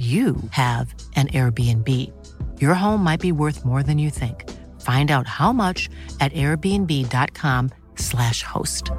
you have an Airbnb. Your home might be worth more than you think. Find out how much at airbnb.com/slash host.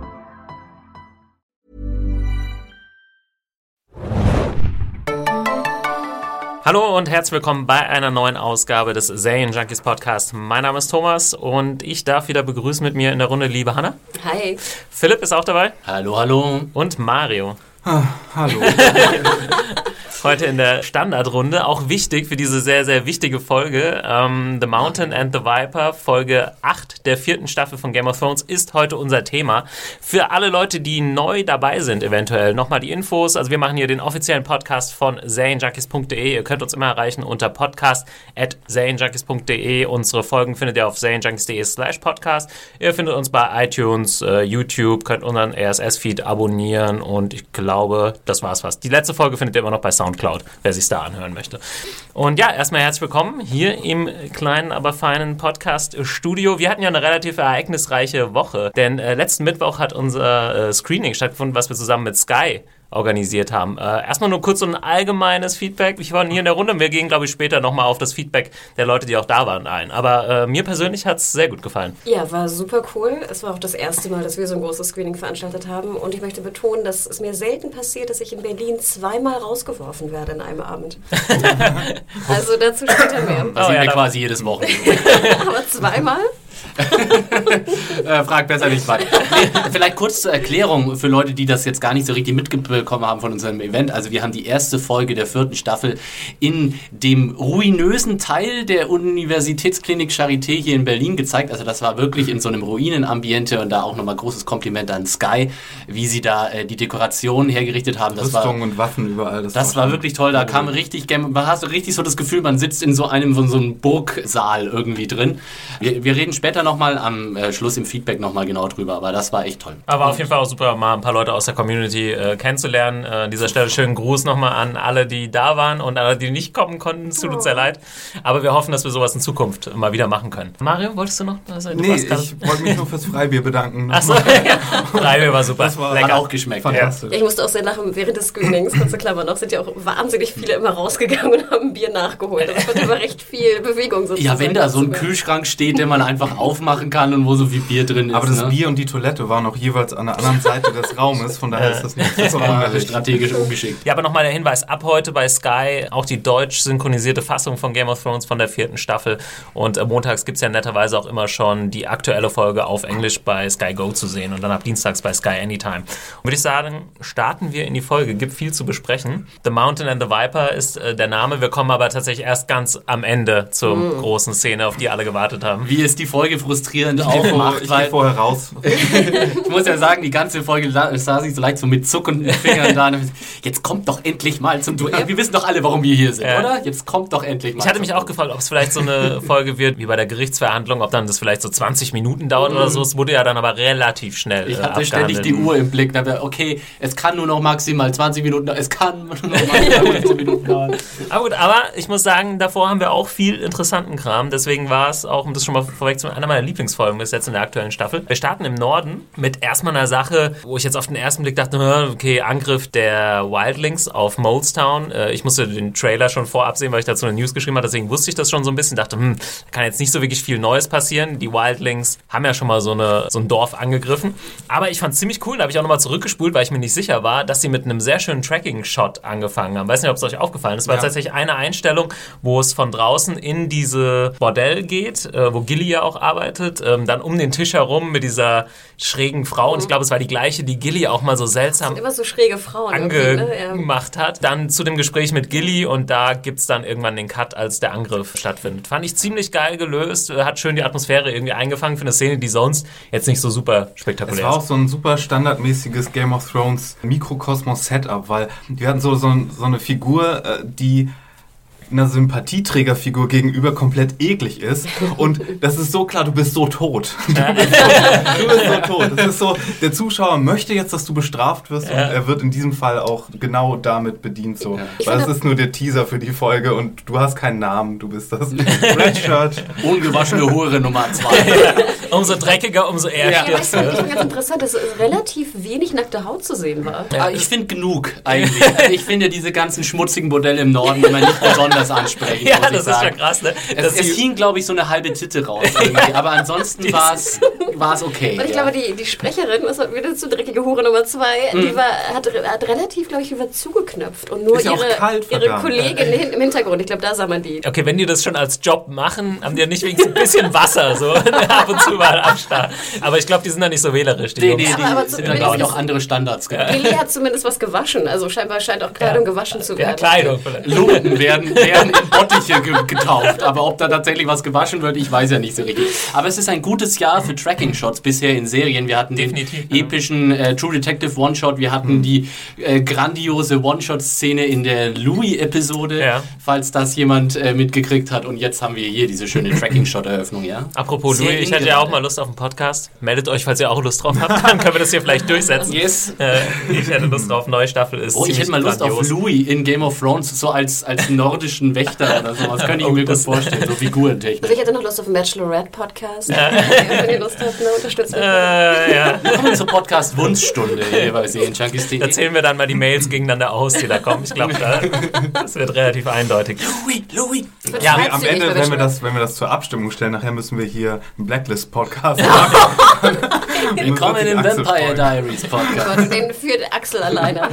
Hallo und herzlich willkommen bei einer neuen Ausgabe des Serien Junkies Podcast. Mein Name ist Thomas und ich darf wieder begrüßen mit mir in der Runde liebe Hanna. Hi. Philipp ist auch dabei. Hallo, hallo. Und Mario. Ah, hallo. Heute in der Standardrunde, auch wichtig für diese sehr, sehr wichtige Folge. Ähm, the Mountain and the Viper, Folge 8 der vierten Staffel von Game of Thrones, ist heute unser Thema. Für alle Leute, die neu dabei sind, eventuell nochmal die Infos. Also wir machen hier den offiziellen Podcast von zanejunkies.de. Ihr könnt uns immer erreichen unter podcast at zanejunkies.de. Unsere Folgen findet ihr auf zanejunkies.de slash podcast. Ihr findet uns bei iTunes, äh, YouTube, könnt unseren RSS-Feed abonnieren und ich glaube, das war's fast. Die letzte Folge findet ihr immer noch bei Sound Soundcloud, wer sich da anhören möchte. Und ja, erstmal herzlich willkommen hier im kleinen, aber feinen Podcast-Studio. Wir hatten ja eine relativ ereignisreiche Woche, denn äh, letzten Mittwoch hat unser äh, Screening stattgefunden, was wir zusammen mit Sky organisiert haben. Äh, erstmal nur kurz so ein allgemeines Feedback. Ich war hier in der Runde. Wir gehen, glaube ich, später nochmal auf das Feedback der Leute, die auch da waren, ein. Aber äh, mir persönlich hat es sehr gut gefallen. Ja, war super cool. Es war auch das erste Mal, dass wir so ein großes Screening veranstaltet haben. Und ich möchte betonen, dass es mir selten passiert, dass ich in Berlin zweimal rausgeworfen werde in einem Abend. also dazu später mehr. Das oh, ja, wir quasi jedes Wochenende. Aber zweimal? Äh, frag besser nicht weiter. Nee, vielleicht kurz zur Erklärung für Leute, die das jetzt gar nicht so richtig mitbekommen haben von unserem Event. Also wir haben die erste Folge der vierten Staffel in dem ruinösen Teil der Universitätsklinik Charité hier in Berlin gezeigt. Also das war wirklich in so einem Ruinenambiente und da auch nochmal großes Kompliment an Sky, wie sie da äh, die Dekoration hergerichtet haben. Das Rüstung war, und Waffen überall. Das, das war, war wirklich toll. Da kam richtig, man hast du richtig so das Gefühl, man sitzt in so einem so einem Burgsaal irgendwie drin. Wir, wir reden später später nochmal am äh, Schluss im Feedback nochmal genau drüber, aber das war echt toll. Aber auf jeden Fall auch super, mal ein paar Leute aus der Community äh, kennenzulernen. Äh, an dieser Stelle schönen Gruß nochmal an alle, die da waren und alle, die nicht kommen konnten. Es tut uns sehr leid. Aber wir hoffen, dass wir sowas in Zukunft mal wieder machen können. Mario, wolltest du noch? Also, du nee, ich wollte mich nur fürs Freibier bedanken. Achso, ja. Freibier war super. Das war Lecker. auch geschmeckt. Fantastisch. Ja. Ich musste auch sehr lachen während des Screenings. Kurze Klammer noch, sind ja auch wahnsinnig viele immer rausgegangen und haben Bier nachgeholt. Das war immer recht viel Bewegung sozusagen. Ja, wenn da so ein Kühlschrank steht, den man einfach aufmachen kann und wo so viel Bier drin ist. Aber das ne? Bier und die Toilette waren noch jeweils an der anderen Seite des Raumes, von daher ist das nicht so strategisch ungeschickt. Ja, aber nochmal der Hinweis, ab heute bei Sky auch die deutsch synchronisierte Fassung von Game of Thrones von der vierten Staffel und äh, montags gibt es ja netterweise auch immer schon die aktuelle Folge auf Englisch bei Sky Go zu sehen und dann ab dienstags bei Sky Anytime. Und würde ich sagen, starten wir in die Folge, gibt viel zu besprechen. The Mountain and the Viper ist äh, der Name, wir kommen aber tatsächlich erst ganz am Ende zur mm. großen Szene, auf die alle gewartet haben. Wie ist die Folge frustrierend auch aufmacht. Ich gehe vorher raus. ich muss ja sagen, die ganze Folge saß ich so leicht so mit zuckenden Fingern da. Jetzt kommt doch endlich mal zum Duell. Wir wissen doch alle, warum wir hier sind, ja. oder? Jetzt kommt doch endlich mal. Ich hatte mich auch gefragt, ob es vielleicht so eine Folge wird wie bei der Gerichtsverhandlung, ob dann das vielleicht so 20 Minuten dauert mhm. oder so. Es wurde ja dann aber relativ schnell. Ich hatte ständig die Uhr im Blick. Da okay, es kann nur noch maximal 20 Minuten dauern. Es kann nur noch maximal 15 Minuten dauern. Aber gut, aber ich muss sagen, davor haben wir auch viel interessanten Kram. Deswegen war es auch, um das schon mal vorwegzunehmen, einer meiner Lieblingsfolgen bis jetzt in der aktuellen Staffel. Wir starten im Norden mit erstmal einer Sache, wo ich jetzt auf den ersten Blick dachte, okay, Angriff der Wildlings auf Molestown. Äh, ich musste den Trailer schon vorab sehen, weil ich dazu eine News geschrieben habe, deswegen wusste ich das schon so ein bisschen. Dachte, hm, da kann jetzt nicht so wirklich viel Neues passieren. Die Wildlings haben ja schon mal so, eine, so ein Dorf angegriffen. Aber ich fand es ziemlich cool, da habe ich auch nochmal zurückgespult, weil ich mir nicht sicher war, dass sie mit einem sehr schönen Tracking-Shot angefangen haben. Weiß nicht, ob es euch aufgefallen ist. Es war ja. tatsächlich eine Einstellung, wo es von draußen in diese Bordell geht, äh, wo Gilly ja auch arbeitet, ähm, dann um den Tisch herum mit dieser schrägen Frau. Mhm. Und ich glaube, es war die gleiche, die Gilly auch mal so seltsam immer so schräge Frauen angemacht ne? hat. Dann zu dem Gespräch mit Gilly und da gibt es dann irgendwann den Cut, als der Angriff stattfindet. Fand ich ziemlich geil gelöst, hat schön die Atmosphäre irgendwie eingefangen für eine Szene, die sonst jetzt nicht so super spektakulär ist. Es war auch so ein super standardmäßiges Game of Thrones Mikrokosmos-Setup, weil wir hatten so, so, so eine Figur, äh, die einer Sympathieträgerfigur gegenüber komplett eklig ist. Und das ist so klar, du bist so tot. Du bist so, du bist so tot. Das ist so, der Zuschauer möchte jetzt, dass du bestraft wirst und er wird in diesem Fall auch genau damit bedient. So. Weil es ist nur der Teaser für die Folge und du hast keinen Namen, du bist das Red Shirt. Ungewaschene Hure Nummer zwei. Umso dreckiger, umso eher Ja, ich stirbst ich du. fand ganz interessant, dass relativ wenig nackte Haut zu sehen war. Ah, ich finde genug eigentlich. Also ich finde diese ganzen schmutzigen Modelle im Norden immer nicht besonders ansprechend. Ja, muss ich das ist ja sagen. krass, ne? Es, Das es hing, glaube ich, so eine halbe Titte raus. Irgendwie. Aber ansonsten war es okay. Und ich ja. glaube, die, die Sprecherin, was hat wieder zu dreckige Hure Nummer zwei, Hm. die war, hat, hat relativ, glaube ich, über zugeknöpft und nur Ist ja auch ihre, kalt, ihre. Kollegin hin- im Hintergrund. Ich glaube, da sah man die. okay, wenn die das schon als Job machen, haben die ja nicht wenigstens ein bisschen Wasser so ab und zu mal am Start. Aber ich glaube, die sind da nicht so wählerisch, die Nee, Jungs. nee, die Aber- aber sind ich, auch andere Standards. Ja. Lilly hat zumindest was gewaschen, also scheinbar scheint auch Kleidung gewaschen zu werden. Ja, Kleidung vielleicht. Lumpen werden, werden in Bottiche ge getauft. Aber ob da tatsächlich was gewaschen wird, ich weiß ja nicht so richtig. Aber es ist ein gutes Jahr für Tracking-Shots bisher in Serien. Wir hatten den Definitiv, ja. epischen äh, True Detective One-Shot, wir hatten die äh, grandiose One-Shot-Szene in der Louis-Episode, Ja. falls das jemand äh, mitgekriegt hat. Und jetzt haben wir hier diese schöne Tracking-Shot-Eröffnung, ja? Apropos Sehr Louis, ich hätte ja auch mal Lust auf einen Podcast. Meldet euch, falls ihr auch Lust drauf habt. Dann können wir das hier vielleicht durchsetzen. Yes. Äh, ich hätte Lust drauf. Neue Staffel ist Oh, ich hätte mal Lust grandios. auf Louis in Game of Thrones, so als, als nordischen Wächter oder sowas. Könnte ich mir gut vorstellen, so Figurentechnisch. Also ich hätte noch Lust auf einen Bachelorette-Podcast. Wenn ihr Lust habt, ne, unterstützt mich. Äh, ja. Willkommen zur Podcast Wunschstunde hier bei Serienjunkies.de. Da zählen wir dann mal die Mails gegeneinander aus, die da kommen. Ich glaube, da, das wird relativ eindeutig. Louis, Louis. Ja, Falls Am Ende, wenn wir, das, wenn wir das zur Abstimmung stellen, nachher müssen wir hier einen Blacklist-Podcast machen. Willkommen im Axel Vampire freuen. Diaries Podcast. Gott, den führt Axel alleine.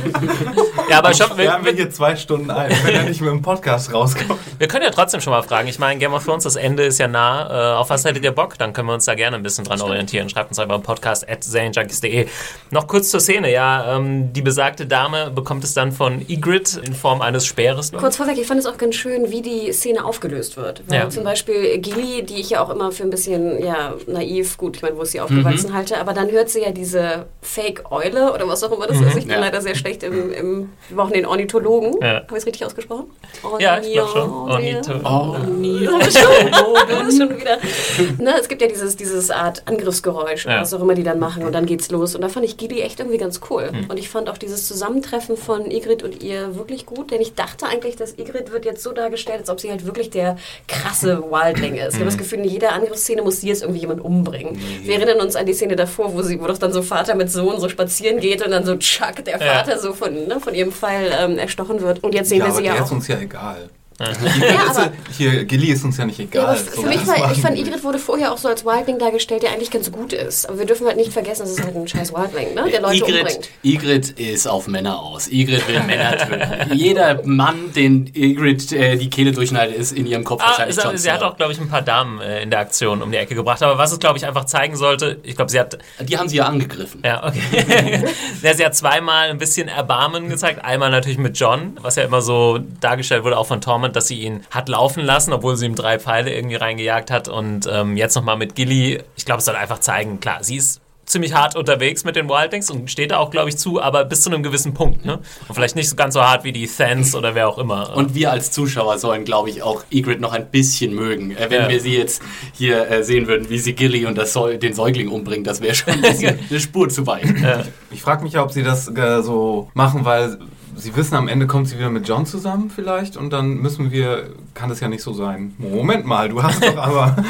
Ja, aber schon, wir, Sperren wir hier zwei Stunden ein, wenn er nicht mit dem Podcast rauskommt. wir können ja trotzdem schon mal fragen. Ich meine, Game of Thrones, das Ende ist ja nah. Äh, auf was hättet ihr Bock? Dann können wir uns da gerne ein bisschen dran orientieren. Schreibt uns einfach im Podcast at zanejunkies.de. Noch kurz zur Szene. Ja, ähm, die besagte Dame bekommt es dann von Ygritte in Form eines Speeres. Kurz vorweg, ich fand es auch ganz schön, wie die Szene aufgelöst wird. Weil Ja. zum Beispiel Gilly, die ich ja auch immer für ein bisschen ja, naiv, gut, ich meine, wo ist sie aufgewachsen halte, aber dann hört sie ja diese Fake-Eule oder was auch immer das ist. Ich bin Ja. leider sehr schlecht im, im wir brauchen den Ornithologen. Ja. Habe ich es richtig ausgesprochen? Ja, ich glaube schon. Ornith- Ornitho- Ja, schon wieder. Ne, es gibt ja dieses, dieses Art Angriffsgeräusch, Ja. was auch immer die dann machen und dann geht's los. Und da fand ich Gilly echt irgendwie ganz cool. Hm. Und ich fand auch dieses Zusammentreffen von Ygritte und ihr wirklich gut, denn ich dachte eigentlich, dass Ygritte wird jetzt so dargestellt, als ob sie halt wirklich der krasse Wildling ist. Ich habe Hm. das Gefühl, in jeder Angriffsszene muss sie jetzt irgendwie jemand umbringen. Wir erinnern uns an die Szene davor, wo sie, wo doch dann so Vater mit Sohn so spazieren geht und dann so tschack, der Ja. Vater so von, ne, von ihrem Pfeil ähm, erstochen wird. Und jetzt sehen Ja, wir aber sie ja der auch. ist uns ja egal. Ja, aber- Hier, Gilly ist uns ja nicht egal. Ja, aber f- So, für mich das war, ich machen fand, wir Ygritte wurde vorher auch so als Wildling dargestellt, der eigentlich ganz gut ist. Aber wir dürfen halt nicht vergessen, es ist halt ein scheiß Wildling, ne? der Leute Ygritte, umbringt. Ygritte ist auf Männer aus. Ygritte will Männer töten. Jeder Mann, den Ygritte äh, die Kehle durchschneidet, ist in ihrem Kopf Ah, wahrscheinlich sie, sie hat auch, glaube ich, ein paar Damen äh, in der Aktion um die Ecke gebracht. Aber was es, glaube ich, einfach zeigen sollte, ich glaube, sie hat Die haben sie ja angegriffen. Ja, okay. ja, sie hat zweimal ein bisschen Erbarmen gezeigt. Einmal natürlich mit John, was ja immer so dargestellt wurde, auch von Tormund, dass sie ihn hat laufen lassen, obwohl sie ihm drei Pfeile irgendwie reingejagt hat. Und ähm, jetzt nochmal mit Gilly. Ich glaube, es soll einfach zeigen, klar, sie ist ziemlich hart unterwegs mit den Wildlings und steht da auch, glaube ich, zu, aber bis zu einem gewissen Punkt. Ne? Und vielleicht nicht so ganz so hart wie die Thans oder wer auch immer. Und wir als Zuschauer sollen, glaube ich, auch Ygritte noch ein bisschen mögen. Äh, wenn Ja. wir sie jetzt hier äh, sehen würden, wie sie Gilly und das Säu den Säugling umbringt, das wäre schon ein bisschen eine Spur zu weit. Ich frage mich ja, ob sie das äh, so machen, weil sie wissen, am Ende kommt sie wieder mit John zusammen vielleicht und dann müssen wir, kann das ja nicht so sein. Moment mal, du hast doch aber,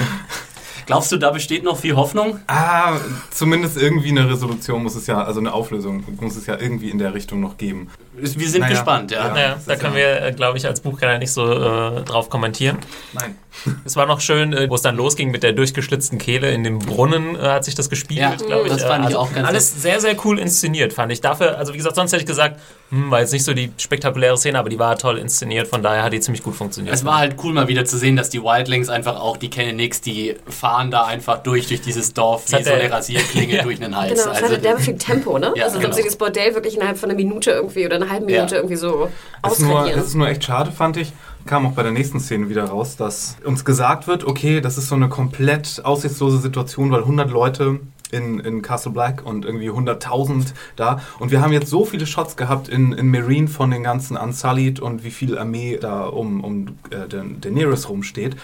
Glaubst du, da besteht noch viel Hoffnung? ah, zumindest irgendwie eine Resolution muss es ja, also eine Auflösung muss es ja irgendwie in der Richtung noch geben. Wir sind Naja, gespannt, ja. ja. ja, da können ja- wir, glaube ich, als Buchkenner nicht so äh, drauf kommentieren. Nein. Es war noch schön, äh, wo es dann losging mit der durchgeschlitzten Kehle in dem Brunnen, äh, hat sich das gespiegelt, Ja, glaube ich. das fand ich also auch ganz Alles sehr, sehr cool inszeniert, fand ich. Dafür, also wie gesagt, sonst hätte ich gesagt, hm, war jetzt nicht so die spektakuläre Szene, aber die war toll inszeniert, von daher hat die ziemlich gut funktioniert. Es war halt cool mal wieder zu sehen, dass die Wildlings einfach auch, die kennen nix, die fahren da einfach durch, durch dieses Dorf wie so der- eine Rasierklinge Ja. durch einen Hals. Genau, es also, hatte derbe viel Tempo, ne? Ja, also, als ob genau. sie das Bordell wirklich innerhalb von einer Minute irgendwie oder einer halben Ja. Minute irgendwie so ausradieren. es ist nur echt schade, fand ich. Kam auch bei der nächsten Szene wieder raus, dass uns gesagt wird, okay, das ist so eine komplett aussichtslose Situation, weil 100 Leute in, in Castle Black und irgendwie 100.000 da. Und wir haben jetzt so viele Shots gehabt in, in Marine von den ganzen Unsullied und wie viel Armee da um, um äh, Daenerys rumsteht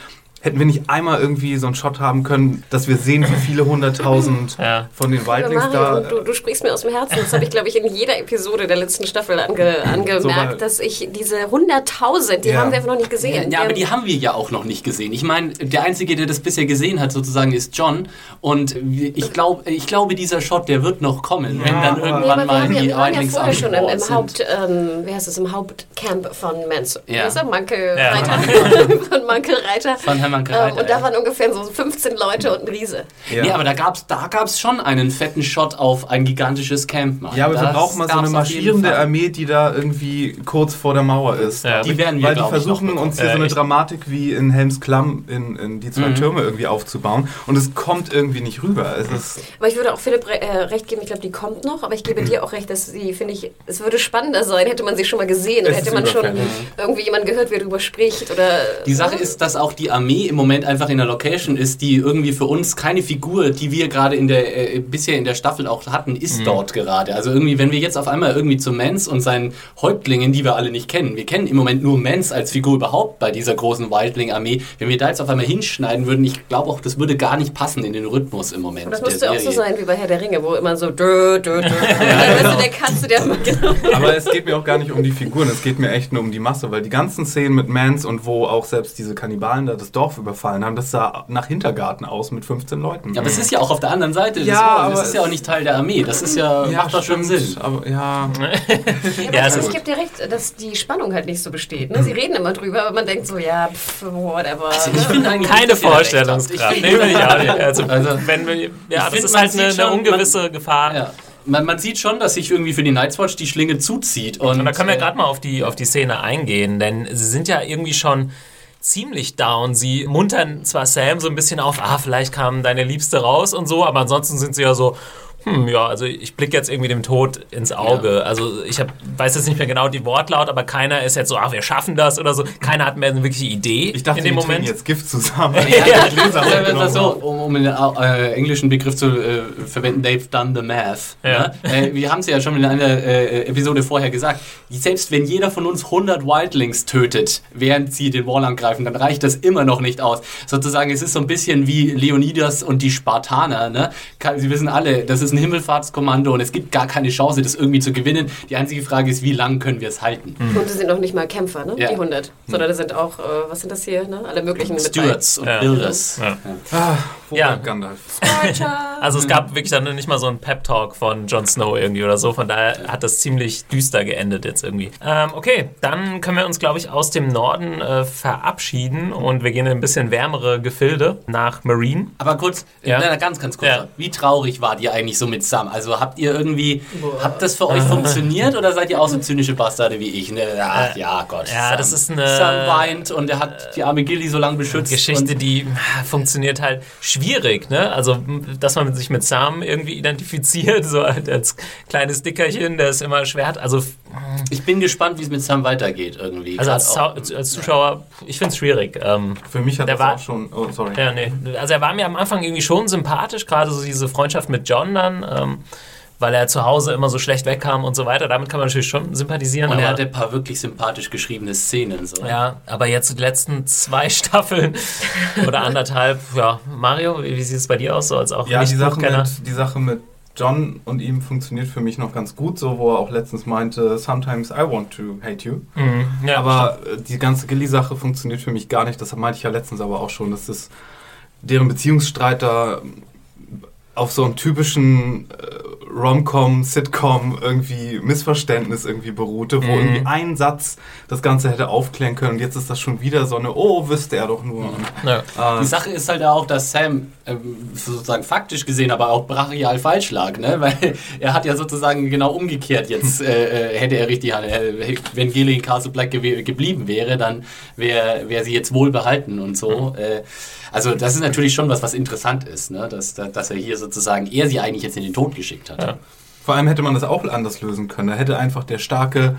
hätten wir nicht einmal irgendwie so einen Shot haben können, dass wir sehen, wie viele hunderttausend ja. von den Wildlings da. Du, du, sprichst mir aus dem Herzen. Das habe ich, glaube ich, in jeder Episode der letzten Staffel ange, angemerkt, so, dass ich diese hunderttausend, die ja. haben wir einfach noch nicht gesehen. Ja, aber die haben wir ja auch noch nicht gesehen. Ich meine, der Einzige, der das bisher gesehen hat, sozusagen, ist John. Und ich, glaub, ich glaube, dieser Shot, der wird noch kommen, wenn dann irgendwann nee, mal die Wildlings ja vorher schon im, im Haupt, ähm, wie heißt es, im Hauptcamp von Mans. Ja. Wie heißt er? Mankelreiter. von Mankelreiter. Von Herrn Mankelreiter. Ähm, und da waren ungefähr so 15 Leute und ein Riese. Ja, nee, aber da gab es da gab's schon einen fetten Shot auf ein gigantisches Camp. Mann. Ja, aber wir brauchen mal so eine marschierende Armee, die da irgendwie kurz vor der Mauer ist. Ja, die werden wir, Weil die versuchen uns hier so eine Dramatik wie in Helms Klamm in, in die zwei mhm. Türme irgendwie aufzubauen. Und es kommt irgendwie nicht rüber. Es ist aber ich würde auch Philipp äh, recht geben, ich glaube, die kommt noch. Aber ich gebe dir auch recht, dass sie, finde ich, es würde spannender sein, hätte man sie schon mal gesehen. Oder hätte man schon irgendwie jemanden gehört, wie er darüber spricht. Oder, die Sache ist, dass auch die Armee im Moment einfach in der Location ist, die irgendwie für uns keine Figur, die wir gerade in der äh, bisher in der Staffel auch hatten, ist mhm. dort gerade. Also irgendwie, wenn wir jetzt auf einmal irgendwie zu Mans und seinen Häuptlingen, die wir alle nicht kennen, wir kennen im Moment nur Mans als Figur überhaupt bei dieser großen Wildling-Armee, wenn wir da jetzt auf einmal hinschneiden würden, ich glaube auch, das würde gar nicht passen in den Rhythmus im Moment. Und das müsste auch so sein wie bei Herr der Ringe, wo immer so dö, dö, dö. ja, genau. der Katze, der genau. Aber es geht mir auch gar nicht um die Figuren, es geht mir echt nur um die Masse, weil die ganzen Szenen mit Mans und wo auch selbst diese Kannibalen da das Dorf überfallen haben, das sah nach Hintergarten aus mit 15 Leuten. Ja, aber es ist ja auch auf der anderen Seite ja, aber das ist ja auch nicht Teil der Armee. Das ist ja, ja macht doch schon Sinn. Aber, ja. ja, also ich gebe dir recht, dass die Spannung halt nicht so besteht. Ne? Sie reden immer drüber, aber man denkt so, ja, pff, whatever. Also ich finde eigentlich keine Vorstellungskraft. Nee, will ich auch nicht. Also, also wenn wir, ja, das ist halt eine, eine ungewisse man, Gefahr. Ja. Man, man, sieht schon, dass sich irgendwie für die Night's Watch die Schlinge zuzieht. Und, und da können wir äh, gerade mal auf die, auf die Szene eingehen, denn sie sind ja irgendwie schon ziemlich down. Sie muntern zwar Sam so ein bisschen auf, ah, vielleicht kam deine Liebste raus und so, aber ansonsten sind sie ja so, hm, ja, also ich blicke jetzt irgendwie dem Tod ins Auge. Ja. Also ich hab, weiß jetzt nicht mehr genau die Wortlaut, aber keiner ist jetzt so, ach, wir schaffen das oder so. Keiner hat mehr eine wirkliche Idee ich dachte, in dem Moment. jetzt Gift zusammen. ja, ja, so, um, um den äh, englischen Begriff zu äh, verwenden, they've done the math. Ja. Ne? Äh, wir haben es ja schon in einer äh, Episode vorher gesagt. Selbst wenn jeder von uns 100 Wildlings tötet, während sie den Wall angreifen, dann reicht das immer noch nicht aus. Sozusagen, es ist so ein bisschen wie Leonidas und die Spartaner. Ne? Sie wissen alle, das ist ein Himmelfahrtskommando und es gibt gar keine Chance, das irgendwie zu gewinnen. Die einzige Frage ist, wie lange können wir es halten? Mhm. Und das sind noch nicht mal Kämpfer, ne? Ja. die 100, sondern das sind auch, äh, was sind das hier, ne? alle möglichen Stewards und ja. Builders. Ja. Ah, ja. Gandalf. also es gab wirklich dann nicht mal so einen Pep-Talk von Jon Snow irgendwie oder so, von daher hat das ziemlich düster geendet jetzt irgendwie. Ähm, okay, dann können wir uns, glaube ich, aus dem Norden äh, verabschieden und wir gehen in ein bisschen wärmere Gefilde nach Marine. Aber kurz, ja. ganz, ganz kurz, wie traurig wart ihr eigentlich so so mit Sam? Also habt ihr irgendwie, Boah. habt das für euch funktioniert oder seid ihr auch so zynische Bastarde wie ich? Ne? Ja, äh, ja, Gott. Ja, Sam, das ist eine. Sam weint und er hat die arme Gilly so lange beschützt. Geschichte, die äh, funktioniert halt schwierig, ne? Also, dass man sich mit Sam irgendwie identifiziert, so als kleines Dickerchen, der ist immer schwer hat. Also. Ich bin gespannt, wie es mit Sam weitergeht irgendwie. Also als, auch, als Zuschauer, ich finde es schwierig. Ähm, Für mich hat das war, auch schon. Oh, sorry. Ja, nee. Also er war mir am Anfang irgendwie schon sympathisch, gerade so diese Freundschaft mit John dann kann, ähm, weil er zu Hause immer so schlecht wegkam und so weiter. Damit kann man natürlich schon sympathisieren. Und er hatte ein paar wirklich sympathisch geschriebene Szenen. So. Ja, aber jetzt die letzten zwei Staffeln oder anderthalb, ja, Mario, wie, sieht es bei dir aus, so als auch ja, die Sache, mit, die Sache mit John und ihm funktioniert für mich noch ganz gut, so wo er auch letztens meinte, sometimes I want to hate you. Mhm, ja, aber stimmt. die ganze Gilly-Sache funktioniert für mich gar nicht. Das meinte ich ja letztens aber auch schon. Das ist deren Beziehungsstreit da auf so einem typischen äh, Rom-Com, Sitcom irgendwie Missverständnis irgendwie beruhte, wo mhm. irgendwie ein Satz das Ganze hätte aufklären können und jetzt ist das schon wieder so eine, oh, wüsste er doch nur. Ja. Äh, Die Sache ist halt auch, dass Sam äh, sozusagen faktisch gesehen aber auch brachial falsch lag, ne? weil er hat ja sozusagen genau umgekehrt jetzt, äh, äh hätte er richtig, äh, wenn Gilly in Castle Black ge geblieben wäre, dann wäre wär sie jetzt wohlbehalten und so. Mhm. Also das ist natürlich schon was, was interessant ist, ne? dass, dass er hier sozusagen, er sie eigentlich jetzt in den Tod geschickt hat. Ja. Vor allem hätte man das auch anders lösen können. Da hätte einfach der starke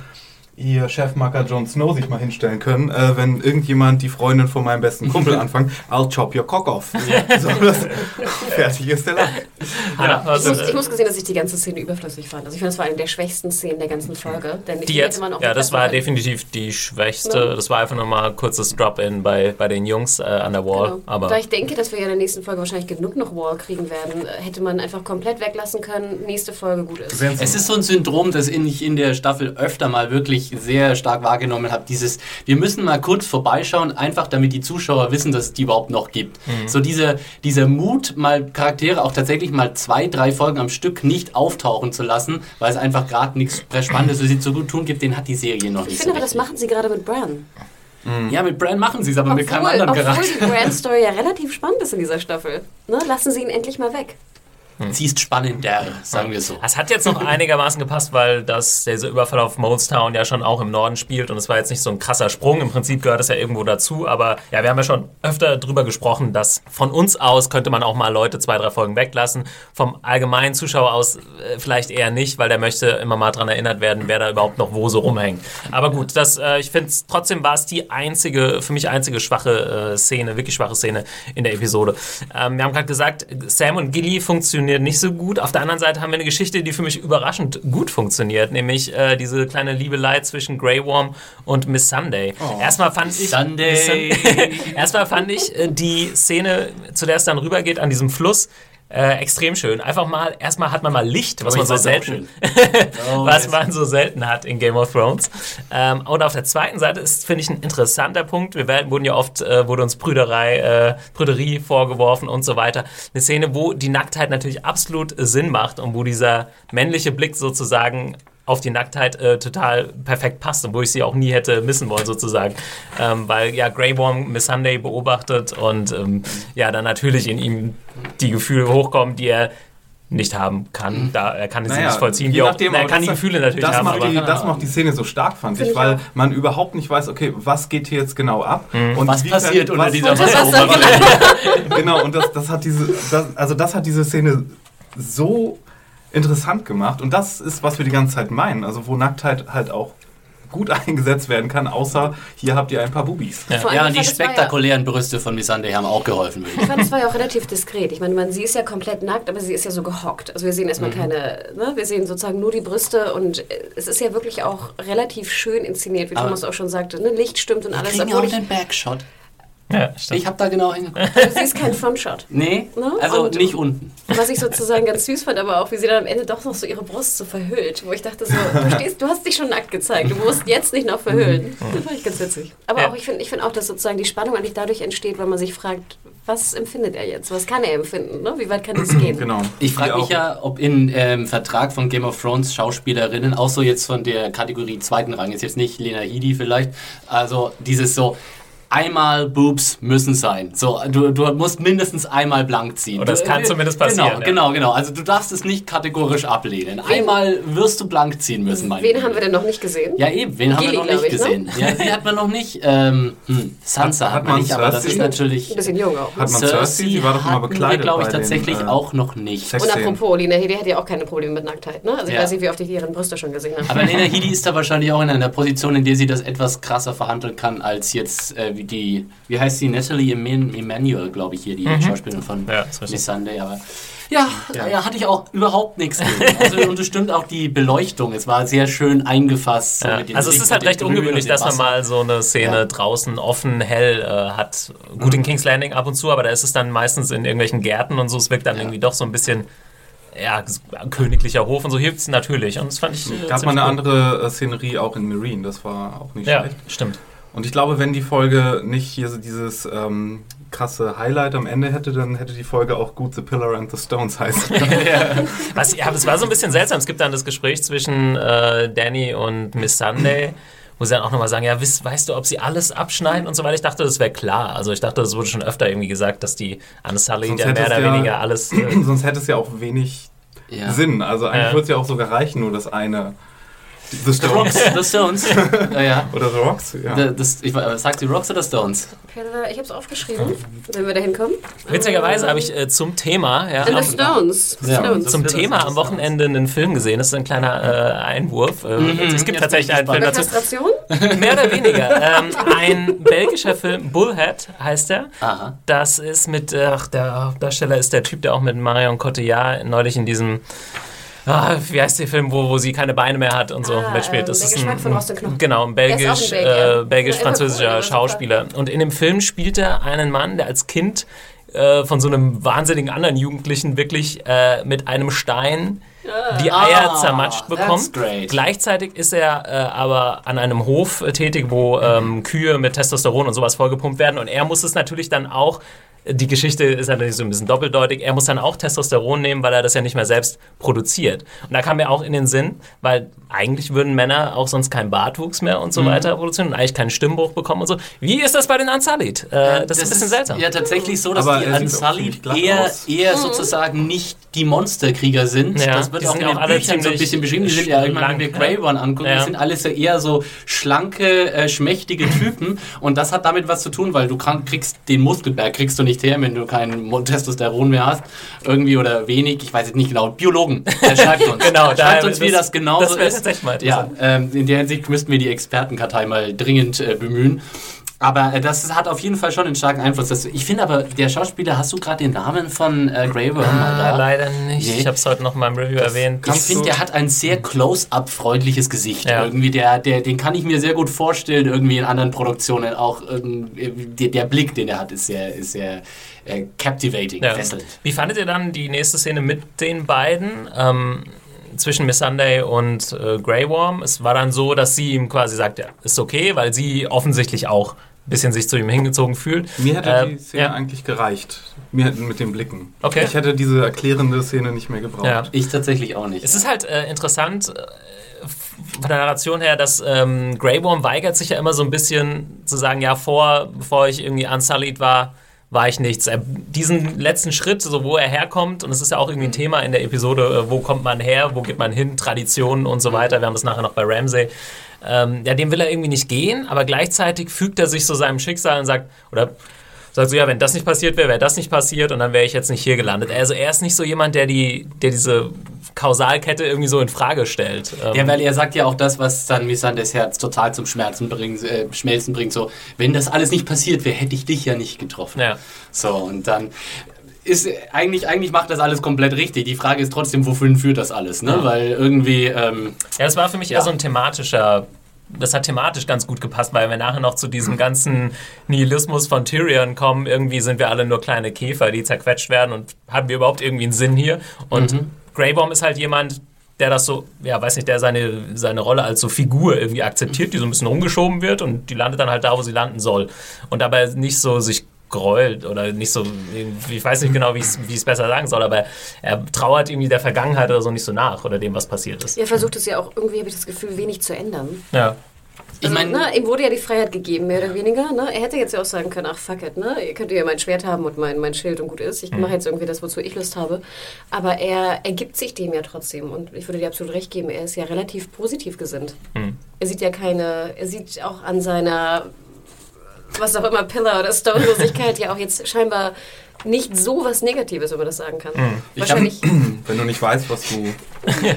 hier Chefmacker Jon Snow sich mal hinstellen können, äh, wenn irgendjemand die Freundin von meinem besten Kumpel anfängt, I'll chop your cock off. So, das, fertig ist der Lack. Hanna, Ich muss, ich muss gesehen, dass ich die ganze Szene überflüssig fand. Also ich finde, das war eine der schwächsten Szenen der ganzen Folge. Denn die jetzt, hätte man auch ja, das war definitiv die schwächste. Ja. Das war einfach nochmal ein kurzes Drop-In bei, bei den Jungs äh, an der Wall. Genau. Aber da ich denke, dass wir ja in der nächsten Folge wahrscheinlich genug noch Wall kriegen werden, hätte man einfach komplett weglassen können. Nächste Folge gut ist. Es ist so ein Syndrom, das ich in der Staffel öfter mal wirklich sehr stark wahrgenommen habe. Dieses, wir müssen mal kurz vorbeischauen, einfach damit die Zuschauer wissen, dass es die überhaupt noch gibt. So diese, dieser Mut, mal Charaktere auch tatsächlich mal zwei, drei Folgen am Stück nicht auftauchen zu lassen, weil es einfach gerade nichts Spannendes für sie zu gut tun gibt, den hat die Serie noch Ich nicht finde so aber, das machen sie gerade mit Bran. Ja, mit Bran machen sie es, aber mit keinem Obwohl, anderen obwohl Charakter. die Bran-Story ja relativ spannend ist in dieser Staffel. Ne? Lassen sie ihn endlich mal weg. Sie ist spannender, sagen wir so. Es hat jetzt noch einigermaßen gepasst, weil das, dieser Überfall auf Molestown ja schon auch im Norden spielt und es war jetzt nicht so ein krasser Sprung. Im Prinzip gehört es ja irgendwo dazu, aber ja, wir haben ja schon öfter drüber gesprochen, dass von uns aus könnte man auch mal Leute zwei, drei Folgen weglassen. Vom allgemeinen Zuschauer aus äh, vielleicht eher nicht, weil der möchte immer mal dran erinnert werden, wer da überhaupt noch wo so rumhängt. Aber gut, das, äh, ich finde trotzdem war es die einzige, für mich einzige schwache äh, Szene, wirklich schwache Szene in der Episode. Ähm, wir haben gerade gesagt, Sam und Gilly funktionieren nicht so gut. Auf der anderen Seite haben wir eine Geschichte, die für mich überraschend gut funktioniert, nämlich äh, diese kleine Liebelei zwischen Grey Worm und Miss Sunday. Erstmal fand ich Sunday. Erstmal fand ich äh, die Szene, zu der es dann rübergeht, an diesem Fluss, äh, extrem schön. Einfach mal, erstmal hat man mal Licht, was Oh, man so selten, Oh, was man so selten hat in Game of Thrones. Ähm, und auf der zweiten Seite ist, finde ich, ein interessanter Punkt. Wir werden, wurden ja oft, äh, wurde uns Brüderei, äh, Brüderie vorgeworfen und so weiter. Eine Szene, wo die Nacktheit natürlich absolut Sinn macht und wo dieser männliche Blick sozusagen auf die Nacktheit äh, total perfekt passt und wo ich sie auch nie hätte missen wollen sozusagen. Ähm, weil ja Grey Worm Miss Sunday beobachtet und ähm, ja dann natürlich in ihm die Gefühle hochkommen, die er nicht haben kann. Da, er kann sie nicht vollziehen. je auch, nachdem, na, er kann die Gefühle natürlich das haben. Macht aber- die, das macht die Szene so stark, fand ich, weil auch. man überhaupt nicht weiß, okay, was geht hier jetzt genau ab? Mhm. Und Was wie passiert kann- unter was- dieser Wasseroberfläche? Genau, und das, das hat diese, das, also das hat diese Szene so interessant gemacht. Und das ist, was wir die ganze Zeit meinen. Also wo Nacktheit halt auch gut eingesetzt werden kann, außer hier habt ihr ein paar Bubis. Allem, Ja, und die war ja- spektakulären Brüste von Miss Sunday haben auch geholfen, ich fand, es war ja auch relativ diskret. Ich meine, man, sie ist ja komplett nackt, aber sie ist ja so gehockt. Also wir sehen erstmal Mhm. keine, ne? wir sehen sozusagen nur die Brüste und äh, es ist ja wirklich auch relativ schön inszeniert, wie Aber- Thomas auch schon sagte. Ne? Licht stimmt und alles. Kriegen ja Obwohl auch ich, den Backshot. Ja, stimmt. Ich habe da genau hingeguckt. also sie ist kein Frontshot. Nee, Ne? also Und- nicht unten. Was ich sozusagen ganz süß fand, aber auch, wie sie dann am Ende doch noch so ihre Brust so verhüllt. Wo ich dachte so, du, stehst, du hast dich schon nackt gezeigt, du musst jetzt nicht noch verhüllen. Das fand ich ganz witzig. Aber Ja. auch, ich finde ich find auch, dass sozusagen die Spannung eigentlich dadurch entsteht, weil man sich fragt, was empfindet er jetzt? Was kann er empfinden? Ne? Wie weit kann es gehen? Genau. Ich frage mich ja, ob in ähm, Vertrag von Game of Thrones Schauspielerinnen, auch so jetzt von der Kategorie zweiten Rang, ist jetzt nicht Lena Headey vielleicht, also dieses so, einmal Boobs müssen sein. So, du, du musst mindestens einmal blank ziehen. Es Du- kann äh, zumindest passieren, Genau, ja. genau, genau. Also du darfst es nicht kategorisch ablehnen. Einmal wirst du blank ziehen müssen, mein Wen Lieber. haben wir denn noch nicht gesehen? Ja, eben, wen haben Gilly, wir noch nicht ich, ne? gesehen? Ja, sie hat man noch nicht. Ähm, hm, Sansa Hat- hat, hat man nicht, aber das Cersei? ist natürlich. Ein bisschen jung auch. Hat man Cersei? Die war doch wir, bekleidet glaube ich, bei den, tatsächlich äh, auch noch nicht. Und apropos, Lena Headey hat ja auch keine Probleme mit Nacktheit, ne? Also ich Ja. weiß nicht, wie oft ich ihren Brüste schon gesehen habe. Aber Lena Headey ist da wahrscheinlich auch in einer Position, in der sie das etwas krasser verhandeln kann als jetzt äh, wie die, wie heißt sie, Natalie Eman- Emanuel, glaube ich hier, die Schauspielerin von Mhm. Ja. Miss Sunday. Aber ja, ja. hatte ich auch überhaupt nichts gegen. Also und es stimmt auch die Beleuchtung. Es war sehr schön eingefasst. so Ja. mit den Also es ist halt recht ungewöhnlich, dass man mal so eine Szene Ja. draußen offen, hell äh, hat. Gut in King's Landing ab und zu, aber da ist es dann meistens in irgendwelchen Gärten und so. Es wirkt dann Ja. irgendwie doch so ein bisschen ja, königlicher Hof und so hilft es natürlich. Und das fand ich. äh, Gab mal eine gut. andere äh, Szenerie auch in Marine, das war auch nicht Ja, schlecht. stimmt. Und ich glaube, wenn die Folge nicht hier so dieses ähm, krasse Highlight am Ende hätte, dann hätte die Folge auch gut The Pillar and the Stones heißen. Was, ja, es war so ein bisschen seltsam. Es gibt dann das Gespräch zwischen äh, Danny und Miss Sunday, wo sie dann auch nochmal sagen, ja, weißt, weißt du, ob sie alles abschneiden und so weiter. Ich dachte, das wäre klar. Also ich dachte, das wurde schon öfter irgendwie gesagt, dass die Sonst ja mehr oder ja- weniger alles... Äh, Sonst hätte es ja auch wenig Ja. Sinn. Also eigentlich Ja. würde es ja auch sogar reichen, nur das eine The Stones. The Stones. ja, ja. Oder The Rocks, ja. The- Das, ich, sagt die Rocks oder Stones? Ich habe es aufgeschrieben, wenn wir da hinkommen. Witzigerweise habe ich äh, zum Thema, ja, am, the Stones. Ja. Stones. zum Thema am. Wochenende einen Film gesehen. Das ist ein kleiner äh, Einwurf. Äh, es gibt jetzt tatsächlich einen Film dazu. Mehr oder weniger. ähm, ein belgischer Film, Bullhead heißt er. Aha. Das ist mit, äh, ach, der Hauptdarsteller ist der Typ, der auch mit Marion Cotillard neulich in diesem, ah, wie heißt der Film, wo, wo sie keine Beine mehr hat und so Ah, mitspielt. ähm, Das der ist ein, von Knochen. Genau, ein belgisch, äh, belgisch-französischer cool, Schauspieler. Und in dem Film spielt er einen Mann, der als Kind äh, von so einem wahnsinnigen anderen Jugendlichen wirklich äh, mit einem Stein die Eier Ah, zermatscht bekommt. Gleichzeitig ist er äh, aber an einem Hof äh, tätig, wo ähm, Kühe mit Testosteron und sowas vollgepumpt werden. Und er muss es natürlich dann auch, die Geschichte ist natürlich so ein bisschen doppeldeutig, er muss dann auch Testosteron nehmen, weil er das ja nicht mehr selbst produziert. Und da kam mir auch in den Sinn, weil eigentlich würden Männer auch sonst keinen Bartwuchs mehr und so Mhm. weiter produzieren und eigentlich keinen Stimmbruch bekommen und so. Wie ist das bei den Unsullied? Äh, das, ist ein bisschen seltsam. Ja, tatsächlich so, dass Aber die glatt eher, eher sozusagen nicht die Monsterkrieger sind. Ja, das wird die auch in ja den auch alle Büchern so ein bisschen beschrieben. Die sind ja wenn wir schlank, Grey One angucken, Ja. die sind alles so eher so schlanke, äh, schmächtige Typen. Und das hat damit was zu tun, weil du kriegst den Muskelberg kriegst du nicht her, wenn du kein Mo- Testosteron mehr hast. Irgendwie oder wenig, ich weiß jetzt nicht genau. Biologen, der schreibt uns. Genau, schreibt daher- uns, wie das- das genau das ist. mal ja, ähm, in der Hinsicht müssten wir die Expertenkartei mal dringend äh, bemühen. Aber äh, das hat auf jeden Fall schon einen starken Einfluss. Das, ich finde aber, der Schauspieler, hast du gerade den Namen von äh, Grey Worm mal Ah, leider nicht. Nee. Ich habe es heute noch in meinem Review erwähnt. Ich finde, der hat ein sehr close-up freundliches Gesicht. Ja. Irgendwie, der, der, den kann ich mir sehr gut vorstellen, irgendwie in anderen Produktionen. Auch irgendwie, der, der Blick, den er hat, ist sehr, ist sehr äh, captivating, Ja. fesselnd. Wie fandet ihr dann die nächste Szene mit den beiden? Ähm, zwischen Miss Sunday und äh, Grey Worm. Es war dann so, dass sie ihm quasi sagt, ja, ist okay, weil sie offensichtlich auch bisschen sich zu ihm hingezogen fühlt. Mir hätte Äh, die Szene ja. eigentlich gereicht. Mir hätten mit den Blicken. Okay. Ich hätte diese erklärende Szene nicht mehr gebraucht. Ja. Ich tatsächlich auch nicht. Es ist halt äh, interessant äh, von der Narration her, dass ähm, Grey Worm weigert sich ja immer so ein bisschen zu sagen, ja, vor, bevor ich irgendwie unsullied war, war ich nichts. Diesen letzten Schritt, so wo er herkommt, und es ist ja auch irgendwie ein Thema in der Episode, äh, wo kommt man her, wo geht man hin, Traditionen und so weiter. Wir haben das nachher noch bei Ramsey. Ähm, ja, dem will er irgendwie nicht gehen, aber gleichzeitig fügt er sich so seinem Schicksal und sagt, oder sagt so, ja, wenn das nicht passiert wäre, wäre das nicht passiert und dann wäre ich jetzt nicht hier gelandet. Also er ist nicht so jemand, der die, der diese Kausalkette irgendwie so in Frage stellt. Ähm, Ja, weil er sagt ja auch das, was dann Missanders Herz total zum Schmerzen bringt, äh, Schmelzen bringt. So, wenn das alles nicht passiert wäre, hätte ich dich ja nicht getroffen. ja. So, und dann ist eigentlich, eigentlich macht das alles komplett richtig. Die Frage ist trotzdem, wofür führt das alles, ne? Weil irgendwie, ähm, Ja, das war für mich eher Ja. so ein thematischer. Das hat thematisch ganz gut gepasst, weil wir nachher noch zu diesem ganzen Nihilismus von Tyrion kommen. Irgendwie sind wir alle nur kleine Käfer, die zerquetscht werden und haben wir überhaupt irgendwie einen Sinn hier? Und Mhm. Greybaum ist halt jemand, der das so, ja, weiß nicht, der seine, seine Rolle als so Figur irgendwie akzeptiert, die so ein bisschen rumgeschoben wird und die landet dann halt da, wo sie landen soll. Und dabei nicht so sich gräult oder nicht so, ich weiß nicht genau, wie ich es besser sagen soll, aber er trauert irgendwie der Vergangenheit oder so nicht so nach oder dem, was passiert ist. Er versucht es ja auch irgendwie, habe ich das Gefühl, wenig zu ändern. Ja. ich meine, ne, ihm wurde ja die Freiheit gegeben, mehr oder weniger. Ne? Er hätte jetzt ja auch sagen können, ach fuck it, ne? ihr könnt ja mein Schwert haben und mein, mein Schild und gut ist. Ich mache jetzt irgendwie das, wozu ich Lust habe. Aber er ergibt sich dem ja trotzdem. Und ich würde dir absolut recht geben, er ist ja relativ positiv gesinnt. Er sieht ja keine, er sieht auch an seiner, was auch immer, Pillar oder Stonelosigkeit ja auch jetzt scheinbar nicht so was Negatives, wenn man das sagen kann. Ich Wahrscheinlich. Wenn du nicht weißt, was du.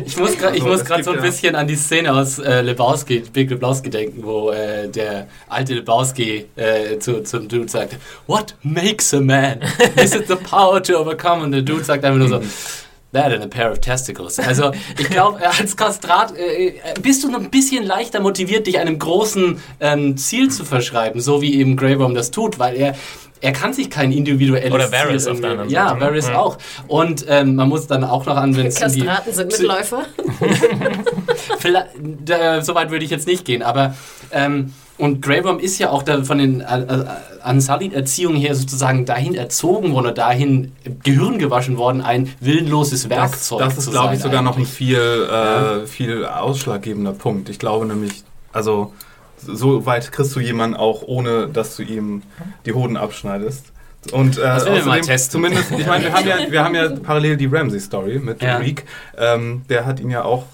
Ich muss gerade Also, muss grad so ein ja- bisschen an die Szene aus äh, Lebowski, Big Lebowski denken, wo äh, der alte Lebowski äh, zu, zum Dude sagt, What makes a man? Is it the power to overcome? Und der Dude sagt einfach nur so, That and a pair of testicles. Also ich glaube, als Kastrat äh, bist du noch ein bisschen leichter motiviert, dich einem großen ähm, Ziel zu verschreiben, so wie eben Grey Worm das tut, weil er er kann sich kein individuelles Oder Varys Ziel auf der anderen Ja, Seite, ne? Varys Ja. auch. Und ähm, man muss dann auch noch an, wenn es in die Kastraten sind Mitläufer. Vielleicht, äh, so weit würde ich jetzt nicht gehen, aber ähm, und Grey Worm ist ja auch da von den äh, äh, Unsullied-Erziehungen her sozusagen dahin erzogen worden, oder dahin Gehirn gewaschen worden, ein willenloses Das, Werkzeug das ist, zu glaube ich, sogar noch ein eigentlich. viel, äh, viel ausschlaggebender Punkt. Ich glaube nämlich, also so weit kriegst du jemanden auch, ohne dass du ihm die Hoden abschneidest. Und äh, Das werden wir mal außerdem zumindest, ich meine, wir haben ja, wir haben ja parallel die Ramsey-Story mit Ja. Reek. Ähm, der hat ihn ja auch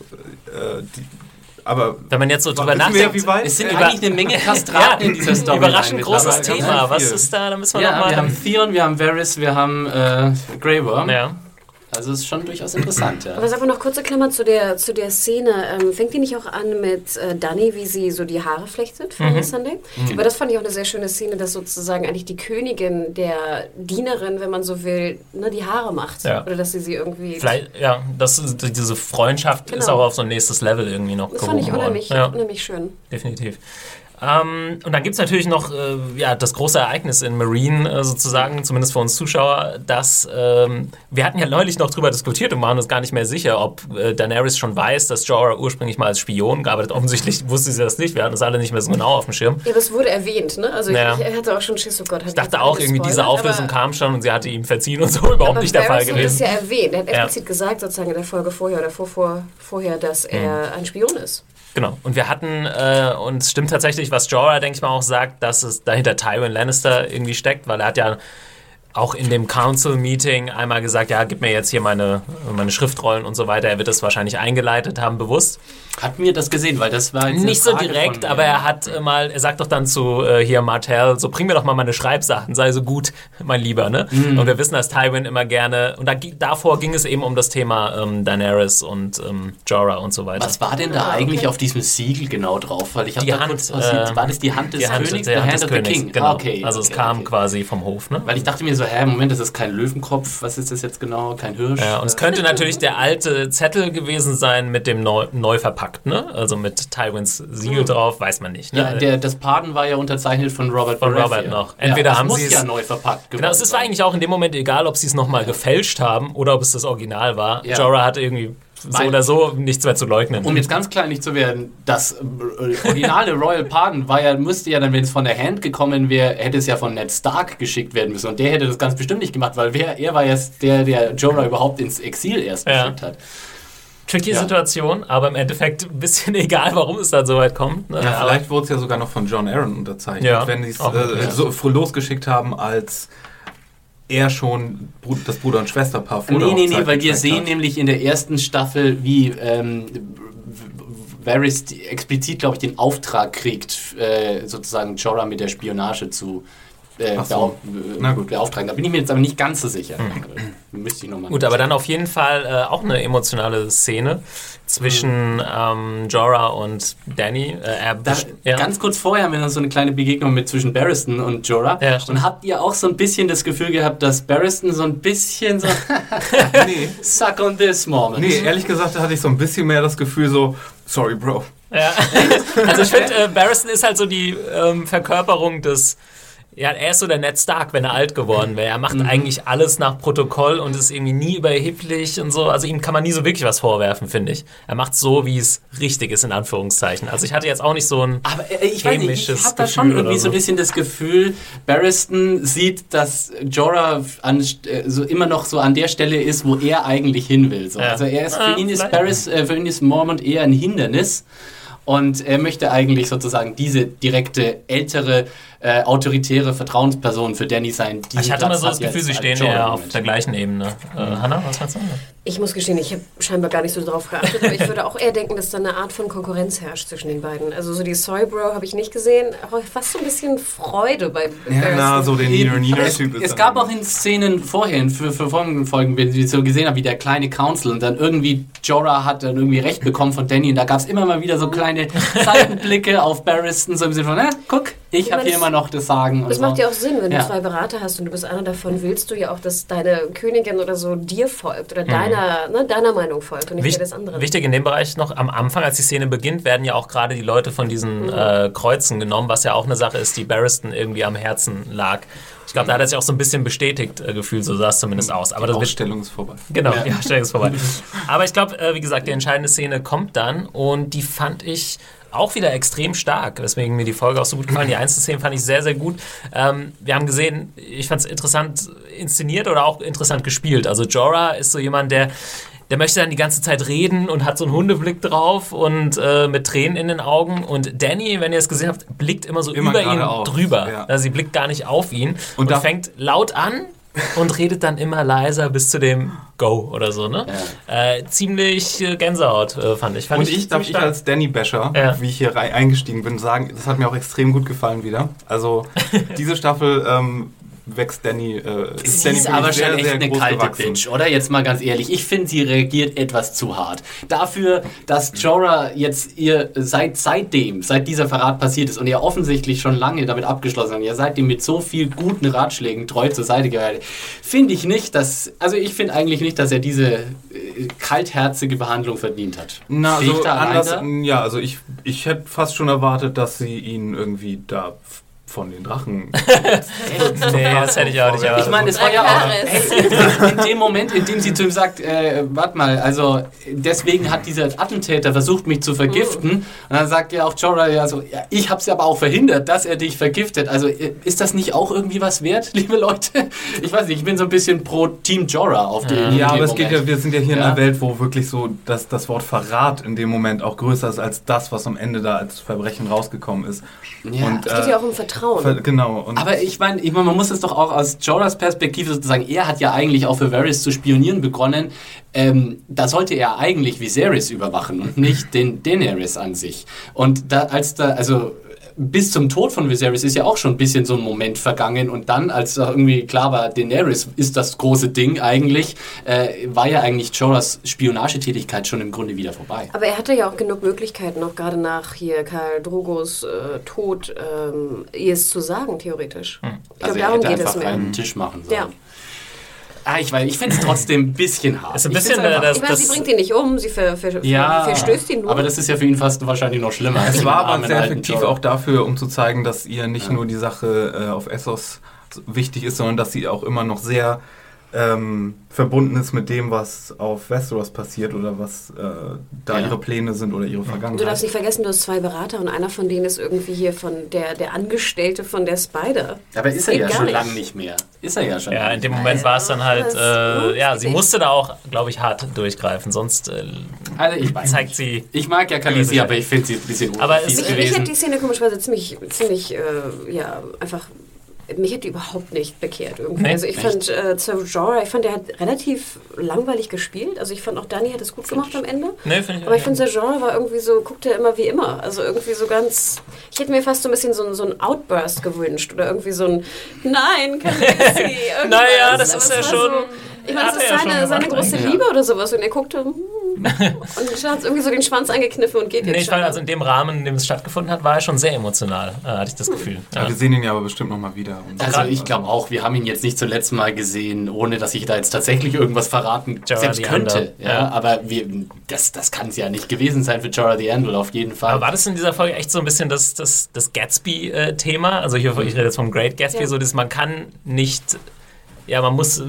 äh, die, aber Wenn man jetzt so drüber nachdenkt, wie weit? Es sind äh, eigentlich eine Menge Kastraten in dieser Story. Überraschend großes. Thema. Ja, Was ist da? Da müssen wir Ja, nochmal. wir haben Theon, wir haben Varys, wir haben äh, Grey Worm. ja. Also es ist schon durchaus interessant, ja. Aber sag mal noch kurze Klammer zu der, zu der Szene. Ähm, fängt die nicht auch an mit äh, Dani, wie sie so die Haare flechtet für Mhm. Sunday? Aber das fand ich auch eine sehr schöne Szene, dass sozusagen eigentlich die Königin der Dienerin, wenn man so will, ne, die Haare macht. Ja. Oder dass sie sie irgendwie... Vielleicht, ja, das ist, diese Freundschaft ist Genau. auch auf so ein nächstes Level irgendwie noch das fand ich unheimlich, Ja. unheimlich schön. definitiv. Ähm, und dann gibt es natürlich noch äh, ja, das große Ereignis in Marine äh, sozusagen, zumindest für uns Zuschauer, dass ähm, wir hatten ja neulich noch drüber diskutiert und waren uns gar nicht mehr sicher, ob äh, Daenerys schon weiß, dass Jorah ursprünglich mal als Spion gearbeitet hat. Offensichtlich wusste sie das nicht, wir hatten das alle nicht mehr so genau auf dem Schirm. Ja, aber es wurde erwähnt, ne? Also Ja. ich, ich hatte auch schon Schiss, oh Gott. Ich dachte auch irgendwie, diese Auflösung kam schon und sie hatte ihm verziehen und so, überhaupt nicht der Fall Varys hat gewesen. es ja erwähnt. Er hat Ja. explizit gesagt, sozusagen in der Folge vorher oder vor, vor, vorher, dass er ein Spion ist. Genau. Und wir hatten, äh, und es stimmt tatsächlich, was Jorah, denke ich mal, auch sagt, dass es dahinter Tywin Lannister irgendwie steckt, weil er hat ja auch in dem Council-Meeting einmal gesagt, ja, gib mir jetzt hier meine, meine Schriftrollen und so weiter. Er wird das wahrscheinlich eingeleitet haben, bewusst. Hatten wir das gesehen, weil das war Nicht so Frage direkt, von- aber er hat äh, mal, er sagt doch dann zu äh, hier Martell, so bring mir doch mal meine Schreibsachen, sei so gut, mein Lieber, ne? Mhm. Und wir wissen, dass Tywin immer gerne, und da, davor ging es eben um das Thema ähm, Daenerys und ähm, Jorah und so weiter. Was war denn da Ah, okay. eigentlich auf diesem Siegel genau drauf? Weil ich habe Die da Hand, kurz was, äh, war das die Hand des Die Hand, Königs, der Hand Hand des of the Königs, King? genau. Ah, okay. also es okay, kam okay. quasi vom Hof, ne? Weil ich dachte mir so, hä, Moment, das ist kein Löwenkopf, was ist das jetzt genau? Kein Hirsch? Ja, und es könnte natürlich der alte Zettel gewesen sein mit dem neu, neu verpackt, ne? Also mit Tywins Siegel drauf, weiß man nicht. Ne? ja, der, das Paden war ja unterzeichnet von Robert Von Baratheon. Robert noch. Entweder ja, das haben sie es- ja neu verpackt genau, es ist eigentlich auch in dem Moment egal, ob sie es nochmal gefälscht haben oder ob es das Original war. Ja. Jorah hatte irgendwie so Weil- oder so nichts mehr zu leugnen. Um jetzt ganz kleinlich zu werden, das äh, originale Royal Pardon war ja, müsste ja dann, wenn es von der Hand gekommen wäre, hätte es ja von Ned Stark geschickt werden müssen. Und der hätte das ganz bestimmt nicht gemacht, weil wer, er war jetzt der, der Jorah überhaupt ins Exil erst Ja. geschickt hat. Tricky Ja. Situation, aber im Endeffekt ein bisschen egal, warum es dann so weit kommt. Ne? Ja, vielleicht wurde es ja sogar noch von John Aaron unterzeichnet, Ja, wenn die es äh, so früh losgeschickt haben, als er schon das Bruder- und Schwesterpaar vor Nee, nee, nee, weil wir sehen hat. nämlich in der ersten Staffel, wie ähm, Varys explizit, glaube ich, den Auftrag kriegt, äh, sozusagen Jorah mit der Spionage zu äh, so. beauf- Na äh, gut. beauftragen. Da bin ich mir jetzt aber nicht ganz so sicher. Müsste ich nochmal. Gut, aber dann auf jeden Fall äh, auch eine emotionale Szene zwischen ähm, Jorah und Danny. Äh, er Da, ja. Ganz kurz vorher haben wir noch so eine kleine Begegnung mit zwischen Barristan und Jorah. Ja, stimmt. und habt ihr auch so ein bisschen das Gefühl gehabt, dass Barristan so ein bisschen so Nee, suck on this moment. nee, ehrlich gesagt hatte ich so ein bisschen mehr das Gefühl so, sorry Bro. Ja. Also ich finde, äh, Barristan ist halt so die ähm, Verkörperung des. Ja, er ist so der Ned Stark, wenn er alt geworden wäre. Er macht Mhm. eigentlich alles nach Protokoll und ist irgendwie nie überheblich und so. Also ihm kann man nie so wirklich was vorwerfen, finde ich. Er macht so, wie es richtig ist, in Anführungszeichen. Also ich hatte jetzt auch nicht so ein. Aber äh, ich weiß nicht, ich habe da schon irgendwie oder so ein so. bisschen das Gefühl, Barristan sieht, dass Jorah an, äh, so immer noch so an der Stelle ist, wo er eigentlich hin will. So. Ja. Also er ist, für, Ah, ihn ist. Barris, äh, für ihn ist Mormont eher ein Hindernis. Und er möchte eigentlich sozusagen diese direkte, ältere, äh, autoritäre Vertrauensperson für Danny sein. die Ich hatte mal Platz so das Gefühl, sie stehen im auf der gleichen Ebene. Äh, Hanna, was meinst du? Ich muss gestehen, ich habe scheinbar gar nicht so drauf geachtet, aber ich würde auch eher denken, dass da eine Art von Konkurrenz herrscht zwischen den beiden. Also so die Soy Bro habe ich nicht gesehen, aber fast so ein bisschen Freude bei Ja, na, so den Nino Aber Nino es, es gab auch in Szenen vorher, für, für folgende Folgen, wenn wir so gesehen haben, wie der kleine Council und dann irgendwie Jorah hat dann irgendwie Recht bekommen von Danny und da gab es immer mal wieder so kleine Seitenblicke auf Barristan, so im Sinne von, na, guck, ich Ich habe hier immer noch das Sagen. Und Das so. macht ja auch Sinn, wenn Ja. du zwei Berater hast und du bist einer davon, willst du ja auch, dass deine Königin oder so dir folgt oder deiner, ne, deiner Meinung folgt und nicht Wicht, der des anderen. wichtig in dem Bereich noch, am Anfang, als die Szene beginnt, werden ja auch gerade die Leute von diesen äh, Kreuzen genommen, was ja auch eine Sache ist, die Barristan irgendwie am Herzen lag. Ich glaube, da hat er sich auch so ein bisschen bestätigt äh, gefühlt, so sah es zumindest aus. Aber das Die wird Ausstellung ist vorbei. Genau, Ja. die Ausstellung ist vorbei. Aber ich glaube, äh, wie gesagt, die entscheidende Szene kommt dann und die fand ich auch wieder extrem stark, weswegen mir die Folge auch so gut gefallen. Die Einzelszenen fand ich sehr, sehr gut. Ähm, wir haben gesehen, ich fand es interessant inszeniert oder auch interessant gespielt. Also Jorah ist so jemand, der der möchte dann die ganze Zeit reden und hat so einen Hundeblick drauf und äh, mit Tränen in den Augen. Und Danny, wenn ihr es gesehen habt, blickt immer so Immer über ihn geradeaus, drüber. ja. Also sie blickt gar nicht auf ihn und, Und fängt laut an und redet dann immer leiser bis zu dem Go oder so, ne? Ja. Äh, ziemlich äh, Gänsehaut, äh, fand ich. Fand und ich, darf ich als Danny Basher, ja. wie ich hier eingestiegen bin, sagen, das hat mir auch extrem gut gefallen wieder. Also diese Staffel ähm, wächst Danny. Äh, ist Danny ist aber schon echt eine kalte gewachsen. Bitch, oder? Jetzt mal ganz ehrlich. Ich finde, sie reagiert etwas zu hart. Dafür, dass Jorah jetzt ihr seit seitdem, seit dieser Verrat passiert ist und ihr offensichtlich schon lange damit abgeschlossen habt, ihr seitdem mit so viel guten Ratschlägen treu zur Seite gehalten, finde ich nicht, dass. Also ich finde eigentlich nicht, dass er diese äh, kaltherzige Behandlung verdient hat. Na, also anders, ja, also ich, ich hätte fast schon erwartet, dass sie ihn irgendwie da von den Drachen. nee, das hätte ich auch nicht erwartet. Ich meine, es war ja auch in dem Moment, in dem sie zu ihm sagt, äh, warte mal, also deswegen hat dieser Attentäter versucht, mich zu vergiften. Und dann sagt ja auch Jorah, also, ja, ich habe es aber auch verhindert, dass er dich vergiftet. Also äh, ist das nicht auch irgendwie was wert, liebe Leute? Ich weiß nicht, ich bin so ein bisschen pro Team Jorah auf die. Ja, ja aber es geht ja, wir sind ja hier ja. in einer Welt, wo wirklich so dass das Wort Verrat in dem Moment auch größer ist als das, was am Ende da als Verbrechen rausgekommen ist. Ja. Und, es geht ja auch um Vertrauen. Vertrauen. Genau. Aber ich meine, ich mein, man muss es doch auch aus Jorahs Perspektive sozusagen, er hat ja eigentlich auch für Varys zu spionieren begonnen. Ähm, da sollte er eigentlich Viserys überwachen und nicht den Daenerys an sich. Und da, als da, also bis zum Tod von Viserys ist ja auch schon ein bisschen so ein Moment vergangen und dann, als irgendwie klar war, Daenerys ist das große Ding eigentlich, äh, war ja eigentlich Jorahs Spionagetätigkeit schon im Grunde wieder vorbei. Aber er hatte ja auch genug Möglichkeiten, auch gerade nach hier Karl Drogos äh, Tod, ähm, ihr es zu sagen, theoretisch. Hm. Ich also glaube, darum geht es mehr. einen Tisch machen sollen. Ja. Ah, ich weiß, ich finde es trotzdem ein bisschen hart. Ist ein bisschen, ich, das, ich meine, sie bringt ihn nicht um, sie ver, ver, ja, verstößt ihn nur. Aber das ist ja für ihn fast wahrscheinlich noch schlimmer. Es war aber sehr effektiv auch dafür, um zu zeigen, dass ihr nicht ja. nur die Sache äh, auf Essos wichtig ist, sondern dass sie auch immer noch sehr ähm, verbunden ist mit dem, was auf Westeros passiert oder was äh, da ja. ihre Pläne sind oder ihre Vergangenheit. Du darfst nicht vergessen, du hast zwei Berater und einer von denen ist irgendwie hier von der, der Angestellte von der Spider. Aber ist er ja schon lange nicht mehr. Ist er ja schon. Ja, in dem Moment war es dann halt, äh, ja, sie musste da auch, glaube ich, hart durchgreifen, sonst äh, also ich zeigt sie. Ich mag ja Khaleesi, aber ich finde sie ein bisschen aber es, ich, ich hätte die Szene komischerweise ziemlich, ziemlich äh, ja, einfach mich hat die überhaupt nicht bekehrt irgendwie. Nee, also ich echt? fand äh, Jorah, ich fand, der hat relativ langweilig gespielt. Also ich fand auch Dani hat es gut gemacht am Ende. Nee, find ich Aber ich finde, Jorah war irgendwie so, guckt er immer wie immer. Also irgendwie so ganz, ich hätte mir fast so ein bisschen so, so ein Outburst gewünscht oder irgendwie so ein Nein, nicht. naja, das ist ja schon... So, ich meine, das ist seine, ja seine große Liebe oder sowas. Und er guckte, hm, und hat irgendwie so den Schwanz angekniffen und geht jetzt. Nee, ich fand, also in dem Rahmen, in dem es stattgefunden hat, war er schon sehr emotional, äh, hatte ich das Gefühl. Ja. Ja, wir sehen ihn ja aber bestimmt nochmal wieder. Also ich glaube auch, wir haben ihn jetzt nicht zuletzt mal gesehen, ohne dass ich da jetzt tatsächlich irgendwas verraten Jorah selbst könnte. Ja, ja, aber wir, das, das kann es ja nicht gewesen sein für Jorah the Andal auf jeden Fall. Aber war das in dieser Folge echt so ein bisschen das, das, das Gatsby-Thema? Also hier, ich rede jetzt vom Great Gatsby, so dass man kann nicht ja, man muss äh,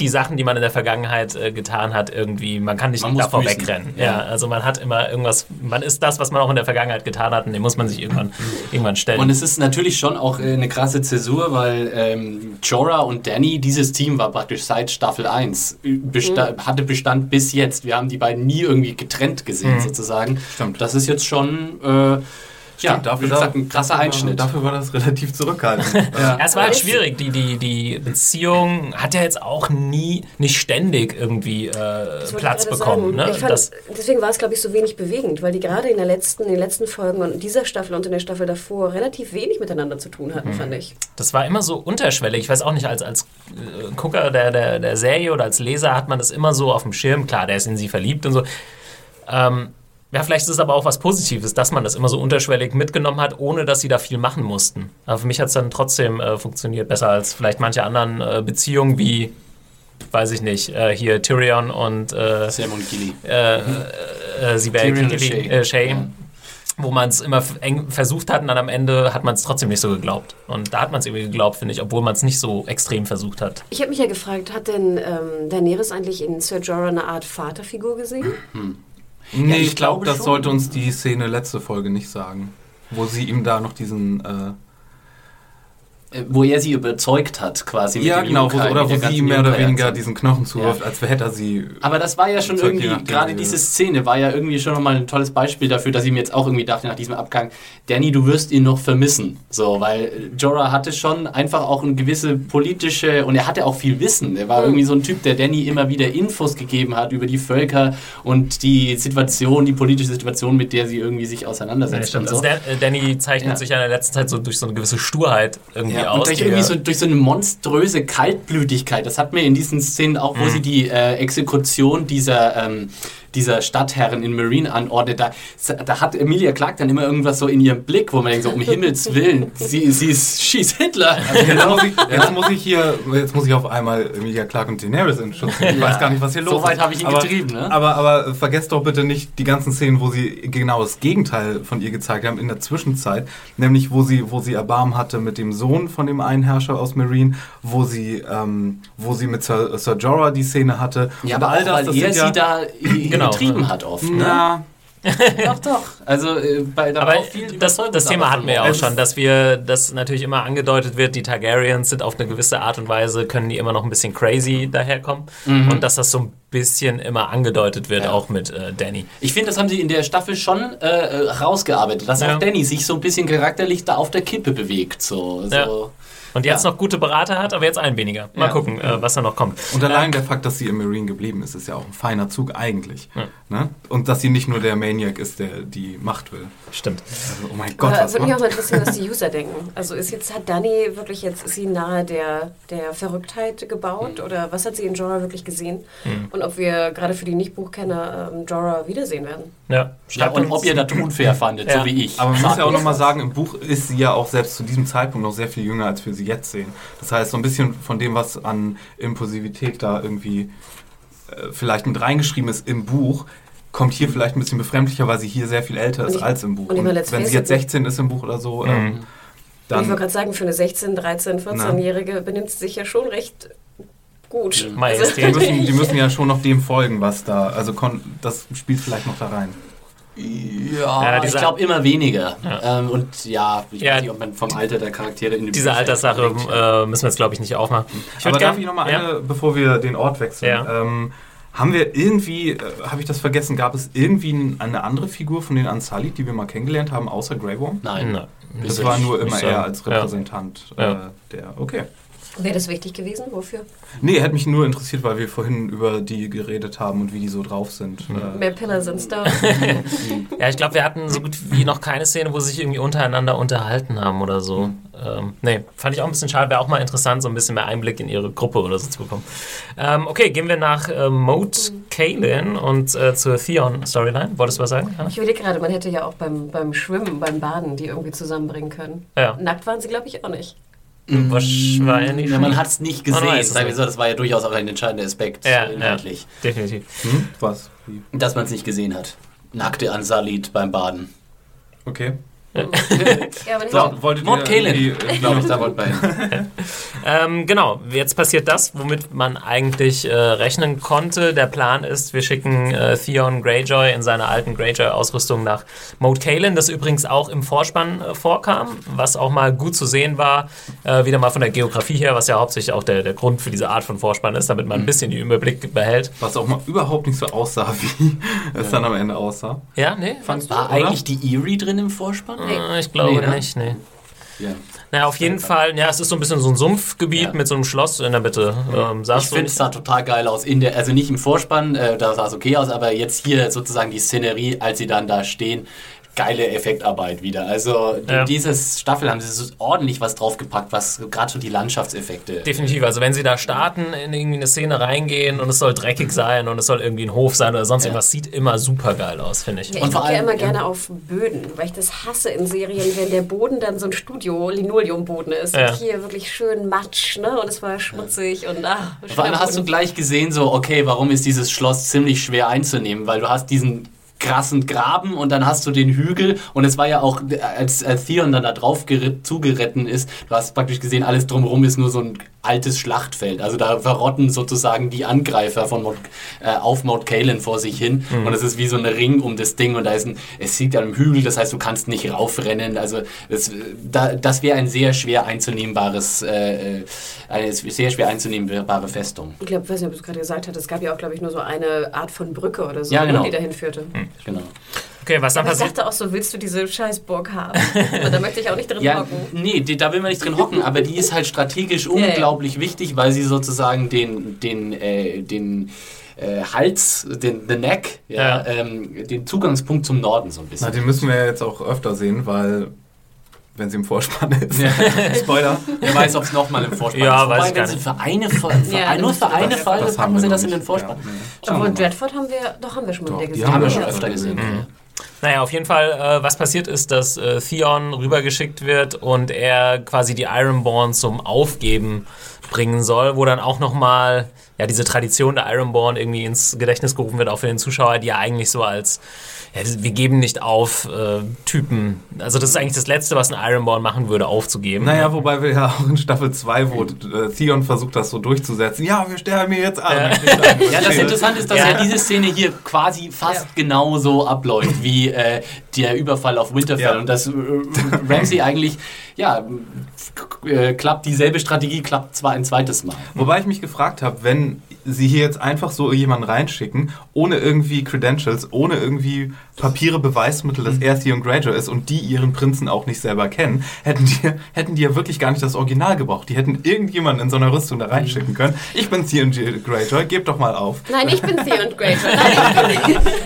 die Sachen, die man in der Vergangenheit äh, getan hat, irgendwie, man kann nicht man davor wegrennen. Ja. ja. also man hat immer irgendwas, man ist das, was man auch in der Vergangenheit getan hat und dem muss man sich irgendwann, irgendwann stellen. Und es ist natürlich schon auch äh, eine krasse Zäsur, weil ähm, Jorah und Danny, dieses Team war praktisch seit Staffel 1, besta mhm. hatte Bestand bis jetzt. Wir haben die beiden nie irgendwie getrennt gesehen, mhm. sozusagen. Stimmt. Das ist jetzt schon... Äh, ja, dafür, gesagt, ein krasser Einschnitt. Dafür war das relativ zurückhaltend. ja. Es war halt schwierig. Die, die, die Beziehung hat ja jetzt auch nie, nicht ständig irgendwie äh, Platz bekommen. Ne? Fand, deswegen war es, glaube ich, so wenig bewegend, weil die gerade in, der letzten, in den letzten Folgen und dieser Staffel und in der Staffel davor relativ wenig miteinander zu tun hatten, mhm. fand ich. Das war immer so unterschwellig. Ich weiß auch nicht, als, als äh, Gucker der, der, der Serie oder als Leser hat man das immer so auf dem Schirm. Klar, der ist in sie verliebt und so. Ähm, ja, vielleicht ist es aber auch was Positives, dass man das immer so unterschwellig mitgenommen hat, ohne dass sie da viel machen mussten. Aber für mich hat es dann trotzdem äh, funktioniert, besser als vielleicht manche anderen äh, Beziehungen wie, weiß ich nicht, äh, hier Tyrion und äh, Sam und Gilly. Äh, äh, Sibel Gilly, äh, Shay. Ja. Wo man es immer eng versucht hat und dann am Ende hat man es trotzdem nicht so geglaubt. Und da hat man es irgendwie geglaubt, finde ich, obwohl man es nicht so extrem versucht hat. Ich habe mich ja gefragt, hat denn ähm, Daenerys eigentlich in Sir Jorah eine Art Vaterfigur gesehen? Hm. Nee, ja, ich, ich glaube, das schon. sollte uns die Szene letzte Folge nicht sagen. Wo sie ihm da noch diesen. Äh, wo er sie überzeugt hat, quasi. ja, genau, wo, oder wo sie mehr oder weniger diesen Knochen zuwirft, ja. als hätte er sie. Aber das war ja schon irgendwie, gerade diese Szene war ja irgendwie schon nochmal ein tolles Beispiel dafür, dass ich mir jetzt auch irgendwie dachte, nach diesem Abgang, Danny, du wirst ihn noch vermissen. So, weil Jorah hatte schon einfach auch eine gewisse politische, und er hatte auch viel Wissen. Er war mhm. irgendwie so ein Typ, der Danny immer wieder Infos gegeben hat über die Völker und die Situation, die politische Situation, mit der sie irgendwie sich auseinandersetzt. Ja, so. also Danny zeichnet ja. sich ja in der letzten Zeit so durch so eine gewisse Sturheit irgendwie ja. Und durch, irgendwie so, durch so eine monströse Kaltblütigkeit. Das hat mir in diesen Szenen auch, wo mhm. sie die äh, Exekution dieser ähm, dieser Stadtherren in Marine anordnet, da, da hat Emilia Clark dann immer irgendwas so in ihrem Blick, wo man denkt, so um Himmels Willen, sie, sie ist, she's Hitler. Also jetzt, muss ich, jetzt, muss ich, hier, jetzt muss ich auf einmal Emilia Clark und Daenerys in Schutz Ich weiß gar nicht, was hier los ist. So weit habe ich ihn aber, getrieben, ne? Aber, aber vergesst doch bitte nicht die ganzen Szenen, wo sie genau das Gegenteil von ihr gezeigt haben in der Zwischenzeit, nämlich wo sie, wo sie Erbarmen hatte mit dem Sohn von dem einen Herrscher aus Marine, wo sie, ähm, wo sie mit Sir, Sir Jorah die Szene hatte. Ja, aber all das, weil das er sie da genau genau. getrieben hat oft. Ne? Na. doch, doch. Also äh, bei da Aber das, das Thema hatten wir ja auch schon, dass wir, dass natürlich immer angedeutet wird, die Targaryens sind auf eine gewisse Art und Weise, können die immer noch ein bisschen crazy daherkommen. Mhm. Und dass das so ein bisschen immer angedeutet wird, ja. auch mit äh, Danny. Ich finde, das haben sie in der Staffel schon äh, äh rausgearbeitet, dass ja. auch Danny sich so ein bisschen charakterlich da auf der Kippe bewegt. So, so. Ja. Und jetzt ja. noch gute Berater hat, aber jetzt ein weniger. Mal ja. gucken, äh, was da noch kommt. Und allein der Fakt, dass sie im Marine geblieben ist, ist ja auch ein feiner Zug eigentlich. Ja. Ne? Und dass sie nicht nur der Maniac ist, der die Macht will. Stimmt. Also, oh mein Gott. Aber würde mich auch mal interessieren, was die User denken. Also ist jetzt, hat Dani wirklich jetzt, ist sie nahe der, der Verrücktheit gebaut? Mhm. Oder was hat sie in Jorah wirklich gesehen? Mhm. Und ob wir gerade für die Nicht-Buchkenner ähm, Jorah wiedersehen werden. Ja, ja und ob ihr das unfair fandet, so wie ich. Aber man muss ja auch nochmal sagen, im Buch ist sie ja auch selbst zu diesem Zeitpunkt noch sehr viel jünger, als wir sie jetzt sehen. Das heißt, so ein bisschen von dem, was an Impulsivität da irgendwie äh, vielleicht mit reingeschrieben ist im Buch, kommt hier vielleicht ein bisschen befremdlicher, weil sie hier sehr viel älter ist ich, als im Buch. Und, und wenn sie jetzt 16 ist im Buch oder so, mhm. ähm, dann... Ich wollte gerade sagen, für eine 16, 13, 14-Jährige benimmt sie sich ja schon recht gut. Also die, müssen, die müssen ja schon noch dem folgen, was da... Also das spielt vielleicht noch da rein. Ja, ja ich glaube immer weniger. Ja. Ähm, und ja, ich ja, weiß nicht, ob man vom Alter der Charaktere in Diese Alterssache äh, müssen wir jetzt, glaube ich, nicht aufmachen. Ich Aber darf ich nochmal eine, bevor wir den Ort wechseln? Ähm, haben wir irgendwie, äh, habe ich das vergessen, gab es irgendwie eine andere Figur von den Ansalit, die wir mal kennengelernt haben, außer Grey Worm? Nein. Nein. Das, das war nur immer er als Repräsentant äh, der. Okay. Wäre das wichtig gewesen? Wofür? Nee, hätte mich nur interessiert, weil wir vorhin über die geredet haben und wie die so drauf sind. Mhm. Mehr Pillar sind da. ja, ich glaube, wir hatten so gut wie noch keine Szene, wo sie sich irgendwie untereinander unterhalten haben oder so. Mhm. Ähm, nee, fand ich auch ein bisschen schade. Wäre auch mal interessant, so ein bisschen mehr Einblick in ihre Gruppe oder so zu bekommen. Ähm, okay, gehen wir nach äh, Mode mhm. Kaelin und äh, zur Theon-Storyline. Wolltest du was sagen? Ja? Ich überlege gerade, man hätte ja auch beim, beim Schwimmen, beim Baden die irgendwie zusammenbringen können. Ja. Nackt waren sie, glaube ich, auch nicht. Wahrscheinlich. Ja, man hat es nicht gesehen. Weiß, Sagen wir so, das war ja durchaus auch ein entscheidender Aspekt ja, inhaltlich. Ja, definitiv. Hm? Was? Wie? Dass man es nicht gesehen hat. Nackte Ansalit beim Baden. Okay ja, aber so, wolltet Mord Kalen. glaube ich, da wollt bei ähm, Genau, jetzt passiert das, womit man eigentlich äh, rechnen konnte. Der Plan ist, wir schicken äh, Theon Greyjoy in seiner alten Greyjoy-Ausrüstung nach Moat Kalen, das übrigens auch im Vorspann äh, vorkam, was auch mal gut zu sehen war, äh, wieder mal von der Geografie her, was ja hauptsächlich auch der, der Grund für diese Art von Vorspann ist, damit man ein mhm. bisschen den Überblick behält. Was auch mal überhaupt nicht so aussah, wie es dann am Ende aussah. Ja, nee. Fandst war du, eigentlich die Erie drin im Vorspann? Nee. Ich glaube nee, nicht, nee. Ja. Naja, auf jeden Fall, ja, es ist so ein bisschen so ein Sumpfgebiet ja. mit so einem Schloss in der Mitte. Ähm, ich finde es sah total geil aus. In der, also nicht im Vorspann, äh, da sah es okay aus, aber jetzt hier sozusagen die Szenerie, als sie dann da stehen, geile Effektarbeit wieder. Also ja. dieses Staffel haben sie so ordentlich was draufgepackt, was gerade so die Landschaftseffekte. Definitiv. Also wenn sie da starten, in irgendwie eine Szene reingehen und es soll dreckig sein und es soll irgendwie ein Hof sein oder sonst ja. irgendwas, sieht immer super geil aus, finde ich. Ja, ich gucke ja immer gerne auf Böden, weil ich das hasse in Serien, wenn der Boden dann so ein Studio Linoleumboden ist und hier wirklich schön Matsch, ne? Und es war schmutzig und ach. Vor allem hast du gleich gesehen, so okay, warum ist dieses Schloss ziemlich schwer einzunehmen, weil du hast diesen krassen Graben und dann hast du den Hügel und es war ja auch, als, als Theon dann da drauf zugeritten ist, du hast praktisch gesehen, alles drumherum ist nur so ein altes Schlachtfeld. Also da verrotten sozusagen die Angreifer von Mount, äh, auf Mount Kalen vor sich hin mhm. und es ist wie so ein Ring um das Ding und da ist ein, es liegt an einem Hügel, das heißt, du kannst nicht raufrennen. Also das, da, das wäre ein sehr schwer einzunehmbares, äh, eine sehr schwer einzunehmbare Festung. Ich glaube, ich weiß nicht, ob du es gerade gesagt hast, es gab ja auch, glaube ich, nur so eine Art von Brücke oder so, ja, genau. die dahin führte. Mhm. Genau. Okay, was dann Aber passiert? Ich dachte auch so, willst du diese Scheißburg haben? Aber da möchte ich auch nicht drin ja, hocken. Nee, die, da will man nicht drin hocken, aber die ist halt strategisch unglaublich ja, ja. wichtig, weil sie sozusagen den, den, äh, den äh, Hals, den the Neck, ja, ähm, den Zugangspunkt zum Norden so ein bisschen. Na, den müssen wir ja jetzt auch öfter sehen, weil wenn sie im Vorspann ist. Ja. Spoiler. Wer weiß, ob es nochmal im Vorspann ja, ist. Wobei, weiß ich wenn sie für eine, für, für ja, nur für eine Folge packen sie das in den Vorspann. Ja. Aber Dreadford haben wir, doch haben wir schon mal doch, gesehen. Die haben wir schon öfter gesehen. Mhm. Naja, auf jeden Fall, äh, was passiert ist, dass äh, Theon rübergeschickt wird und er quasi die Ironborn zum Aufgeben bringen soll, wo dann auch nochmal ja, diese Tradition der Ironborn irgendwie ins Gedächtnis gerufen wird, auch für den Zuschauer, die ja eigentlich so als ja, wir geben nicht auf äh, Typen. Also das ist eigentlich das Letzte, was ein Ironborn machen würde, aufzugeben. Naja, wobei wir ja auch in Staffel 2, wo äh, Theon versucht, das so durchzusetzen. Ja, wir sterben hier jetzt an. Ja, ja das Interessante ist, dass ja. ja. diese Szene hier quasi fast ja. genauso abläuft wie äh, der Überfall auf Winterfell. Und dass äh, Ramsey eigentlich, ja, äh, klappt dieselbe Strategie, klappt zwar ein zweites Mal. Wobei ich mich gefragt habe, wenn sie hier jetzt einfach so jemanden reinschicken, ohne irgendwie Credentials, ohne irgendwie Papiere, Beweismittel, dass er Theon Greyjoy ist und die ihren Prinzen auch nicht selber kennen, hätten die, hätten die ja wirklich gar nicht das Original gebraucht. Die hätten irgendjemanden in so einer Rüstung da reinschicken können. Ich bin Theon Greyjoy, gebt doch mal auf. Nein, ich bin Theon Greyjoy.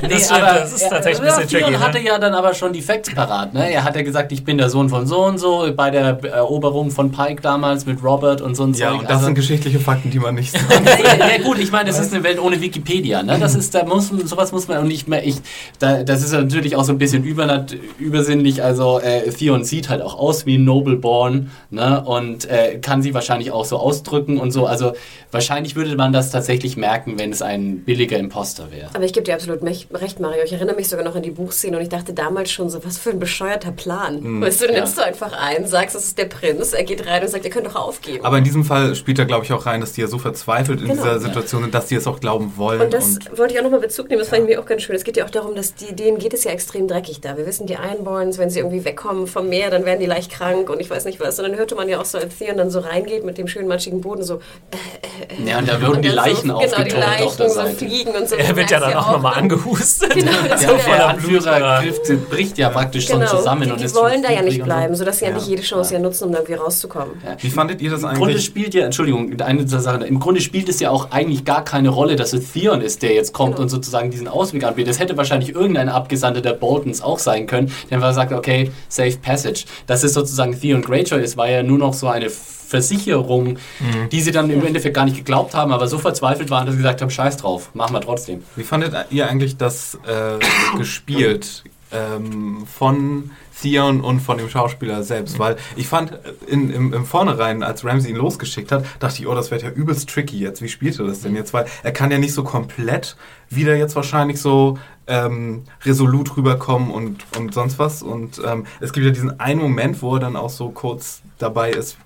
Nein, das, aber, das ist tatsächlich ein bisschen tricky. Theon ne? hatte ja dann aber schon die Facts parat. Ne? Er hat ja gesagt, ich bin der Sohn von so und so, bei der Eroberung von Pike damals mit Robert und so ein Ja, Zeug. und das also, sind geschichtliche Fakten, die man nicht sagt. ja, gut, ich meine, das ist eine Welt ohne Wikipedia. Ne? Das ist, da muss, sowas muss man auch nicht mehr, ich, da, das ist natürlich auch so ein bisschen übernat übersinnlich. Also äh, Theon sieht halt auch aus wie ein Nobleborn ne? und äh, kann sie wahrscheinlich auch so ausdrücken und so. Also wahrscheinlich würde man das tatsächlich merken, wenn es ein billiger Imposter wäre. Aber ich gebe dir absolut recht, Mario. Ich erinnere mich sogar noch an die Buchszene und ich dachte damals schon so, was für ein bescheuerter Plan. Mhm. Weißt du, du nimmst ja. du einfach ein, sagst, das ist der Prinz, er geht rein und sagt, ihr könnt doch aufgeben. Aber in diesem Fall spielt er, glaube ich, auch rein, dass die ja so verzweifelt in genau. dieser Situation sind, dass die es auch glauben wollen. Und das und wollte ich auch nochmal Bezug nehmen, das ja. fand ich mir auch ganz schön. Es geht ja auch darum, dass die, denen geht es ja extrem dreckig da. Wir wissen, die Einborns, wenn sie irgendwie wegkommen vom Meer, dann werden die leicht krank und ich weiß nicht was. Und dann hörte man ja auch so, als Theon dann so reingeht mit dem schönen matschigen Boden so. Äh, äh, ja, und da würden die Leichen so, Genau, die Leichen auf der so fliegen und so. Er wird ja dann auch nochmal angehustet. Genau, das ja, der Anführer bricht ja praktisch genau. schon zusammen. Die, und die wollen da ja nicht bleiben, sodass sie ja nicht jede Chance ja nutzen, um da wieder rauszukommen. Wie fandet ihr das eigentlich? Im Grunde spielt ja, Entschuldigung, eine Sache, im Grunde spielt es ja auch eigentlich gar keine Rolle, dass es Theon ist, der jetzt kommt genau. und sozusagen diesen Ausweg anbietet. Das hätte wahrscheinlich irgendein Abgesandter der Boltons auch sein können, der einfach sagt, okay, Safe Passage. Dass es sozusagen Theon Greyjoy ist, war ja nur noch so eine Versicherung, mhm. die sie dann im Endeffekt gar nicht geglaubt haben, aber so verzweifelt waren, dass sie gesagt haben, scheiß drauf, machen wir trotzdem. Wie fandet ihr eigentlich das äh, gespielt ähm, von Theon und von dem Schauspieler selbst, weil ich fand in, im, im Vornherein, als Ramsey ihn losgeschickt hat, dachte ich, oh, das wird ja übelst tricky jetzt. Wie spielt er das denn jetzt? Weil er kann ja nicht so komplett wieder jetzt wahrscheinlich so ähm, resolut rüberkommen und, und sonst was. Und ähm, es gibt ja diesen einen Moment, wo er dann auch so kurz dabei ist,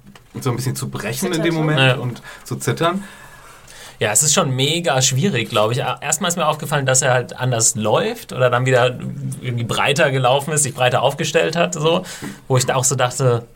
so ein bisschen zu brechen Zittert in dem Moment ja. und zu zittern. Ja, es ist schon mega schwierig, glaube ich. Erstmal ist mir aufgefallen, dass er halt anders läuft oder dann wieder irgendwie breiter gelaufen ist, sich breiter aufgestellt hat, so, wo ich da auch so dachte,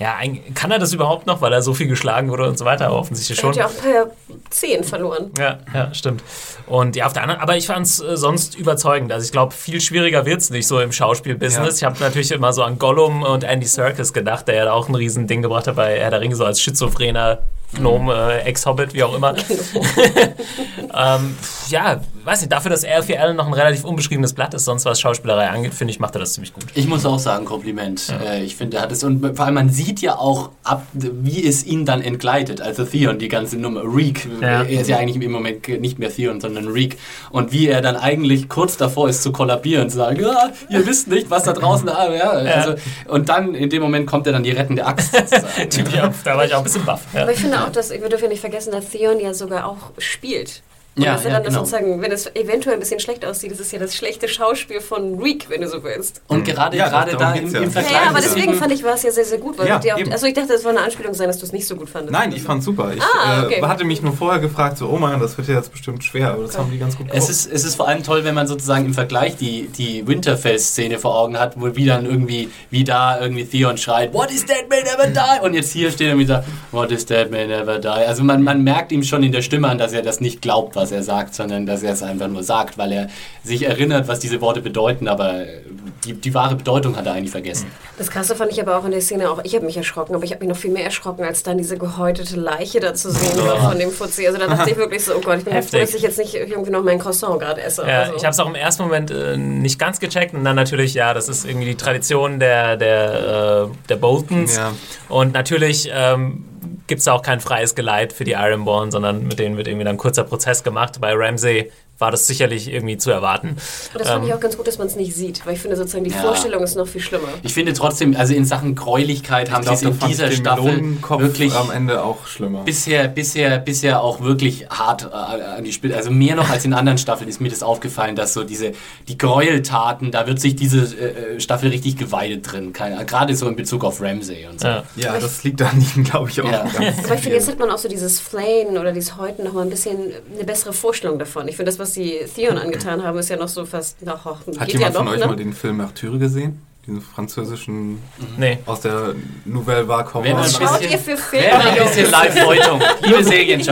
ja, kann er das überhaupt noch, weil er so viel geschlagen wurde und so weiter, aber offensichtlich schon. Er hat ja auch per 10 verloren. Ja, ja, stimmt. Und ja, auf der anderen, aber ich fand es äh, sonst überzeugend. Also ich glaube, viel schwieriger wird es nicht so im Schauspielbusiness. Ja. Ich habe natürlich immer so an Gollum und Andy Serkis gedacht, der ja auch ein riesen Ding gebracht hat bei Herr der Ringe, so als schizophrener Gnome, äh, Ex-Hobbit, wie auch immer. ähm, ja, weiß nicht, dafür, dass er für Allen noch ein relativ unbeschriebenes Blatt ist, sonst was Schauspielerei angeht, finde ich, macht er das ziemlich gut. Ich muss auch sagen, Kompliment. Ja. Äh, ich finde, er hat es, und vor allem man sieht ja auch, ab, wie es ihn dann entgleitet, also Theon, die ganze Nummer, Reek, ja. er ist ja eigentlich im Moment nicht mehr Theon, sondern Reek, und wie er dann eigentlich kurz davor ist zu kollabieren, zu sagen, ja, ihr wisst nicht, was da draußen, ah, ja, also, und dann in dem Moment kommt er dann die rettende Axt sozusagen. ja, da war ich auch ein bisschen baff. Aber ich finde auch, dass, wir dürfen ja nicht vergessen, dass Theon ja sogar auch spielt. Und Ja, das ist ja dann genau. sozusagen, wenn es eventuell ein bisschen schlecht aussieht, das ist ja das schlechte Schauspiel von Reek, wenn du so willst. Und gerade, Ja, gerade da im, ja. im Vergleich. Ja, aber deswegen fand ich, war es ja sehr, sehr gut. Weil Ja, auch, also ich dachte, das war eine Anspielung sein, dass du es nicht so gut fandest. Nein, ich fand's super. Ich Ah, okay. äh, hatte mich nur vorher gefragt, so, oh Mann, das wird ja jetzt bestimmt schwer, aber das haben die ganz gut Es ist, es ist vor allem toll, wenn man sozusagen im Vergleich die, die Winterfell-Szene vor Augen hat, wo wie dann irgendwie, wie da irgendwie Theon schreit, What is dead may never die? Und jetzt hier steht er wieder, What is dead may never die? Also man, man merkt ihm schon in der Stimme an, dass er das nicht glaubt, was er sagt, sondern dass er es einfach nur sagt, weil er sich erinnert, was diese Worte bedeuten, aber die, die wahre Bedeutung hat er eigentlich vergessen. Das Krasse fand ich aber auch in der Szene auch, ich habe mich erschrocken, aber ich habe mich noch viel mehr erschrocken, als dann diese gehäutete Leiche da zu sehen war von dem Fuzzi. Also da dachte ich wirklich so, oh Gott, ich bin Heftig. froh, dass ich jetzt nicht irgendwie noch mein Croissant gerade esse. Ja, Also. ich habe es auch im ersten Moment äh, nicht ganz gecheckt und dann natürlich, ja, das ist irgendwie die Tradition der, der, äh, der Boltons. Ja. Und natürlich ähm, gibt es da auch kein freies Geleit für die Ironborn, sondern mit denen wird irgendwie dann ein kurzer Prozess gemacht. Bei Ramsay war das sicherlich irgendwie zu erwarten. Und das fand Ähm, ich auch ganz gut, dass man es nicht sieht, weil ich finde sozusagen die Ja. Vorstellung ist noch viel schlimmer. Ich finde trotzdem, also in Sachen Gräulichkeit haben sie es in dieser Staffel wirklich am Ende auch schlimmer. bisher, bisher, bisher auch wirklich hart äh, an die Spitze. Also mehr noch als in anderen Staffeln ist mir das aufgefallen, dass so diese die Gräueltaten, da wird sich diese äh, Staffel richtig geweidet drin. Gerade so in Bezug auf Ramsay und so. ja. Ja, das liegt an ihm, glaube ich, auch Ja. ganz Aber ich finde, jetzt hat man auch so dieses Flayen oder dieses Häuten noch mal ein bisschen eine bessere Vorstellung davon. Ich finde, das, was die Theon angetan haben, ist ja noch so fast, noch, Hat geht ja jemand von noch, euch ne? mal den Film Martyre gesehen? Diesen französischen Nee. aus der Nouvelle Vague mal Was ein schaut bisschen- ihr für Wäre mal ein Filme, bisschen? Live-Häutung. Liebe nicht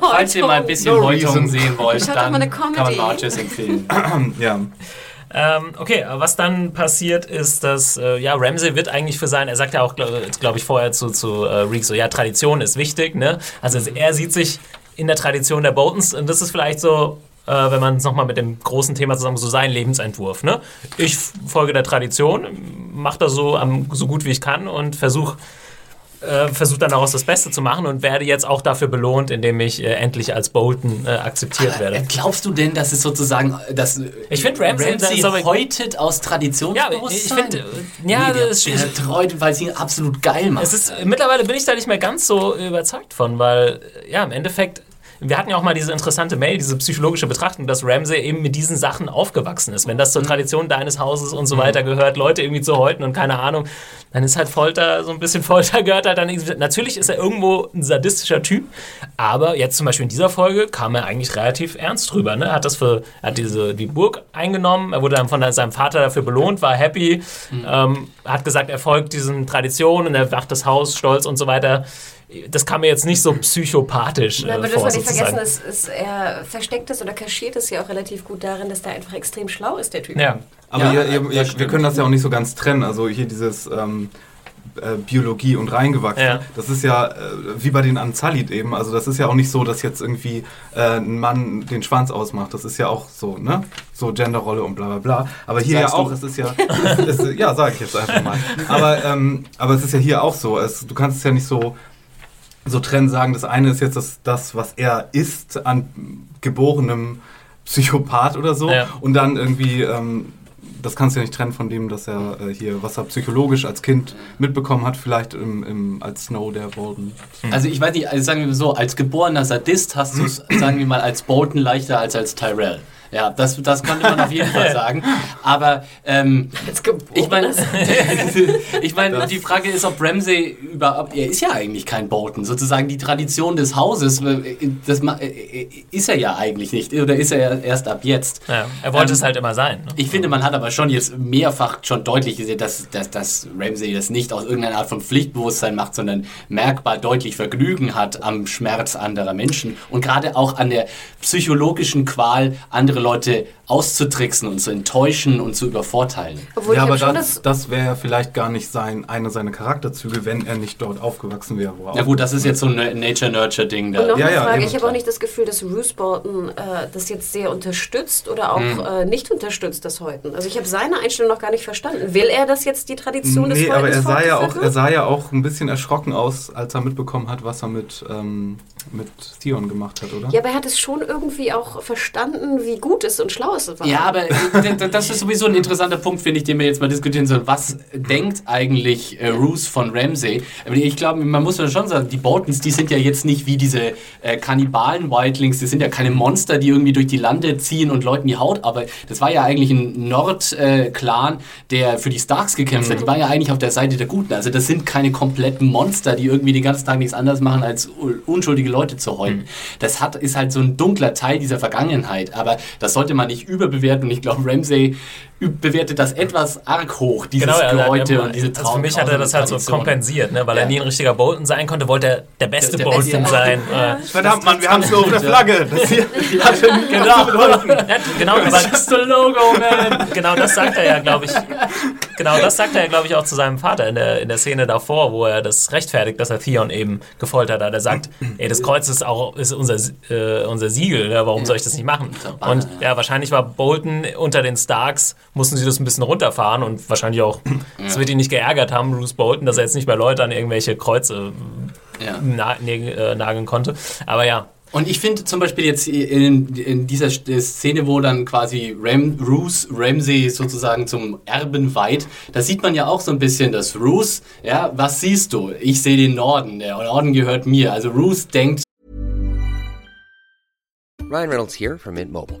falls ihr mal, ein bisschen No Häutung reason. sehen wollt, dann mal eine kann man. Marches empfehlen. Ja, Ähm, okay, was dann passiert ist, dass äh, ja Ramsey wird eigentlich für sein, er sagt ja auch, glaube glaub ich, vorher zu, zu äh, Reek so, ja, Tradition ist wichtig, ne? Also er sieht sich in der Tradition der Boltons und das ist vielleicht so, äh, wenn man es nochmal mit dem großen Thema zusammen, so sein Lebensentwurf, ne? Ich folge der Tradition, mache das so, am, so gut wie ich kann und versuche äh, versuche dann daraus das Beste zu machen und werde jetzt auch dafür belohnt, indem ich äh, endlich als Bolton äh, akzeptiert Äh, werde. Glaubst du denn, dass es sozusagen, dass Ich find Ramsay- Ramsay das ist aber- häutet aus Ja, Traditionsbewusstsein? ich finde, äh, ja, nee, der, das der treut, weil sie ihn absolut geil macht. Ist, mittlerweile bin ich da nicht mehr ganz so überzeugt von, weil, ja, im Endeffekt, wir hatten ja auch mal diese interessante Mail, diese psychologische Betrachtung, dass Ramsay eben mit diesen Sachen aufgewachsen ist. Wenn das zur Tradition deines Hauses und so weiter gehört, Leute irgendwie zu häuten und keine Ahnung, dann ist halt Folter, so ein bisschen Folter gehört halt dann. Natürlich ist er irgendwo ein sadistischer Typ, aber jetzt zum Beispiel in dieser Folge kam er eigentlich relativ ernst drüber. Ne? Er hat das für, hat diese, die Burg eingenommen, er wurde dann von seinem Vater dafür belohnt, war happy, ähm, hat gesagt, er folgt diesen Traditionen und er wacht das Haus stolz und so weiter. Das kam mir jetzt nicht so psychopathisch äh, Ja, aber das vor, man nicht vergessen, ist, ist, er versteckt es oder kaschiert es ja auch relativ gut darin, dass der einfach extrem schlau ist, der Typ. Ja. aber Ja, ihr, ihr, ihr, wir können das ja auch nicht so ganz trennen. Also hier dieses ähm, äh, Biologie und reingewachsen. Ja. Das ist ja äh, wie bei den Anzalit eben. Also das ist ja auch nicht so, dass jetzt irgendwie äh, ein Mann den Schwanz ausmacht. Das ist ja auch so, ne? So Genderrolle und bla bla bla. Aber hier Sagst ja auch, du? es ist ja, es, ist- ja, sage ich jetzt einfach mal. Aber, ähm, aber es ist ja hier auch so. Es, du kannst es ja nicht so so trennen sagen, das eine ist jetzt das, das was er ist an geborenem Psychopath oder so Ja. und dann irgendwie, ähm, das kannst du ja nicht trennen von dem, dass er äh, hier, was er psychologisch als Kind mitbekommen hat, vielleicht im, im, als Snow der Bolton. Also ich weiß nicht, also sagen wir so, als geborener Sadist hast du es, sagen wir mal, als Bolton leichter als als Tyrell. Ja, das, das konnte man auf jeden Fall sagen. Aber ähm, ich meine, ich meine, die Frage ist, ob Ramsay überhaupt, er ist ja eigentlich kein Bolton, sozusagen die Tradition des Hauses, äh, das ma- äh, ist er ja eigentlich nicht, oder ist er erst ab jetzt? Ja, er wollte Ähm, es halt immer sein. Ne? Ich finde, man hat aber schon jetzt mehrfach schon deutlich gesehen, dass, dass, dass Ramsay das nicht aus irgendeiner Art von Pflichtbewusstsein macht, sondern merkbar deutlich Vergnügen hat am Schmerz anderer Menschen und gerade auch an der psychologischen Qual, andere Leute auszutricksen und zu enttäuschen und zu übervorteilen. Obwohl ja, ich aber das, das, das wäre ja vielleicht gar nicht sein, eine seiner Charakterzüge, wenn er nicht dort aufgewachsen wäre. Wo Na gut, das ist jetzt so ein Nature-Nurture-Ding Und da. noch Ja, eine ja, Frage, eben, ich habe auch nicht das Gefühl, dass Bruce Bolton äh, das jetzt sehr unterstützt oder auch Hm. äh, nicht unterstützt, das Häuten. Also ich habe seine Einstellung noch gar nicht verstanden. Will er, dass jetzt die Tradition des Nee, aber er Häutens sah, ja auch, er sah ja auch ein bisschen erschrocken aus, als er mitbekommen hat, was er mit, ähm, mit Theon gemacht hat, oder? Ja, aber er hat es schon irgendwie auch verstanden, wie Gutes und Schlaues war. Ja, aber äh, das ist sowieso ein interessanter Punkt, finde ich, den wir jetzt mal diskutieren sollen. Was denkt eigentlich äh, Roos von Ramsey? Ich glaube, man muss schon sagen, die Boltons, die sind ja jetzt nicht wie diese äh, Kannibalen-Wildlings, die sind ja keine Monster, die irgendwie durch die Lande ziehen und Leuten die Haut, aber das war ja eigentlich ein Nord-Clan, äh, der für die Starks gekämpft mhm. hat. Die waren ja eigentlich auf der Seite der Guten. Also das sind keine kompletten Monster, die irgendwie den ganzen Tag nichts anderes machen, als unschuldige Leute zu häuten. Mhm. Das hat, ist halt so ein dunkler Teil dieser Vergangenheit, aber das sollte man nicht überbewerten und ich glaube, Ramsey bewertet das etwas arg hoch, dieses genau, Geläute und diese Traum also Für mich hat er das halt so kompensiert, ne? weil ja. er nie ein richtiger Bolton sein konnte, wollte er der beste der, der Bolton beste. sein. Ja. Verdammt, Mann, wir haben es nur auf der Flagge. Das hier genau. genau, das ist das Logo, man. Genau das sagt er ja, glaube ich. Genau das sagt er ja, glaube ich, auch zu seinem Vater in der, in der Szene davor, wo er das rechtfertigt, dass er Theon eben gefoltert hat. Er sagt, ey, das Kreuz ist auch ist unser, äh, unser Siegel, ne? warum soll ich das nicht machen? Und ja, wahrscheinlich war Bolton unter den Starks mussten sie das ein bisschen runterfahren und wahrscheinlich auch, es ja. wird ihn nicht geärgert haben, Bruce Bolton, dass er jetzt nicht bei Leuten an irgendwelche Kreuze ja. na, äh, nageln konnte. Aber ja, und ich finde zum Beispiel jetzt in, in, dieser Szene, wo dann quasi Ram, Roos Ramsey sozusagen zum Erben weiht, da sieht man ja auch so ein bisschen, dass Roos, ja, was siehst du? Ich sehe den Norden, der Norden gehört mir. Also Roos denkt. Ryan Reynolds here from Mint Mobile.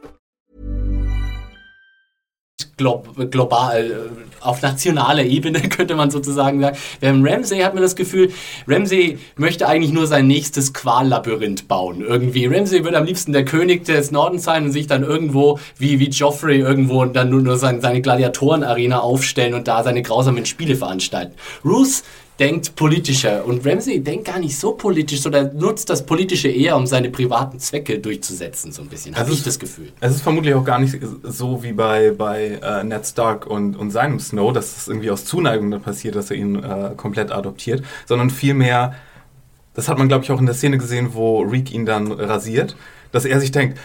global, äh, auf nationaler Ebene könnte man sozusagen sagen. Während Ramsey hat man das Gefühl, Ramsey möchte eigentlich nur sein nächstes Quallabyrinth bauen. Irgendwie. Ramsey würde am liebsten der König des Nordens sein und sich dann irgendwo, wie, wie Joffrey, irgendwo dann nur, nur seine, Gladiatoren-Arena aufstellen und da seine grausamen Spiele veranstalten. Roos denkt politischer. Und Ramsey denkt gar nicht so politisch, sondern nutzt das Politische eher, um seine privaten Zwecke durchzusetzen, so ein bisschen. Habe ich das Gefühl. Es ist vermutlich auch gar nicht so wie bei, bei äh, Ned Stark und, und seinem Snow, dass es irgendwie aus Zuneigung dann passiert, dass er ihn äh, komplett adoptiert, sondern vielmehr, das hat man glaube ich auch in der Szene gesehen, wo Reek ihn dann rasiert, dass er sich denkt,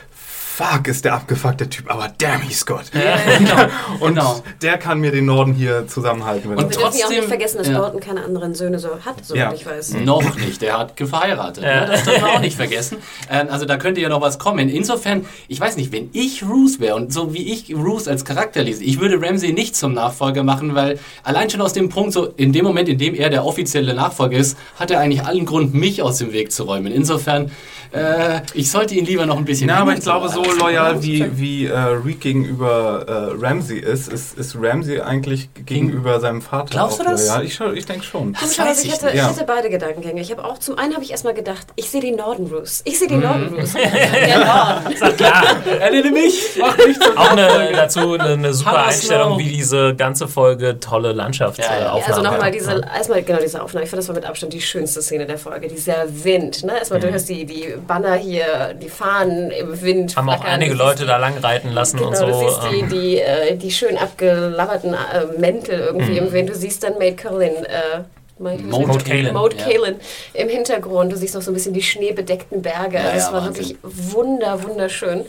fuck, ist der abgefuckte Typ, aber damn, he's Scott. Ja, genau. und genau. der kann mir den Norden hier zusammenhalten. und wir dürfen ja auch nicht vergessen, dass ja. Norton keine anderen Söhne so hat, soweit ja. ich weiß. Noch nicht, der hat geheiratet. Ja. Ne? Das dürfen wir auch nicht vergessen. Ähm, also da könnte ja noch was kommen. Insofern, ich weiß nicht, wenn ich Roos wäre und so wie ich Roos als Charakter lese, ich würde Ramsey nicht zum Nachfolger machen, weil allein schon aus dem Punkt, so in dem Moment, in dem er der offizielle Nachfolger ist, hat er eigentlich allen Grund, mich aus dem Weg zu räumen. Insofern, äh, ich sollte ihn lieber noch ein bisschen... Ja, aber ich glaube so, loyal wie, wie äh, Reek gegenüber äh, Ramsey ist, ist, ist Ramsey eigentlich gegenüber seinem Vater Glaubst du das? Ja, ich, ich denke schon. Das weiß ich, hatte, ich hatte beide Gedankengänge. Ich habe auch, zum einen habe ich erstmal gedacht, ich sehe die Norden Roos. Ich sehe die mhm. Norden Roos. Der Norden. Ist doch klar. Erinnere mich. Mach mich zum Auch eine, dazu eine, eine super Einstellung, wie diese ganze Folge tolle Landschaftsaufnahmen. Ja, ja. Also nochmal diese, erstmal genau diese Aufnahme. Ich fand, das war mit Abstand die schönste Szene der Folge. Dieser Wind. Ne? Erstmal, mhm. du hörst die, die Banner hier, die Fahnen im Wind. Haben auch einige Leute da lang reiten lassen genau, und so. Du siehst die, ähm. die, äh, die schön abgelabberten äh, Mäntel irgendwie mhm. im Wind. Du siehst dann Maid Curlin. Äh, Mode Kalen. Mode Kalen ja. im Hintergrund. Du siehst noch so ein bisschen die schneebedeckten Berge. Ja, das ja, war Wahnsinn. wirklich wunder, wunderschön.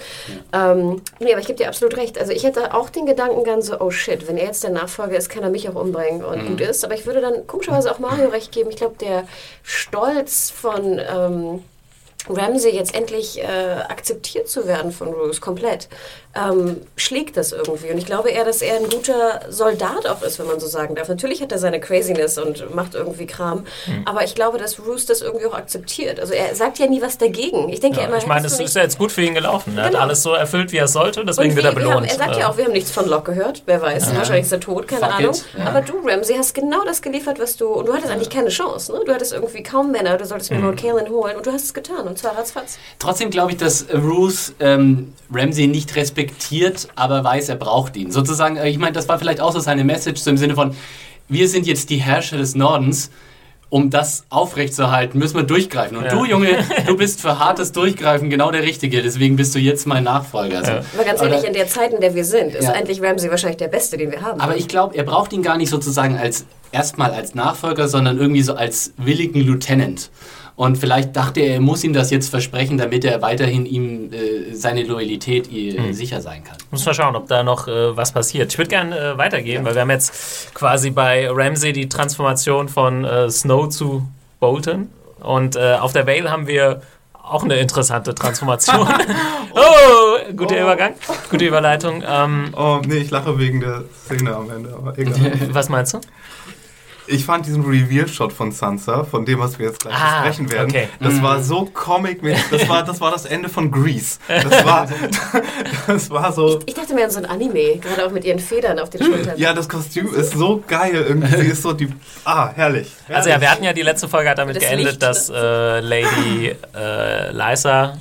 Ähm, nee, aber ich gebe dir absolut recht. Also ich hätte auch den Gedanken ganz so, oh shit, wenn er jetzt der Nachfolger ist, kann er mich auch umbringen und mhm. gut ist. Aber ich würde dann komischerweise auch Mario recht geben. Ich glaube, der Stolz von... Ähm, Ramsey jetzt endlich äh, akzeptiert zu werden von Roos komplett, ähm, schlägt das irgendwie. Und ich glaube eher, dass er ein guter Soldat auch ist, wenn man so sagen darf. Natürlich hat er seine Craziness und macht irgendwie Kram, mhm. aber ich glaube, dass Roos das irgendwie auch akzeptiert. Also er sagt ja nie was dagegen. Ich denke ja, immer, ich meine, es ist ja jetzt gut für ihn gelaufen. Er genau. hat alles so erfüllt, wie er sollte, deswegen wird er belohnt. Haben, er sagt ja auch, wir haben nichts von Locke gehört. Wer weiß, ja. wahrscheinlich ist er tot, keine Fuck Ahnung. Ja. Aber du, Ramsey, hast genau das geliefert, was du. Und du hattest eigentlich keine Chance. Ne? Du hattest irgendwie kaum Männer. Du solltest mir mhm. Lord Kalen holen und du hast es getan. Und zwar ratzfatz. Trotzdem glaube ich, dass Ruth ähm, Ramsey nicht respektiert, aber weiß, er braucht ihn. Sozusagen, äh, ich meine, das war vielleicht auch so seine Message, so im Sinne von, wir sind jetzt die Herrscher des Nordens um das aufrechtzuerhalten, müssen wir durchgreifen. Und ja. du, Junge, du bist für hartes Durchgreifen genau der Richtige. Deswegen bist du jetzt mein Nachfolger. Also, ja. Aber ganz ehrlich, in der Zeit, in der wir sind, ist ja. eigentlich Ramsey wahrscheinlich der Beste, den wir haben. Aber ich glaube, er braucht ihn gar nicht sozusagen als erstmal als Nachfolger, sondern irgendwie so als willigen Lieutenant. Und vielleicht dachte er, er muss ihm das jetzt versprechen, damit er weiterhin ihm äh, seine Loyalität äh, mhm. sicher sein kann. Muss mal schauen, ob da noch äh, was passiert. Ich würde gerne äh, weitergehen, ja. weil wir haben jetzt quasi bei Ramsey die Transformation von äh, Snow zu Bolton. Und äh, auf der Vale haben wir auch eine interessante Transformation. oh, guter oh. Übergang, gute Überleitung. Ähm, oh, nee, ich lache wegen der Szene am Ende, aber egal. Was meinst du? Ich fand diesen Reveal-Shot von Sansa, von dem, was wir jetzt gleich ah, besprechen werden, okay. das mhm. war so comic -mäßig. das war, das war das Ende von Grease. Das war, das war so... Ich, ich, dachte mir an so ein Anime, gerade auch mit ihren Federn auf den Schultern. Ja, das Kostüm ist so geil irgendwie. Sie ist so die... Ah, herrlich. herrlich. Also ja, wir hatten ja die letzte Folge hat damit das geendet, Licht, dass äh, Lady äh, Lysa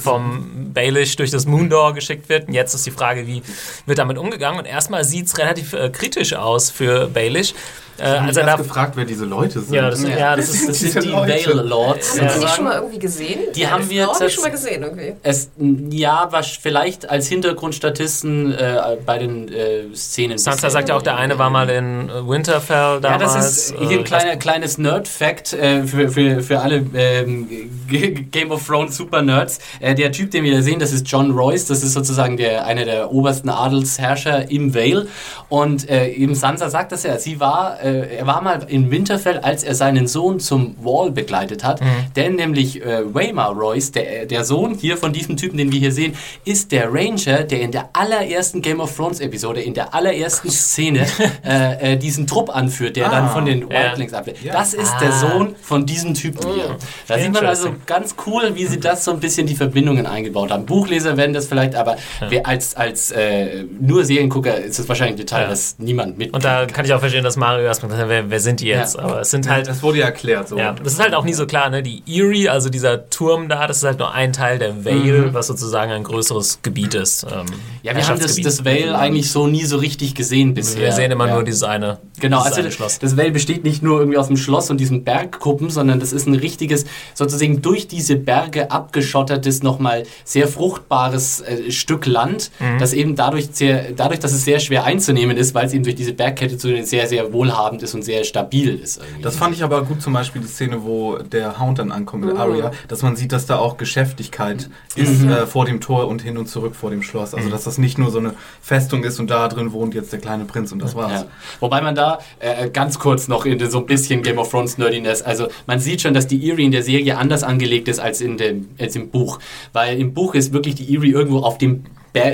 vom Baelish durch das Moondoor geschickt wird. Und jetzt ist die Frage, wie wird damit umgegangen? Und erstmal sieht es relativ äh, kritisch aus für Baelish. Äh, als er da gefragt, wer diese Leute sind. Ja, das, ja. ja, das, ist, das sind die Vale Lords. Haben Sie die schon mal irgendwie gesehen? Die ja, haben wir haben schon mal gesehen irgendwie. Es, ja, was vielleicht als Hintergrundstatisten äh, bei den äh, Szenen. Sansa sagt ja auch, der eine war mal in Winterfell damals. Ja, das ist hier ein kleiner, kleines Nerd-Fact äh, für, für, für alle ähm, Game of Thrones Super-Nerds. Äh, der Typ, den wir da sehen, das ist John Royce. Das ist sozusagen der, einer der obersten Adelsherrscher im Vale. Und äh, eben Sansa sagt das ja, sie war äh, er war mal in Winterfell, als er seinen Sohn zum Wall begleitet hat. Mhm. Denn nämlich äh, Waymar Royce, der, der Sohn hier von diesem Typen, den wir hier sehen, ist der Ranger, der in der allerersten Game of Thrones Episode, in der allerersten Szene äh, äh, diesen Trupp anführt, der ah, dann von den Wildlings ja. ablenkt. Das ist ah. der Sohn von diesem Typen oh, hier. Da sieht man also ganz cool, wie sie das so ein bisschen die Verbindungen eingebaut haben. Buchleser werden das vielleicht, aber ja. als, als äh, nur Seriengucker ist es wahrscheinlich ein Detail, ja. das niemand mit. Und da kann ich auch verstehen, dass Mario erst erstmal wer, wer sind die jetzt? Ja. Aber es sind halt. Das wurde ja erklärt. So. Ja, das ist halt auch nie so klar, ne? Die Erie, also dieser Turm da, das ist halt nur ein Teil der Vale, mhm. was sozusagen ein größeres Gebiet ist. Ähm, ja, wir haben das, das Vale eigentlich so nie so richtig gesehen bisher. Wir sehen immer ja. nur dieses eine. Genau, dieses also eine Schloss. das Vale besteht nicht nur irgendwie aus dem Schloss und diesen Bergkuppen, sondern das ist ein richtiges, sozusagen durch diese Berge abgeschottertes, nochmal sehr fruchtbares äh, Stück Land, mhm. das eben dadurch, sehr, dadurch, dass es sehr schwer einzunehmen ist, weil es eben durch diese Bergkette zu sehr, sehr wohlhabend wohlhabend ist und sehr stabil ist. Irgendwie. Das fand ich aber gut, zum Beispiel die Szene, wo der Hound dann ankommt mit oh. Arya, dass man sieht, dass da auch Geschäftigkeit mhm. ist äh, vor dem Tor und hin und zurück vor dem Schloss. Also, mhm. dass das nicht nur so eine Festung ist und da drin wohnt jetzt der kleine Prinz und das war's. Ja. Wobei man da äh, ganz kurz noch in so ein bisschen Game of Thrones Nerdiness, also man sieht schon, dass die Eerie in der Serie anders angelegt ist als, in dem, als im Buch. Weil im Buch ist wirklich die Eerie irgendwo auf dem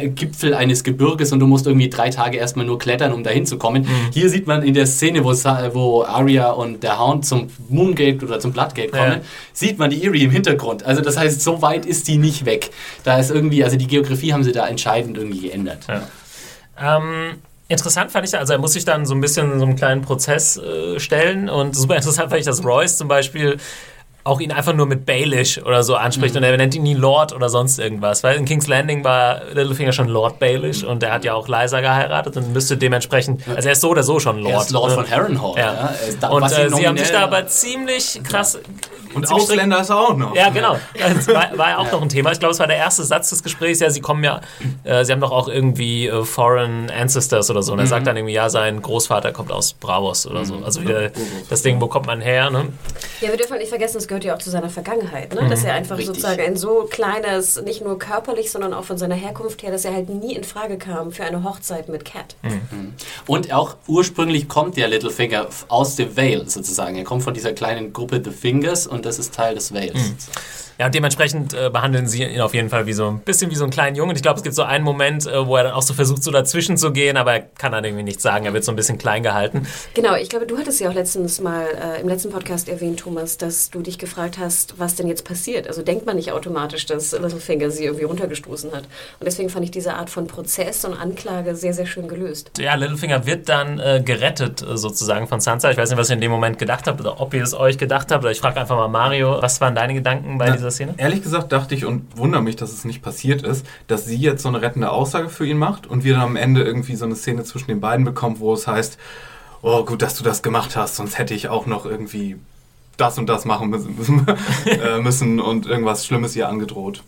Gipfel eines Gebirges und du musst irgendwie drei Tage erstmal nur klettern, um dahin zu kommen. Mhm. Hier sieht man in der Szene, wo, wo Arya und der Hound zum Moongate oder zum Bloodgate kommen, ja. sieht man die Eerie im Hintergrund. Also das heißt, so weit ist die nicht weg. Da ist irgendwie, also die Geografie haben sie da entscheidend irgendwie geändert. Ja. Ähm Interessant fand ich, also er muss sich dann so ein bisschen so einen kleinen Prozess äh, stellen und super interessant fand ich, dass Royce zum Beispiel auch ihn einfach nur mit Baelish oder so anspricht mhm. und er nennt ihn nie Lord oder sonst irgendwas. Weil in King's Landing war Littlefinger schon Lord Baelish und er hat ja auch Liza geheiratet und müsste dementsprechend, also er ist so oder so schon Lord. Er ist Lord ne? von Harrenhal. Ja. ja. Und äh, sie haben sich da aber ziemlich krass und Ausländer ist auch noch. Ja, genau. Das war, war ja auch ja. noch ein Thema. Ich glaube, es war der erste Satz des Gesprächs. Ja, sie kommen ja, äh, sie haben doch auch irgendwie äh, Foreign Ancestors oder so. Und er mhm. sagt dann irgendwie, ja, sein Großvater kommt aus Bravos oder so. Mhm. Also wieder das Ding, wo kommt man her? Ne? Ja, wir dürfen halt nicht vergessen, es gehört ja auch zu seiner Vergangenheit. Ne? Mhm. Dass er einfach Richtig. sozusagen ein so kleines, nicht nur körperlich, sondern auch von seiner Herkunft her, dass er halt nie in Frage kam für eine Hochzeit mit Cat. Mhm. mhm. Und auch ursprünglich kommt der Littlefinger aus dem Vale sozusagen. Er kommt von dieser kleinen Gruppe The Fingers und das ist Teil des Wales. Mhm. Ja, und dementsprechend äh, behandeln sie ihn auf jeden Fall wie so ein bisschen wie so einen kleinen Jungen. Ich glaube, es gibt so einen Moment, äh, wo er dann auch so versucht, so dazwischen zu gehen, aber er kann dann irgendwie nichts sagen. Er wird so ein bisschen klein gehalten. Genau, ich glaube, du hattest ja auch letztens mal äh, im letzten Podcast erwähnt, Thomas, dass du dich gefragt hast, was denn jetzt passiert. Also denkt man nicht automatisch, dass Littlefinger sie irgendwie runtergestoßen hat. Und deswegen fand ich diese Art von Prozess und Anklage sehr, sehr schön gelöst. Ja, Littlefinger wird dann äh, gerettet äh, sozusagen von Sansa. Ich weiß nicht, was ihr in dem Moment gedacht habt oder ob ihr es euch gedacht habt. Oder ich frage einfach mal Mario, was waren deine Gedanken bei Na, dieser Szene? Ehrlich gesagt, dachte ich und wundere mich, dass es nicht passiert ist, dass sie jetzt so eine rettende Aussage für ihn macht und wir dann am Ende irgendwie so eine Szene zwischen den beiden bekommen, wo es heißt, oh gut, dass du das gemacht hast, sonst hätte ich auch noch irgendwie das und das machen müssen, müssen, äh, müssen und irgendwas Schlimmes ihr angedroht.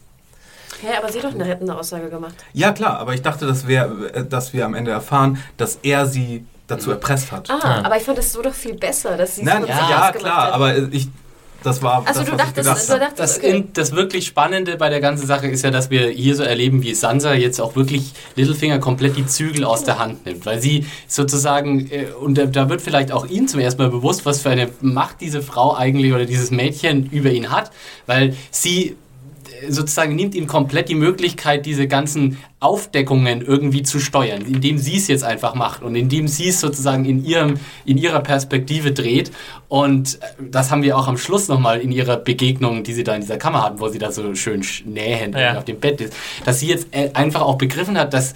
Ja, aber sie hat doch eine rettende Aussage gemacht. Ja, klar, aber ich dachte, dass wir, äh, dass wir am Ende erfahren, dass er sie dazu erpresst hat. Ah, aber ich fand es so doch viel besser, dass sie es Nein, von ja, ja klar, hat. aber ich, das war Also das, du was dachtest, ich gedacht du dachtest Das, okay. in, das wirklich Spannende bei der ganzen Sache ist ja, dass wir hier so erleben, wie Sansa jetzt auch wirklich Littlefinger komplett die Zügel aus der Hand nimmt. Weil sie sozusagen, äh, und da, da wird vielleicht auch ihm zum ersten Mal bewusst, was für eine Macht diese Frau eigentlich oder dieses Mädchen über ihn hat. Weil sie sozusagen nimmt ihm komplett die Möglichkeit, diese ganzen Aufdeckungen irgendwie zu steuern, indem sie es jetzt einfach macht und indem sie es sozusagen in, ihrem, in ihrer Perspektive dreht. Und äh, das haben wir auch am Schluss nochmal in ihrer Begegnung, die sie da in dieser Kammer hatten, wo sie da so schön sch- nähend Ja. auf dem Bett ist, dass sie jetzt äh, einfach auch begriffen hat, dass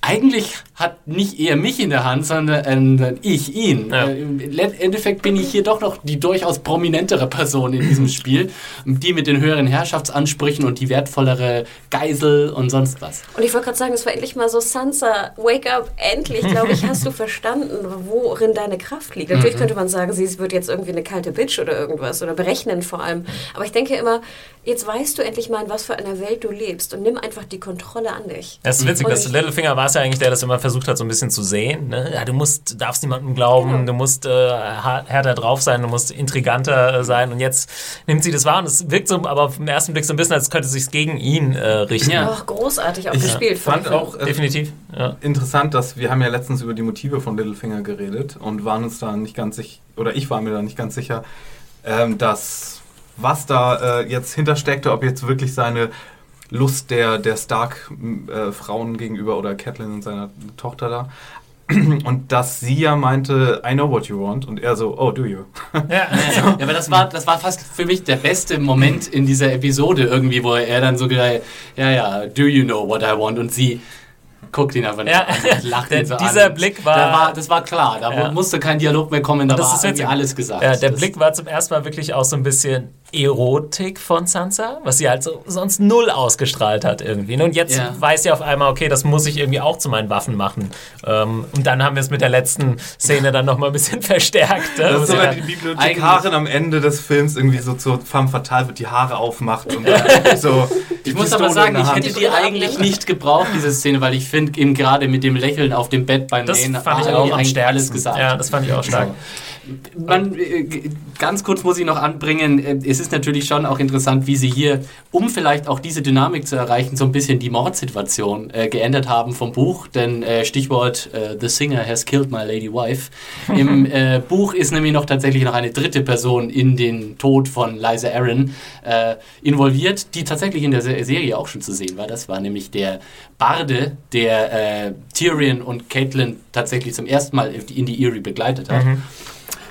eigentlich hat nicht er mich in der Hand, sondern äh, ich ihn. Ja. Äh, Im Endeffekt bin ich hier doch noch die durchaus prominentere Person in diesem Spiel, die mit den höheren Herrschaftsansprüchen und die wertvollere Geisel und sonst was. Und ich wollte gerade sagen, es war endlich mal so, Sansa, wake up, endlich, glaube ich, hast du verstanden, worin deine Kraft liegt. Mhm. Natürlich könnte man sagen, sie wird jetzt irgendwie eine kalte Bitch oder irgendwas oder berechnen vor allem. Aber ich denke immer, jetzt weißt du endlich mal, in was für einer Welt du lebst und nimm einfach die Kontrolle an dich. Das ist witzig, Und dass Littlefinger war es ja eigentlich, der das immer versucht hat, so ein bisschen zu sehen. Ne? Ja, du musst, darfst niemandem glauben, Genau. du musst äh, härter drauf sein, du musst intriganter äh, sein. Und jetzt nimmt sie das wahr und es wirkt so, aber auf den ersten Blick so ein bisschen, als könnte es sich gegen ihn äh, richten. Ja. Ach, großartig auch Ich gespielt. fand auch äh, Definitiv. Ja. interessant, dass wir haben ja letztens über die Motive von Littlefinger geredet und waren uns da nicht ganz sicher, oder ich war mir da nicht ganz sicher, ähm, dass was da äh, jetzt hintersteckte, ob jetzt wirklich seine Lust der, der Stark-Frauen gegenüber oder Catelyn und seiner Tochter da. Und dass sie ja meinte, I know what you want. Und er so, oh, do you? Ja. Ja, aber das war, das war fast für mich der beste Moment in dieser Episode irgendwie, wo er dann so gesagt hat, ja, ja, do you know what I want? Und sie guckt ihn einfach Ja. an und lacht Der- ihn so dieser an. Blick war- Da war... Das war klar, da Ja. musste kein Dialog mehr kommen, da Das war ist irgendwie witzig. alles gesagt. Ja, der das, Blick war zum ersten Mal wirklich auch so ein bisschen Erotik von Sansa, was sie halt so sonst null ausgestrahlt hat irgendwie. Und jetzt Ja. weiß sie auf einmal, okay, das muss ich irgendwie auch zu meinen Waffen machen. Ähm, und dann haben wir es mit der letzten Szene dann nochmal ein bisschen verstärkt. ne? Das ist sie so, wenn dann- die Bibliothekarin am Ende des Films irgendwie so zur femme fatale wird, die Haare aufmacht und dann so. die Ich muss Pistole aber sagen, ich hätte die eigentlich nicht gebraucht, diese Szene, weil ich finde, eben gerade mit dem Lächeln auf dem Bett beim das Nähen fand ich auch am stärksten. alles gesagt. Ja, das fand ich auch stark. Man, äh, ganz kurz muss ich noch anbringen, äh, es ist natürlich schon auch interessant, wie sie hier, um vielleicht auch diese Dynamik zu erreichen, so ein bisschen die Mordsituation äh, geändert haben vom Buch. Denn äh, Stichwort äh, The Singer has killed my lady wife. Im äh, Buch ist nämlich noch tatsächlich noch eine dritte Person in den Tod von Liza Aaron involviert, die tatsächlich in der Se Serie auch schon zu sehen war. Das war nämlich der Barde, der Tyrion und Caitlin tatsächlich zum ersten Mal in die Eerie begleitet hat.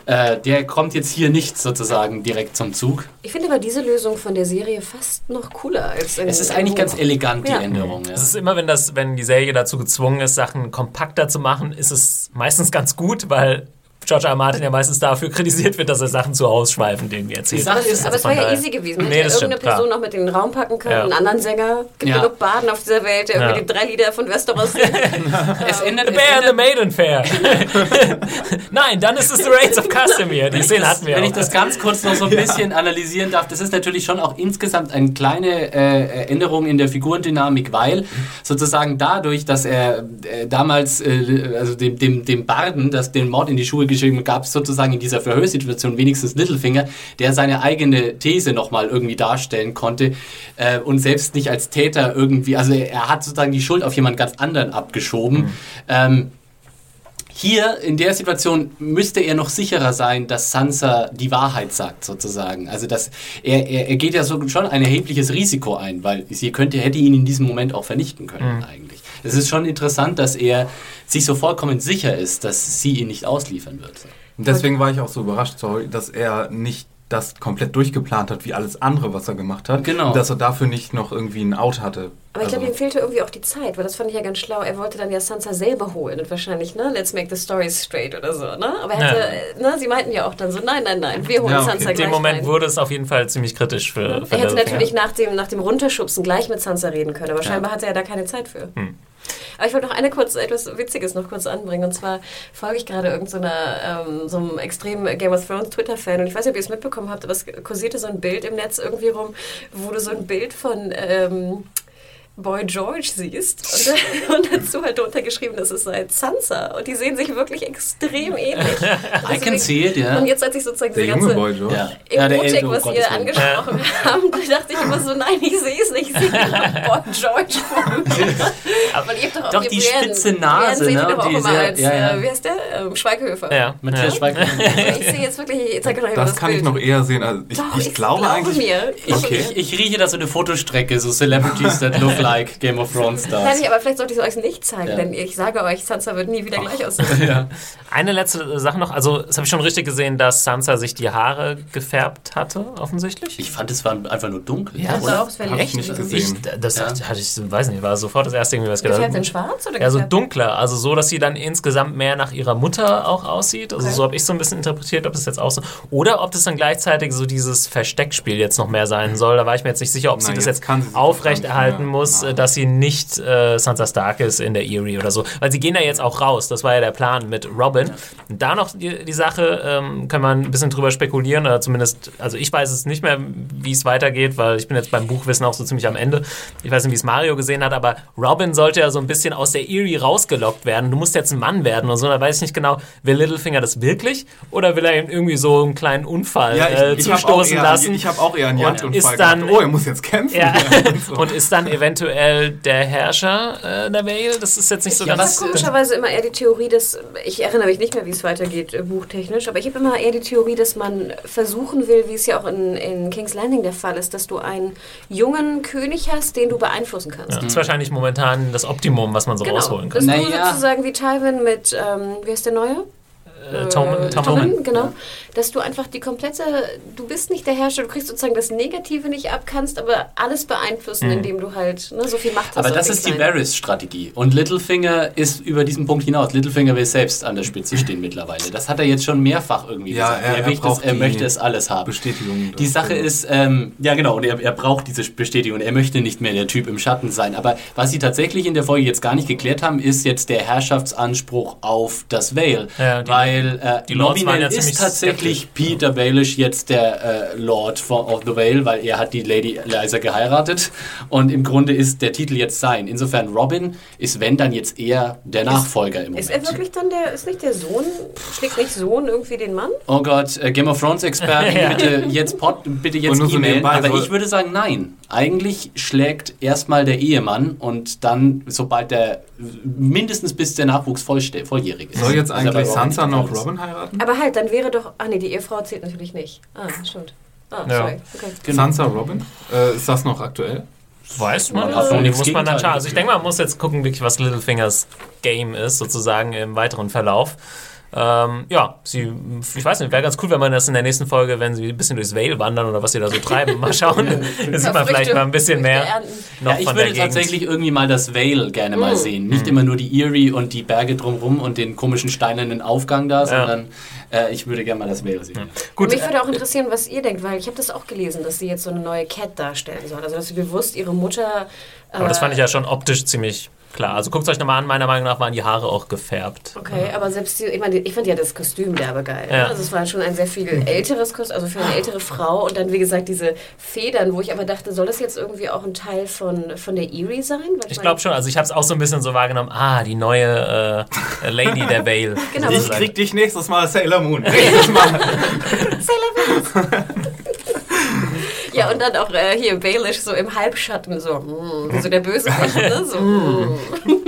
Äh, der kommt jetzt hier nicht sozusagen direkt zum Zug. Ich finde aber diese Lösung von der Serie fast noch cooler als in Es ist eigentlich ganz elegant, die Ja. Änderung. Ja. Es ist immer, wenn das, wenn die Serie dazu gezwungen ist, Sachen kompakter zu machen, ist es meistens ganz gut, weil George R. Martin ja meistens dafür kritisiert wird, dass er Sachen zu ausschweifend irgendwie erzählt. Die Sache Aber, es- ist, aber es war ja easy gewesen. Nee, Hätte ja stimmt, irgendeine Person klar. noch mit in den Raum packen können, Ja. einen anderen Sänger. Gibt Ja. genug Baden auf dieser Welt, der irgendwie die drei Lieder von Westeros singt. es ändert, The es Bear and the Maiden Fair. Nein, dann ist es The Reigns of Castamere. Die Szene hatten wir Wenn auch. ich das ganz kurz noch so ein bisschen analysieren darf, das ist natürlich schon auch insgesamt eine kleine äh, Änderung in der Figurendynamik, weil sozusagen dadurch, dass er äh, damals, äh, also dem, dem, dem Barden, das den Mord in die Schuhe geschrieben gab es sozusagen in dieser Verhörsituation wenigstens Littlefinger, der seine eigene These nochmal irgendwie darstellen konnte äh, und selbst nicht als Täter irgendwie, also er, hat sozusagen die Schuld auf jemand ganz anderen abgeschoben. Ähm, hier in der Situation müsste er noch sicherer sein, dass Sansa die Wahrheit sagt, sozusagen. Also dass er, er, er geht ja so schon ein erhebliches Risiko ein, weil sie könnte, hätte ihn in diesem Moment auch vernichten können, eigentlich. Es ist schon interessant, dass er sich so vollkommen sicher ist, dass sie ihn nicht ausliefern wird. Und Deswegen war ich auch so überrascht, sorry, dass er nicht das komplett durchgeplant hat, wie alles andere, was er gemacht hat. Genau. Und dass er dafür nicht noch irgendwie ein Out hatte. Aber ich glaube, ihm Also, fehlte irgendwie auch die Zeit, weil das fand ich ja ganz schlau. Er wollte dann ja Sansa selber holen und wahrscheinlich, ne, let's make the stories straight oder so, ne? Aber er hatte, ne, sie meinten ja auch dann so, nein, nein, nein, wir holen Ja, okay. Sansa in gleich dem Moment rein. wurde es auf jeden Fall ziemlich kritisch für, für er hätte natürlich nach dem, nach dem Runterschubsen gleich mit Sansa reden können, aber scheinbar hatte er da keine Zeit für. Aber ich wollte noch eine kurz, etwas Witziges noch kurz anbringen. Und zwar folge ich gerade irgendeiner ähm, so einem extremen Game of Thrones Twitter-Fan. Und ich weiß nicht, ob ihr es mitbekommen habt, aber es kursierte so ein Bild im Netz irgendwie rum, wo du so ein Bild von ähm, Boy George siehst und, und dazu halt drunter geschrieben, dass es sei Sansa und die sehen sich wirklich extrem ähnlich. I can see it, ja. Und jetzt als ich sozusagen Der junge ganze Boy George. Ja, ja um was ihr angesprochen habt, da dachte ich immer so, nein, ich sehe es nicht, ich sehe nur Boy George vor mir. Aber ihr habt doch auch Doch, die spitze Nase, ne, doch die immer sehr- als, ja, ja. Äh, wie heißt der? Ähm, Schweighöfer. Ja. Matthias ja. Schweiger. Also ich sehe jetzt wirklich, ich zeige euch mal Das das kann ich Bild. noch eher sehen. Also ich, Doch, ich glaube eigentlich. mir. Ich, Okay. ich, ich rieche da so eine Fotostrecke, so Celebrities that look like Game of Thrones Nein, Stars. nicht, aber vielleicht sollte ich es euch nicht zeigen, Ja. denn ich sage euch, Sansa wird nie wieder gleich aussehen. Ja. Eine letzte Sache noch, also das habe ich schon richtig gesehen, dass Sansa sich die Haare gefärbt hatte, offensichtlich. Ich fand, es war einfach nur dunkel. Ja, auch, es wäre Hab ich nicht Ich, gesehen. das Ja. hatte ich, weiß nicht, war sofort das erste, irgendwie was gedacht. Gefärbt in schwarz oder Ja, so dunkler, also so, dass sie dann insgesamt mehr nach ihrer Mutter auch aussieht. Also Okay. so habe ich so ein bisschen interpretiert, ob das jetzt auch so. Oder ob das dann gleichzeitig so dieses Versteckspiel jetzt noch mehr sein soll. Da war ich mir jetzt nicht sicher, ob sie Nein, das jetzt jetzt sie aufrechterhalten muss, machen. äh, dass sie nicht äh, Sansa Stark ist in der Erie oder so. Weil sie gehen ja jetzt auch raus. Das war ja der Plan mit Robin. Und da noch die, die Sache, ähm, kann man ein bisschen drüber spekulieren, oder zumindest, also ich weiß es nicht mehr, wie es weitergeht, weil ich bin jetzt beim Buchwissen auch so ziemlich am Ende. Ich weiß nicht, wie es Mario gesehen hat, aber Robin sollte ja so ein bisschen aus der Erie rausgelockt werden. Du musst jetzt ein Mann werden und so. Da weiß ich nicht genau, will Littlefinger das wirklich oder will er ihm irgendwie so einen kleinen Unfall Ja, äh, ich, ich habe auch, zustoßen eher- lassen? ich hab auch eher einen Jagdunfall ist Oh, er muss jetzt kämpfen. Ja. Und ist dann eventuell der Herrscher äh, der Vale? Das ist jetzt nicht so Ja, ganz. Ich habe komischerweise immer eher die Theorie, dass, ich erinnere mich nicht mehr, wie es weitergeht, äh, buchtechnisch, aber ich habe immer eher die Theorie, dass man versuchen will, wie es ja auch in, in King's Landing der Fall ist, dass du einen jungen König hast, den du beeinflussen kannst. Das ist wahrscheinlich momentan das Optimum, was man so Genau. rausholen kann. du Naja. sozusagen wie Tywin mit, ähm, wie heißt der Neue? Äh, Tommen, Äh. Tommen, genau. Dass du einfach die komplette, du bist nicht der Herrscher, du kriegst sozusagen das Negative nicht ab, kannst aber alles beeinflussen, indem du halt ne, so viel Macht hast. Aber das ist die. Varys-Strategie. Und Littlefinger ist über diesen Punkt hinaus. Littlefinger will selbst an der Spitze stehen mittlerweile. Das hat er jetzt schon mehrfach irgendwie Ja, gesagt. er- er will das, er die möchte es alles haben. Bestätigung. Die Sache ist, ähm, ja genau, und er, er braucht diese Bestätigung. Er möchte nicht mehr der Typ im Schatten sein. Aber was sie tatsächlich in der Folge jetzt gar nicht geklärt haben, ist jetzt der Herrschaftsanspruch auf das Vale. Ja, die- weil äh, die Lords waren nominell ja ist ziemlich tatsächlich Peter Baelish jetzt der äh, Lord von, of the Vale, weil er hat die Lady Eliza geheiratet. Und im Grunde ist der Titel jetzt sein. Insofern Robin ist, wenn dann jetzt eher der Nachfolger im Moment. Ist er wirklich dann der, ist nicht der Sohn, schlägt nicht Sohn irgendwie den Mann? Oh Gott, äh, Game of Thrones Experten, Ja. bitte jetzt Pod, bitte jetzt nur so Aber soll- ich würde sagen, nein. Eigentlich schlägt erstmal der Ehemann und dann, sobald der mindestens bis der Nachwuchs vollste- volljährig ist. Soll jetzt bei eigentlich Sansa noch alles. Robin heiraten? Aber halt, dann wäre doch, ah nee, die Ehefrau zählt natürlich nicht. Ah, stimmt. Ah, Ja. sorry. Okay. Genau. Sansa Robin? Äh, ist das noch aktuell? Weiß man. Ja, Also, muss man dann schauen. Also ich denke, man muss jetzt gucken, wirklich, was Littlefingers Game ist, sozusagen im weiteren Verlauf. Ähm, ja, sie, ich weiß nicht, wäre ganz cool, wenn man das in der nächsten Folge, wenn sie ein bisschen durchs Vale wandern oder was sie da so treiben, mal schauen. Da sieht man vielleicht mal ein bisschen mehr noch Ja, ich würde tatsächlich irgendwie mal das Vale gerne mal sehen. Nicht immer nur die Erie und die Berge drumherum und den komischen steinernen Aufgang da, sondern äh, ich würde gerne mal das Vale sehen. Gut, Mich würde auch interessieren, was ihr denkt, weil ich habe das auch gelesen, dass sie jetzt so eine neue Cat darstellen soll. Also dass sie bewusst ihre Mutter. Äh, aber das fand ich ja schon optisch ziemlich klar. Also guckt euch nochmal an, meiner Meinung nach waren die Haare auch gefärbt. Okay, aber selbst die, ich meine, ich fand ja das Kostüm derbe geil. Ja. ne? Also es war schon ein sehr viel älteres Kostüm, also für eine ältere Frau und dann wie gesagt diese Federn, wo ich aber dachte, soll das jetzt irgendwie auch ein Teil von, von der Erie sein? Weil Ich glaube schon, also ich habe es auch so ein bisschen so wahrgenommen, ah, die neue äh, Lady der Vale. Genau. Ich krieg dich nächstes Mal Sailor Moon. Nächstes Mal. Ja, und dann auch äh, hier Baelish so im Halbschatten, so, mm, so der böse ne? so, mm.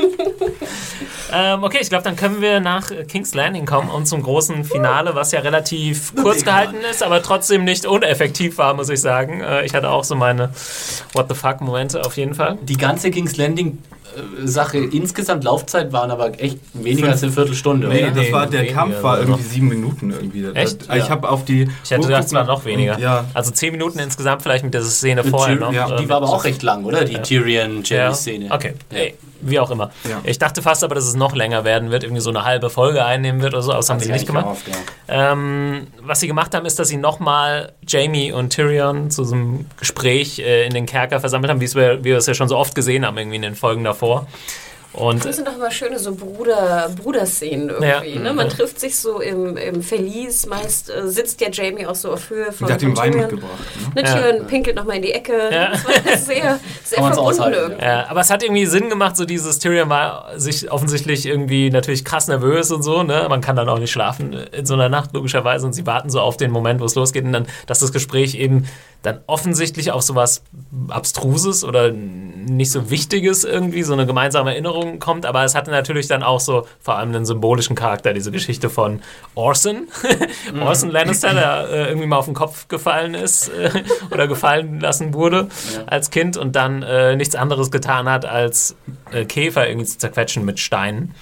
Ähm, okay, ich glaube, dann können wir nach äh, King's Landing kommen und zum großen Finale, was ja relativ kurz gehalten ist, aber trotzdem nicht uneffektiv war, muss ich sagen. Äh, ich hatte auch so meine What the fuck Momente auf jeden Fall. Die ganze King's Landing Sache insgesamt Laufzeit waren aber echt weniger als eine Viertelstunde, Nee, oder? das war, der weniger Kampf war irgendwie noch. sieben Minuten irgendwie. Echt? Das, Ich habe auf die. Ich hätte gedacht, es war noch weniger. Ja. Also zehn Minuten insgesamt vielleicht mit dieser Szene Mit vorher noch. ja, äh, Die war aber auch recht lang, oder? Die Tyrion Ja, Jamie Szene. okay. Ja. Ey, wie auch immer. Ja. Ich dachte fast aber, dass es noch länger werden wird, irgendwie so eine halbe Folge einnehmen wird oder so, aber das haben sie nicht gemacht. Ja. Ähm, was sie gemacht haben, ist, dass sie nochmal Jamie und Tyrion zu so einem Gespräch äh, in den Kerker versammelt haben, wie es wir, wie wir es ja schon so oft gesehen haben, irgendwie in den Folgen davor. på. Und Das sind doch immer schöne so Bruder, Bruderszenen irgendwie. Ja. Ne? Man trifft sich so im, im Verlies. Meist äh, sitzt ja Jamie auch so auf Höhe von, Der hat ihm Wein Tyrion. mitgebracht. Ne? Ne, Tyrion pinkelt nochmal in die Ecke. Ja. Das war sehr, sehr Kann verbunden irgendwie. Ja, aber es hat irgendwie Sinn gemacht, so dieses Tyrion war sich offensichtlich irgendwie natürlich krass nervös und so, ne? Man kann dann auch nicht schlafen in so einer Nacht, logischerweise, und sie warten so auf den Moment, wo es losgeht und dann, dass das Gespräch eben dann offensichtlich auf sowas Abstruses oder nicht so Wichtiges irgendwie, so eine gemeinsame Erinnerung kommt, aber es hatte natürlich dann auch so vor allem einen symbolischen Charakter, diese Geschichte von Orson, Orson Lannister, der äh, irgendwie mal auf den Kopf gefallen ist äh, oder gefallen lassen wurde als Kind und dann äh, nichts anderes getan hat, als äh, Käfer irgendwie zu zerquetschen mit Steinen.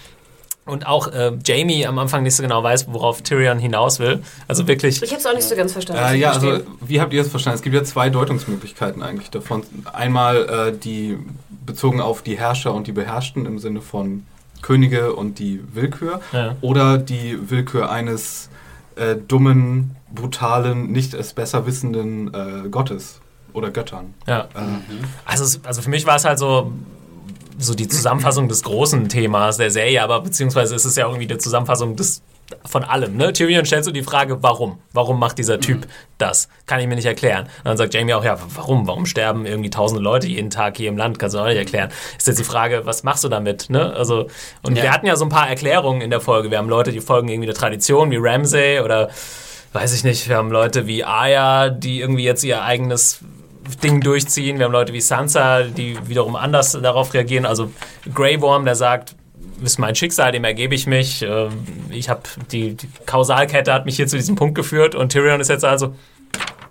Und auch äh, Jamie am Anfang nicht so genau weiß, worauf Tyrion hinaus will. Also wirklich. Ich habe es auch nicht so ganz verstanden. Äh, ja, also wie habt ihr es verstanden? Es gibt ja zwei Deutungsmöglichkeiten eigentlich davon. Einmal äh, die bezogen auf die Herrscher und die Beherrschten im Sinne von Könige und die Willkür Ja. oder die Willkür eines äh, dummen, brutalen, nicht es besser wissenden äh, Gottes oder Göttern. Ja. Äh, Also, also für mich war es halt so, so die Zusammenfassung des großen Themas der Serie, aber beziehungsweise ist es ja irgendwie die Zusammenfassung des von allem. Ne? Tyrion stellt so die Frage, warum? Warum macht dieser Typ das? Kann ich mir nicht erklären. Und dann sagt Jamie auch, ja, warum? Warum sterben irgendwie tausende Leute jeden Tag hier im Land? Kannst du auch nicht erklären. Ist jetzt die Frage, was machst du damit? Ne? Also, und Ja. wir hatten ja so ein paar Erklärungen in der Folge. Wir haben Leute, die folgen irgendwie der Tradition, wie Ramsay oder weiß ich nicht, wir haben Leute wie Arya, die irgendwie jetzt ihr eigenes Ding durchziehen. Wir haben Leute wie Sansa, die wiederum anders darauf reagieren. Also Grey Worm, der sagt, ist mein Schicksal, dem ergebe ich mich. Ähm, Ich habe die, die Kausalkette hat mich hier zu diesem Punkt geführt und Tyrion ist jetzt also,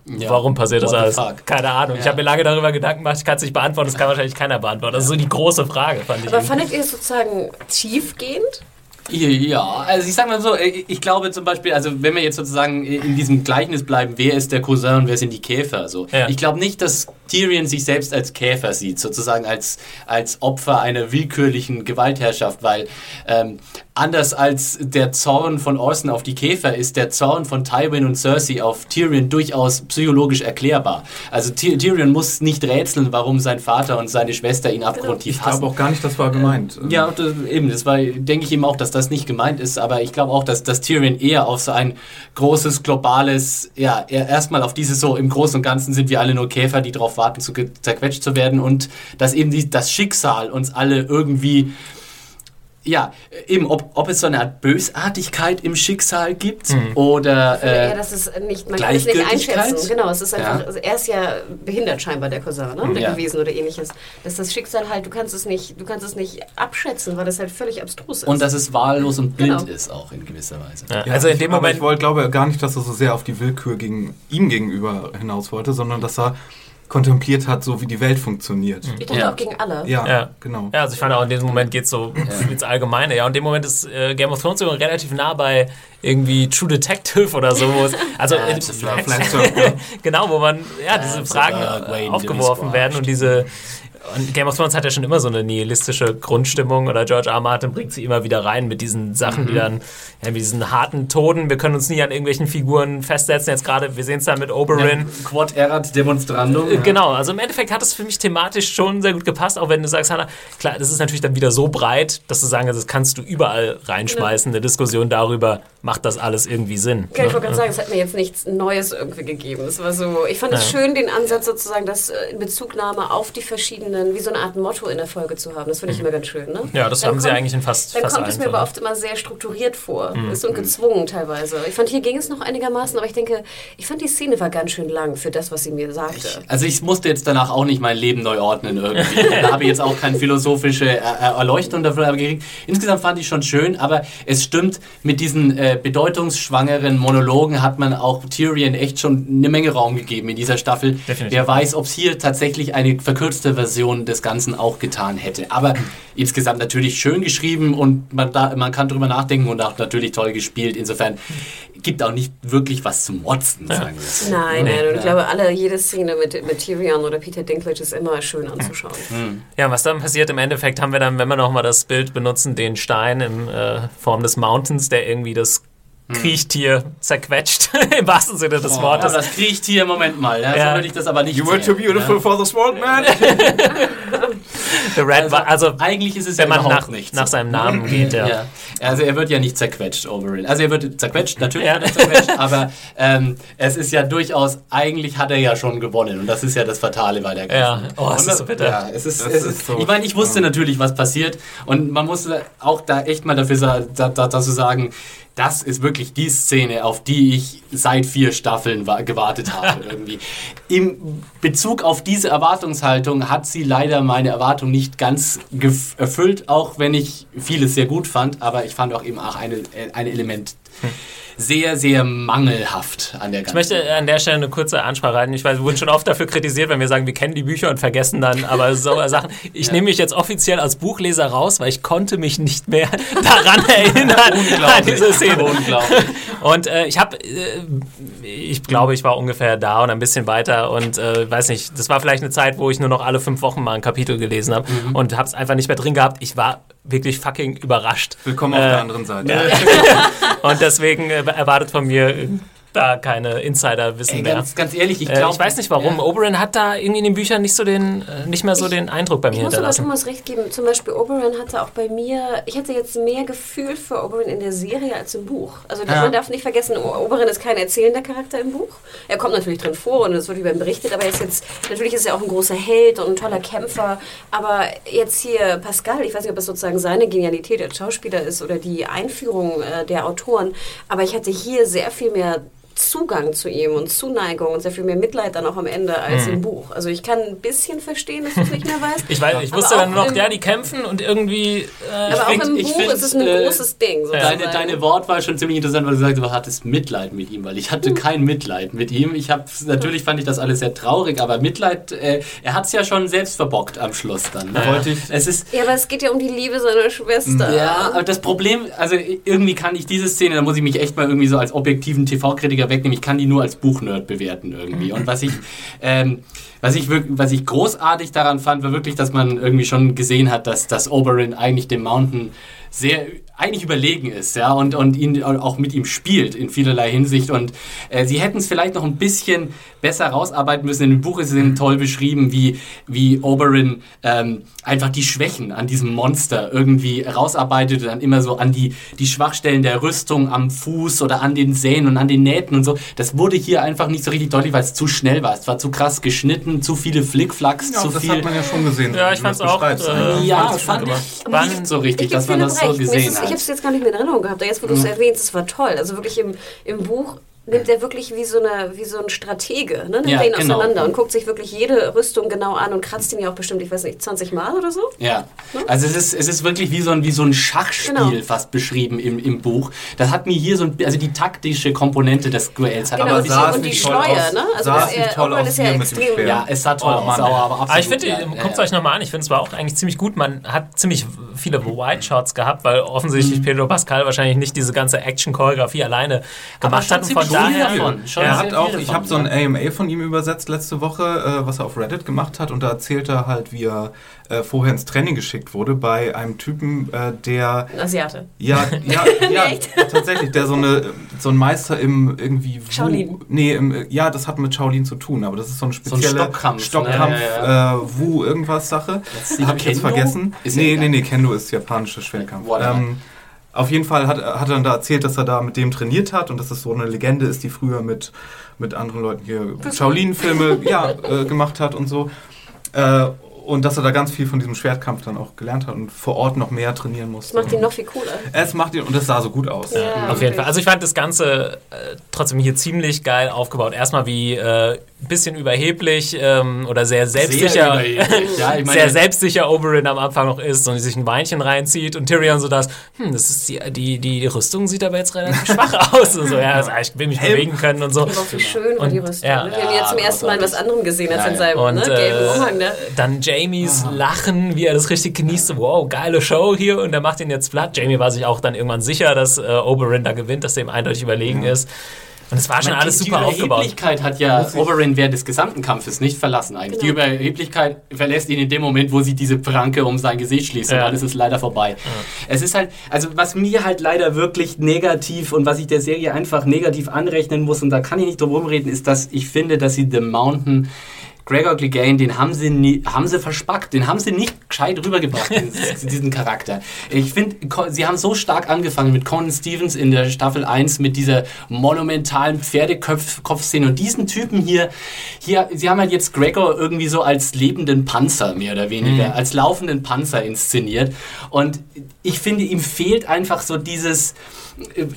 Ja. warum passiert das alles? fuck? Keine Ahnung. Ich Ja. habe mir lange darüber Gedanken gemacht, ich kann es nicht beantworten, das kann wahrscheinlich keiner beantworten. Das ist so die große Frage, fand ich. Aber fandet ihr es sozusagen tiefgehend? Ja, also ich sag mal so, äh, ich glaube zum Beispiel, also wenn wir jetzt sozusagen in diesem Gleichnis bleiben, wer ist der Cousin und wer sind die Käfer? So. Ja. Ich glaube nicht, dass Tyrion sich selbst als Käfer sieht, sozusagen als, als Opfer einer willkürlichen Gewaltherrschaft, weil ähm, anders als der Zorn von Orson auf die Käfer ist der Zorn von Tywin und Cersei auf Tyrion durchaus psychologisch erklärbar. Also Ty Tyrion muss nicht rätseln, warum sein Vater und seine Schwester ihn abgrundtief ich hassen. glaube auch gar nicht, das war gemeint. Ja, und, äh, eben, das war, denke ich eben auch, dass das nicht gemeint ist, aber ich glaube auch, dass, dass Tyrion eher auf so ein großes, globales, ja, er- erstmal auf dieses so, im Großen und Ganzen sind wir alle nur Käfer, die darauf warten, zu ge- zerquetscht zu werden und dass eben die, das Schicksal uns alle irgendwie, ja, eben, ob, ob es so eine Art Bösartigkeit im Schicksal gibt oder, Oder äh, dass es nicht, man kann es nicht einschätzen. Genau, es ist einfach, Ja. also er ist ja behindert scheinbar, der Cousin, ne? Ja. gewesen oder ähnliches. Dass das Schicksal halt, du kannst es nicht, du kannst es nicht abschätzen, weil das halt völlig abstrus ist. und dass es wahllos und blind Genau. ist auch in gewisser Weise. Ja, Ja, also in dem aber Moment. Ich wollte, glaube gar nicht, dass er so sehr auf die Willkür gegen ihm gegenüber hinaus wollte, sondern dass er kontempliert hat, so wie die Welt funktioniert. ich dachte Ja. auch gegen alle. Ja, Ja. genau. Ja, also ich fand auch in diesem Moment geht es so ins Allgemeine. Ja, und in dem Moment ist äh, Game of Thrones sogar relativ nah bei irgendwie True Detective oder so. Also Ja, in-. Flat Circle. genau, wo man ja diese. Fragen äh, aufgeworfen werden und diese und Game of Thrones hat ja schon immer so eine nihilistische Grundstimmung oder George R. R. Martin bringt sie immer wieder rein mit diesen Sachen, Mhm. die dann, ja, mit diesen harten Toden. Wir können uns nie an irgendwelchen Figuren festsetzen. Jetzt gerade, wir sehen es da mit Oberyn. Quod erat demonstrandum. Äh, Genau, also im Endeffekt hat es für mich thematisch schon sehr gut gepasst, auch wenn du sagst, Hannah, klar, das ist natürlich dann wieder so breit, dass du sagen kannst, das kannst du überall reinschmeißen, eine Diskussion darüber, macht das alles irgendwie Sinn. Ja, ich wollte gerade sagen, es hat mir jetzt nichts Neues irgendwie gegeben. Es war so, ich fand es schön, den Ansatz sozusagen, das äh, in Bezugnahme auf die verschiedenen, wie so eine Art Motto in der Folge zu haben. Das finde ich immer ganz schön. Ne? Ja, das haben sie eigentlich in fast- Dann fast kommt es mir aber oft immer sehr strukturiert vor. Ist und gezwungen teilweise. Ich fand, hier ging es noch einigermaßen, aber ich denke, ich fand die Szene war ganz schön lang für das, was sie mir sagte. Also ich musste jetzt danach auch nicht mein Leben neu ordnen irgendwie. Da habe ich jetzt auch keine philosophische äh, äh, Erleuchtung dafür gekriegt. Insgesamt fand ich schon schön, aber es stimmt, mit diesen äh, bedeutungsschwangeren Monologen hat man auch Tyrion echt schon eine Menge Raum gegeben in dieser Staffel. Definitiv. Wer weiß, ob es hier tatsächlich eine verkürzte Version des Ganzen auch getan hätte. Aber insgesamt natürlich schön geschrieben und man, da, man kann drüber nachdenken und auch natürlich toll gespielt. Insofern gibt auch nicht wirklich was zum Motzen, sagen wir so. Nein, nein, und ich glaube, alle, jede Szene mit, mit Tyrion oder Peter Dinklage ist immer schön anzuschauen. Ja, was dann passiert im Endeffekt, haben wir dann, wenn wir nochmal das Bild benutzen, den Stein in äh, Form des Mountains, der irgendwie das Kriechtier zerquetscht, im wahrsten Sinne des Ja, Wortes. das kriecht hier, Moment mal. Ja, Ja. So würde ich das aber nicht You were too beautiful for the sword man. The Red, Also, also, eigentlich ist es wenn ja man nach, nicht nach seinem Namen geht, ja. Ja. Also er wird ja nicht zerquetscht, Oberyn. Also er wird zerquetscht, natürlich Ja. wird er zerquetscht, aber ähm, es ist ja durchaus, eigentlich hat er ja schon gewonnen und das ist ja das Fatale bei der ganzen. Ja. Oh, es Und ist so bitter. Ja, es ist, Das es ist ist, so- ich meine, ich wusste natürlich, was passiert und man muss auch da echt mal dafür sa- da, da, dazu sagen, das ist wirklich die Szene, auf die ich seit vier Staffeln wa gewartet habe irgendwie. Im Bezug auf diese Erwartungshaltung hat sie leider meine Erwartung nicht ganz erfüllt, auch wenn ich vieles sehr gut fand, aber ich fand auch eben auch eine, ein Element sehr, sehr mangelhaft an der Ich ganzen möchte an der Stelle eine kurze Ansprache halten. Ich weiß, wir wurden schon oft dafür kritisiert, wenn wir sagen, wir kennen die Bücher und vergessen dann aber so Sachen. Ich nehme mich jetzt offiziell als Buchleser raus, weil ich konnte mich nicht mehr daran erinnern an diese Szene. Unglaublich. Und äh, ich habe, äh, ich glaube, ich war ungefähr da und ein bisschen weiter und äh, weiß nicht, das war vielleicht eine Zeit, wo ich nur noch alle fünf Wochen mal ein Kapitel gelesen habe Mhm. und habe es einfach nicht mehr drin gehabt. Ich war wirklich fucking überrascht. Willkommen auf Äh, der anderen Seite. Und deswegen äh, erwartet von mir äh, da keine Insider-Wissen Ey, mehr. ganz, ganz ehrlich, ich Äh, glaube. ich weiß nicht warum. Ja. Oberyn hat da irgendwie in den Büchern nicht so den, äh, nicht mehr so den Eindruck bei mir Ich muss aber hinterlassen. Thomas recht geben. Zum Beispiel Oberyn hatte auch bei mir, ich hatte jetzt mehr Gefühl für Oberyn in der Serie als im Buch. Also Ja. man darf nicht vergessen, O- Oberyn ist kein erzählender Charakter im Buch. Er kommt natürlich drin vor und es wird über ihn berichtet, aber er ist jetzt, natürlich ist er auch ein großer Held und ein toller Kämpfer. Aber jetzt hier Pascal, ich weiß nicht, ob es sozusagen seine Genialität als Schauspieler ist oder die Einführung äh, der Autoren, aber ich hatte hier sehr viel mehr Zugang zu ihm und Zuneigung und sehr viel mehr Mitleid dann auch am Ende als im Buch. Also ich kann ein bisschen verstehen, dass du es nicht mehr weißt. Ich, weiß, ich wusste dann nur noch, ja, die kämpfen und irgendwie. Äh, Aber auch im ich Buch find, ist es ein äh, großes Ding. Sozusagen. Deine, deine Wortwahl schon ziemlich interessant, weil du sagst, du hattest Mitleid mit ihm, weil ich hatte kein Mitleid mit ihm. Ich habe natürlich fand ich das alles sehr traurig, aber Mitleid, äh, er hat es ja schon selbst verbockt am Schluss dann. Ne? Wollte ich- Es ist Ja, aber es geht ja um die Liebe seiner Schwester. ja, aber das Problem, also irgendwie kann ich diese Szene, da muss ich mich echt mal irgendwie so als objektiven TV-Kritiker wegnehmen. Ich kann die nur als Buchnerd bewerten irgendwie. Und was ich, ähm, was ich was ich großartig daran fand, war wirklich, dass man irgendwie schon gesehen hat, dass das Oberyn eigentlich dem Mountain sehr eigentlich überlegen ist, ja, und, und ihn auch mit ihm spielt in vielerlei Hinsicht. Und äh, sie hätten es vielleicht noch ein bisschen besser rausarbeiten müssen. In dem Buch ist es eben toll beschrieben, wie, wie Oberyn ähm, einfach die Schwächen an diesem Monster irgendwie rausarbeitet und dann immer so an die, die Schwachstellen der Rüstung am Fuß oder an den Sähen und an den Nähten und so. Das wurde hier einfach nicht so richtig deutlich, weil es zu schnell war. Es war zu krass geschnitten, zu viele Flickflacks, Ja, zu das viel. hat man ja schon gesehen. Ja, wie ich du fand's das auch, beschreibst. äh, ja, fand ich fand nicht so richtig, Ich dass man das recht. Ist gesehen es- Ich habe es jetzt gar nicht mehr in Erinnerung gehabt. Aber Jetzt, wo du es erwähnst, es war toll. Also wirklich im, im Buch nimmt er wirklich wie so, eine, wie so ein Stratege, ne? nimmt Ja, er ihn genau. auseinander und guckt sich wirklich jede Rüstung genau an und kratzt ihn ja auch bestimmt, ich weiß nicht, 20 Mal oder so. Ja, also es ist, es ist wirklich wie so ein, wie so ein Schachspiel Genau. fast beschrieben im, im Buch. Das hat mir hier so ein, also die taktische Komponente des Duells hat Genau, Aber sah und die Schleuer, aus? ne? Also Sah er, toll aus, ja extrem. ja, es sah toll Oh, aus, aber, aber absolut. Aber ich finde, ja, guckt es ja. euch nochmal an. Ich finde, es war auch eigentlich ziemlich gut. Man hat ziemlich viele White Shots gehabt, weil offensichtlich Mhm. Pedro Pascal wahrscheinlich nicht diese ganze Action-Choreografie alleine gemacht hat. Und von daher. davon. Schon Er sehr hat auch, ich habe so ein. AMA von ihm übersetzt letzte Woche, äh, was er auf Reddit gemacht hat. Und da erzählt er halt, wie er äh, vorher ins Training geschickt wurde bei einem Typen, äh, der Asiate. Ja, ja, ja tatsächlich, der so, eine, so ein Meister im irgendwie. Wu- Shaolin. Nee, im, ja, das hat mit Shaolin zu tun, aber das ist so eine ein spezielle Stockkampf, ne? Stockkampf, Ja, Äh, Wu, irgendwas Sache. Ist nicht Hab ich jetzt vergessen. Ist nee, nee, nee, Kendo ist japanischer Schwerkampf. Whatever. Ähm, auf jeden Fall hat, hat er dann da erzählt, dass er da mit dem trainiert hat und dass es so eine Legende ist, die früher mit, mit anderen Leuten hier Shaolin-Filme ja, äh, gemacht hat und so. Äh, und dass er da ganz viel von diesem Schwertkampf dann auch gelernt hat und vor Ort noch mehr trainieren musste. Das macht ihn noch viel cooler. Es macht ihn, und es sah so gut aus. Ja. Auf jeden Fall. Also ich fand das Ganze äh, trotzdem hier ziemlich geil aufgebaut. Erstmal wie äh, bisschen überheblich ähm, oder sehr selbstsicher. Sehr. Ja, ich meine- sehr selbstsicher Oberyn am Anfang noch ist und sich ein Weinchen reinzieht und Tyrion so das, hm, das ist die, die, die Rüstung sieht aber jetzt relativ schwach aus und so, ja, also, ich will mich bewegen können und so. Aber auch wie schön war die Und- Rüstung. ja. ne? Wir haben jetzt zum Ja, ersten Mal was anderem gesehen als Ja, in ja. seinem Und ne, gelben äh, Umhang. Ne? dann Jamies Lachen, wie er das richtig genießt. So, wow, geile Show hier und er macht ihn jetzt platt. Jamie war sich auch dann irgendwann sicher, dass äh, Oberyn da gewinnt, dass der ihm eindeutig überlegen ist. Und es war schon alles die super aufgebaut. Überheblichkeit hat ja Oberyn während des gesamten Kampfes nicht verlassen eigentlich. Die Genau. Überheblichkeit verlässt ihn in dem Moment, wo sie diese Pranke um sein Gesicht schließt und Ja. dann ist es leider vorbei. Es ist halt, also was mir halt leider wirklich negativ und was ich der Serie einfach negativ anrechnen muss und da kann ich nicht drum rumreden, ist, dass ich finde, dass sie The Mountain Gregor Clegane, den haben sie, nie, haben sie verspackt, den haben sie nicht gescheit rübergebracht, diesen, diesen Charakter. Ich finde, sie haben so stark angefangen mit Conan Stevens in der Staffel 1 mit dieser monumentalen Pferdekopfszene und diesen Typen hier, hier, sie haben halt jetzt Gregor irgendwie so als lebenden Panzer mehr oder weniger, mhm. als laufenden Panzer inszeniert und ich finde, ihm fehlt einfach so dieses,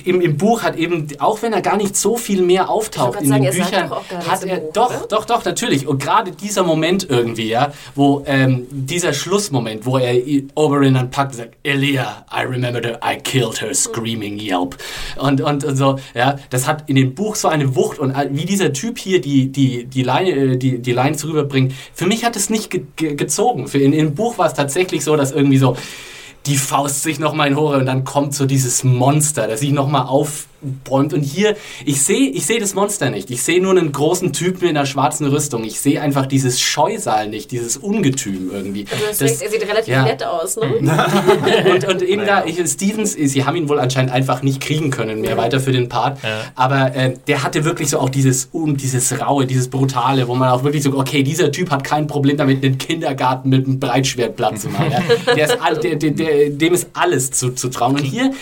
im, im Buch hat eben, auch wenn er gar nicht so viel mehr auftaucht in sagen, den Büchern, hat er, Buch, doch, oder? doch, doch, natürlich. Und gerade dieser Moment irgendwie, ja, wo ähm, dieser Schlussmoment, wo er Oberyn anpackt und sagt, Elia, I remember her, I killed her screaming yelp. Und, und, und so, ja, das hat in dem Buch so eine Wucht und äh, wie dieser Typ hier die, die, die Line, äh, die, die Lines rüberbringt, für mich hat es nicht ge ge gezogen. Für in, in dem Buch war es tatsächlich so, dass irgendwie so, die Faust sich nochmal in Hore und dann kommt so dieses Monster, das sich nochmal aufbäumt. Und hier, ich sehe ich seh das Monster nicht. Ich sehe nur einen großen Typen in einer schwarzen Rüstung. Ich sehe einfach dieses Scheusal nicht, dieses Ungetüm irgendwie. Also das, das er sieht relativ ja. nett aus, ne? und, und eben naja. da, ich, Stevens, sie haben ihn wohl anscheinend einfach nicht kriegen können mehr weiter für den Part. Ja. Aber äh, der hatte wirklich so auch dieses, um, dieses Raue, dieses Brutale, wo man auch wirklich so, okay, dieser Typ hat kein Problem damit, einen Kindergarten mit einem Breitschwert platt zu machen. Ja? Der ist all, der, der, der dem ist alles zu, zu trauen. Und hier,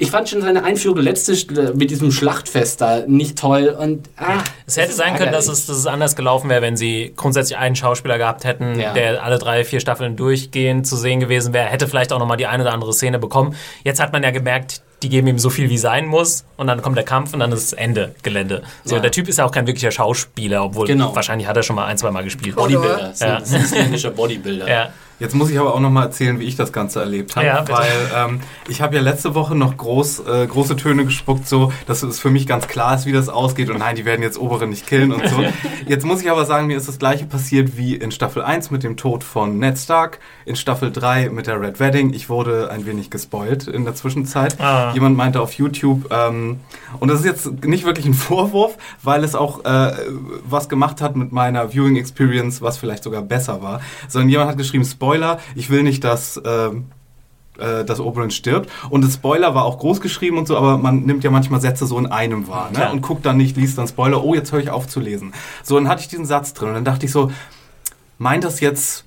ich fand schon seine Einführung letzte mit diesem Schlachtfest da nicht toll und ah, es hätte sein können, dass es, dass es anders gelaufen wäre, wenn sie grundsätzlich einen Schauspieler gehabt hätten, ja. der alle drei, vier Staffeln durchgehend zu sehen gewesen wäre, hätte vielleicht auch nochmal die eine oder andere Szene bekommen. Jetzt hat man ja gemerkt, die geben ihm so viel wie sein muss und dann kommt der Kampf und dann ist Ende Gelände. So, ja. der Typ ist ja auch kein wirklicher Schauspieler, obwohl genau. wahrscheinlich hat er schon mal ein, zwei Mal gespielt. Bodybuilder, ja. ein isländischer Bodybuilder. Ja. Jetzt muss ich aber auch noch mal erzählen, wie ich das Ganze erlebt habe, ja, weil ähm, ich habe ja letzte Woche noch groß, äh, große Töne gespuckt, so dass es für mich ganz klar ist, wie das ausgeht und nein, die werden jetzt Obere nicht killen und so. Jetzt muss ich aber sagen, mir ist das gleiche passiert wie in Staffel 1 mit dem Tod von Ned Stark, in Staffel 3 mit der Red Wedding. Ich wurde ein wenig gespoilt in der Zwischenzeit. Ah. Jemand meinte auf YouTube, ähm, und das ist jetzt nicht wirklich ein Vorwurf, weil es auch äh, was gemacht hat mit meiner Viewing Experience, was vielleicht sogar besser war, sondern jemand hat geschrieben, Spoiler Spoiler, ich will nicht, dass ähm, äh, dass Oberyn stirbt. Und das Spoiler war auch groß geschrieben und so, aber man nimmt ja manchmal Sätze so in einem wahr ne? und guckt dann nicht, liest dann Spoiler, oh, jetzt höre ich auf zu lesen. So, dann hatte ich diesen Satz drin und dann dachte ich so, meint das jetzt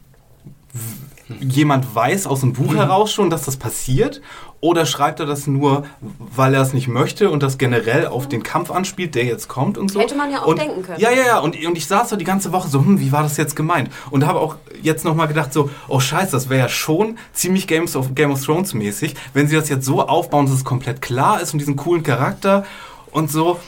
jemand weiß aus dem Buch mhm. heraus schon, dass das passiert? Oder schreibt er das nur, weil er es nicht möchte und das generell auf den Kampf anspielt, der jetzt kommt und so? Hätte man ja auch und, denken können. Ja, ja, ja. Und, und ich saß so die ganze Woche so, hm, wie war das jetzt gemeint? Und habe auch jetzt nochmal gedacht so, oh scheiße, das wäre ja schon ziemlich Games of, Game of Thrones mäßig, wenn sie das jetzt so aufbauen, dass es komplett klar ist und diesen coolen Charakter und so.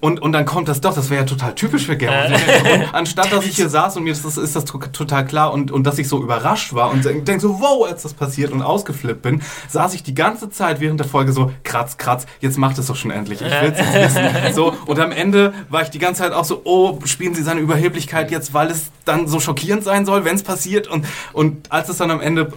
Und, und dann kommt das doch, das wäre ja total typisch für of Thrones. Anstatt dass ich hier saß und mir ist das, ist das total klar und, und dass ich so überrascht war und denke so, wow, als das passiert und ausgeflippt bin, saß ich die ganze Zeit während der Folge so, kratz, kratz, jetzt macht es doch schon endlich. Ich will es wissen. So, und am Ende war ich die ganze Zeit auch so, oh, spielen sie seine Überheblichkeit jetzt, weil es dann so schockierend sein soll, wenn es passiert. Und, und als es dann am Ende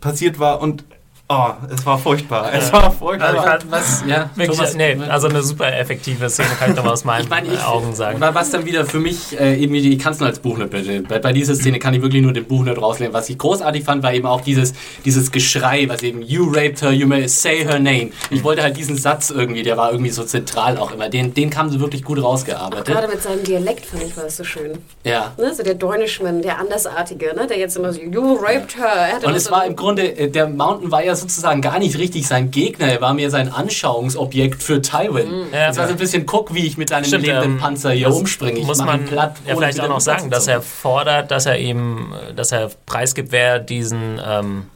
passiert war und Oh, es war furchtbar. Es war furchtbar. Also fand, was, ja, Wirklich, Thomas, nee, also eine super effektive Szene, kann ich nochmal aus meinen ich mein, ich, Augen sagen. Was dann wieder für mich, äh, eben, ich kann es nur als Buchnerd bitte. Bei, bei dieser Szene kann ich wirklich nur den Buchnerd rauslehnen. Was ich großartig fand, war eben auch dieses, dieses Geschrei, was eben, you raped her, you may say her name. Ich wollte halt diesen Satz irgendwie, der war irgendwie so zentral auch immer. Den, den kam sie wirklich gut rausgearbeitet. Gerade mit seinem Dialekt fand ich war das so schön. Ja. Ne? So der Dornishman, der Andersartige, ne? der jetzt immer so, you raped her. Und es war im Grunde, äh, der Mountain war ja sozusagen gar nicht richtig sein Gegner, er war mehr sein Anschauungsobjekt für Tywin. Mhm. Ja, das war so ein bisschen, guck, wie ich mit deinem Stimmt, lebenden ähm, Panzer hier umspringe. Ich muss man platt, ja vielleicht auch noch sagen, dass er fordert, dass er eben, dass er preisgibt, wer diesen ähm,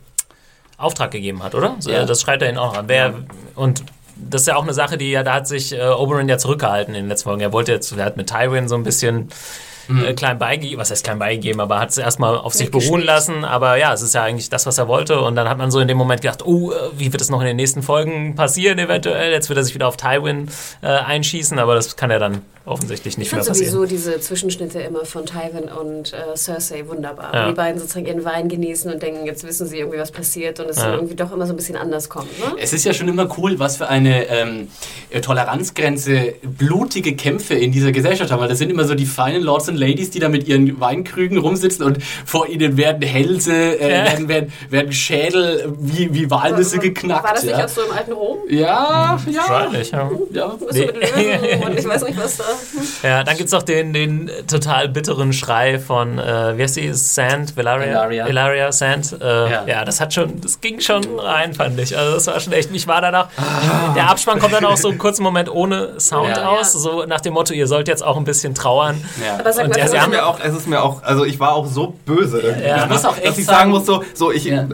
Auftrag gegeben hat, oder? Ja. Das schreibt er ihn auch an. Wer, und das ist ja auch eine Sache, die ja, da hat sich äh, Oberyn ja zurückgehalten in den letzten Folgen. Er wollte jetzt, er hat mit Tywin so ein bisschen mhm. äh, klein beigegeben, was heißt klein beigegeben, aber hat es erstmal auf sich beruhen lassen. Aber ja, es ist ja eigentlich das, was er wollte. Und dann hat man so in dem Moment gedacht, oh, äh, wie wird es noch in den nächsten Folgen passieren eventuell? Jetzt wird er sich wieder auf Tywin äh, einschießen, aber das kann er dann offensichtlich nicht mehr passieren. Ich sowieso diese Zwischenschnitte immer von Tywin und äh, Cersei wunderbar. Ja. Die beiden sozusagen ihren Wein genießen und denken, jetzt wissen sie irgendwie, was passiert und es ja. dann irgendwie doch immer so ein bisschen anders kommt. Ne? Es ist ja schon immer cool, was für eine ähm, Toleranzgrenze blutige Kämpfe in dieser Gesellschaft haben, weil das sind immer so die feinen Lords und Ladies, die da mit ihren Weinkrügen rumsitzen und vor ihnen werden Hälse, äh, ja. werden, werden, werden Schädel wie, wie Walnüsse war, geknackt. War das nicht ja. auch so im alten Rom? Ja, ja. Wahrscheinlich, ja. ja. Nee. und ich weiß nicht, was da. Ja, dann gibt's noch den, den total bitteren Schrei von, äh, wie heißt die, Sand, Velaria? Velaria. Velaria Sand. Äh, ja. Ja. das hat schon, das ging schon rein, fand ich. Also das war schon echt, mich war danach, der Abspann kommt dann auch so einen kurzen Moment ohne Sound Ja. aus, so nach dem Motto, ihr sollt jetzt auch ein bisschen trauern. Ja. Aber sag Und mal, Es sie ist haben mir auch, es ist mir auch, also ich war auch so böse, irgendwie Ja. danach, Ich dass echt ich sagen sagen- muss, so, so ich, Ja. äh,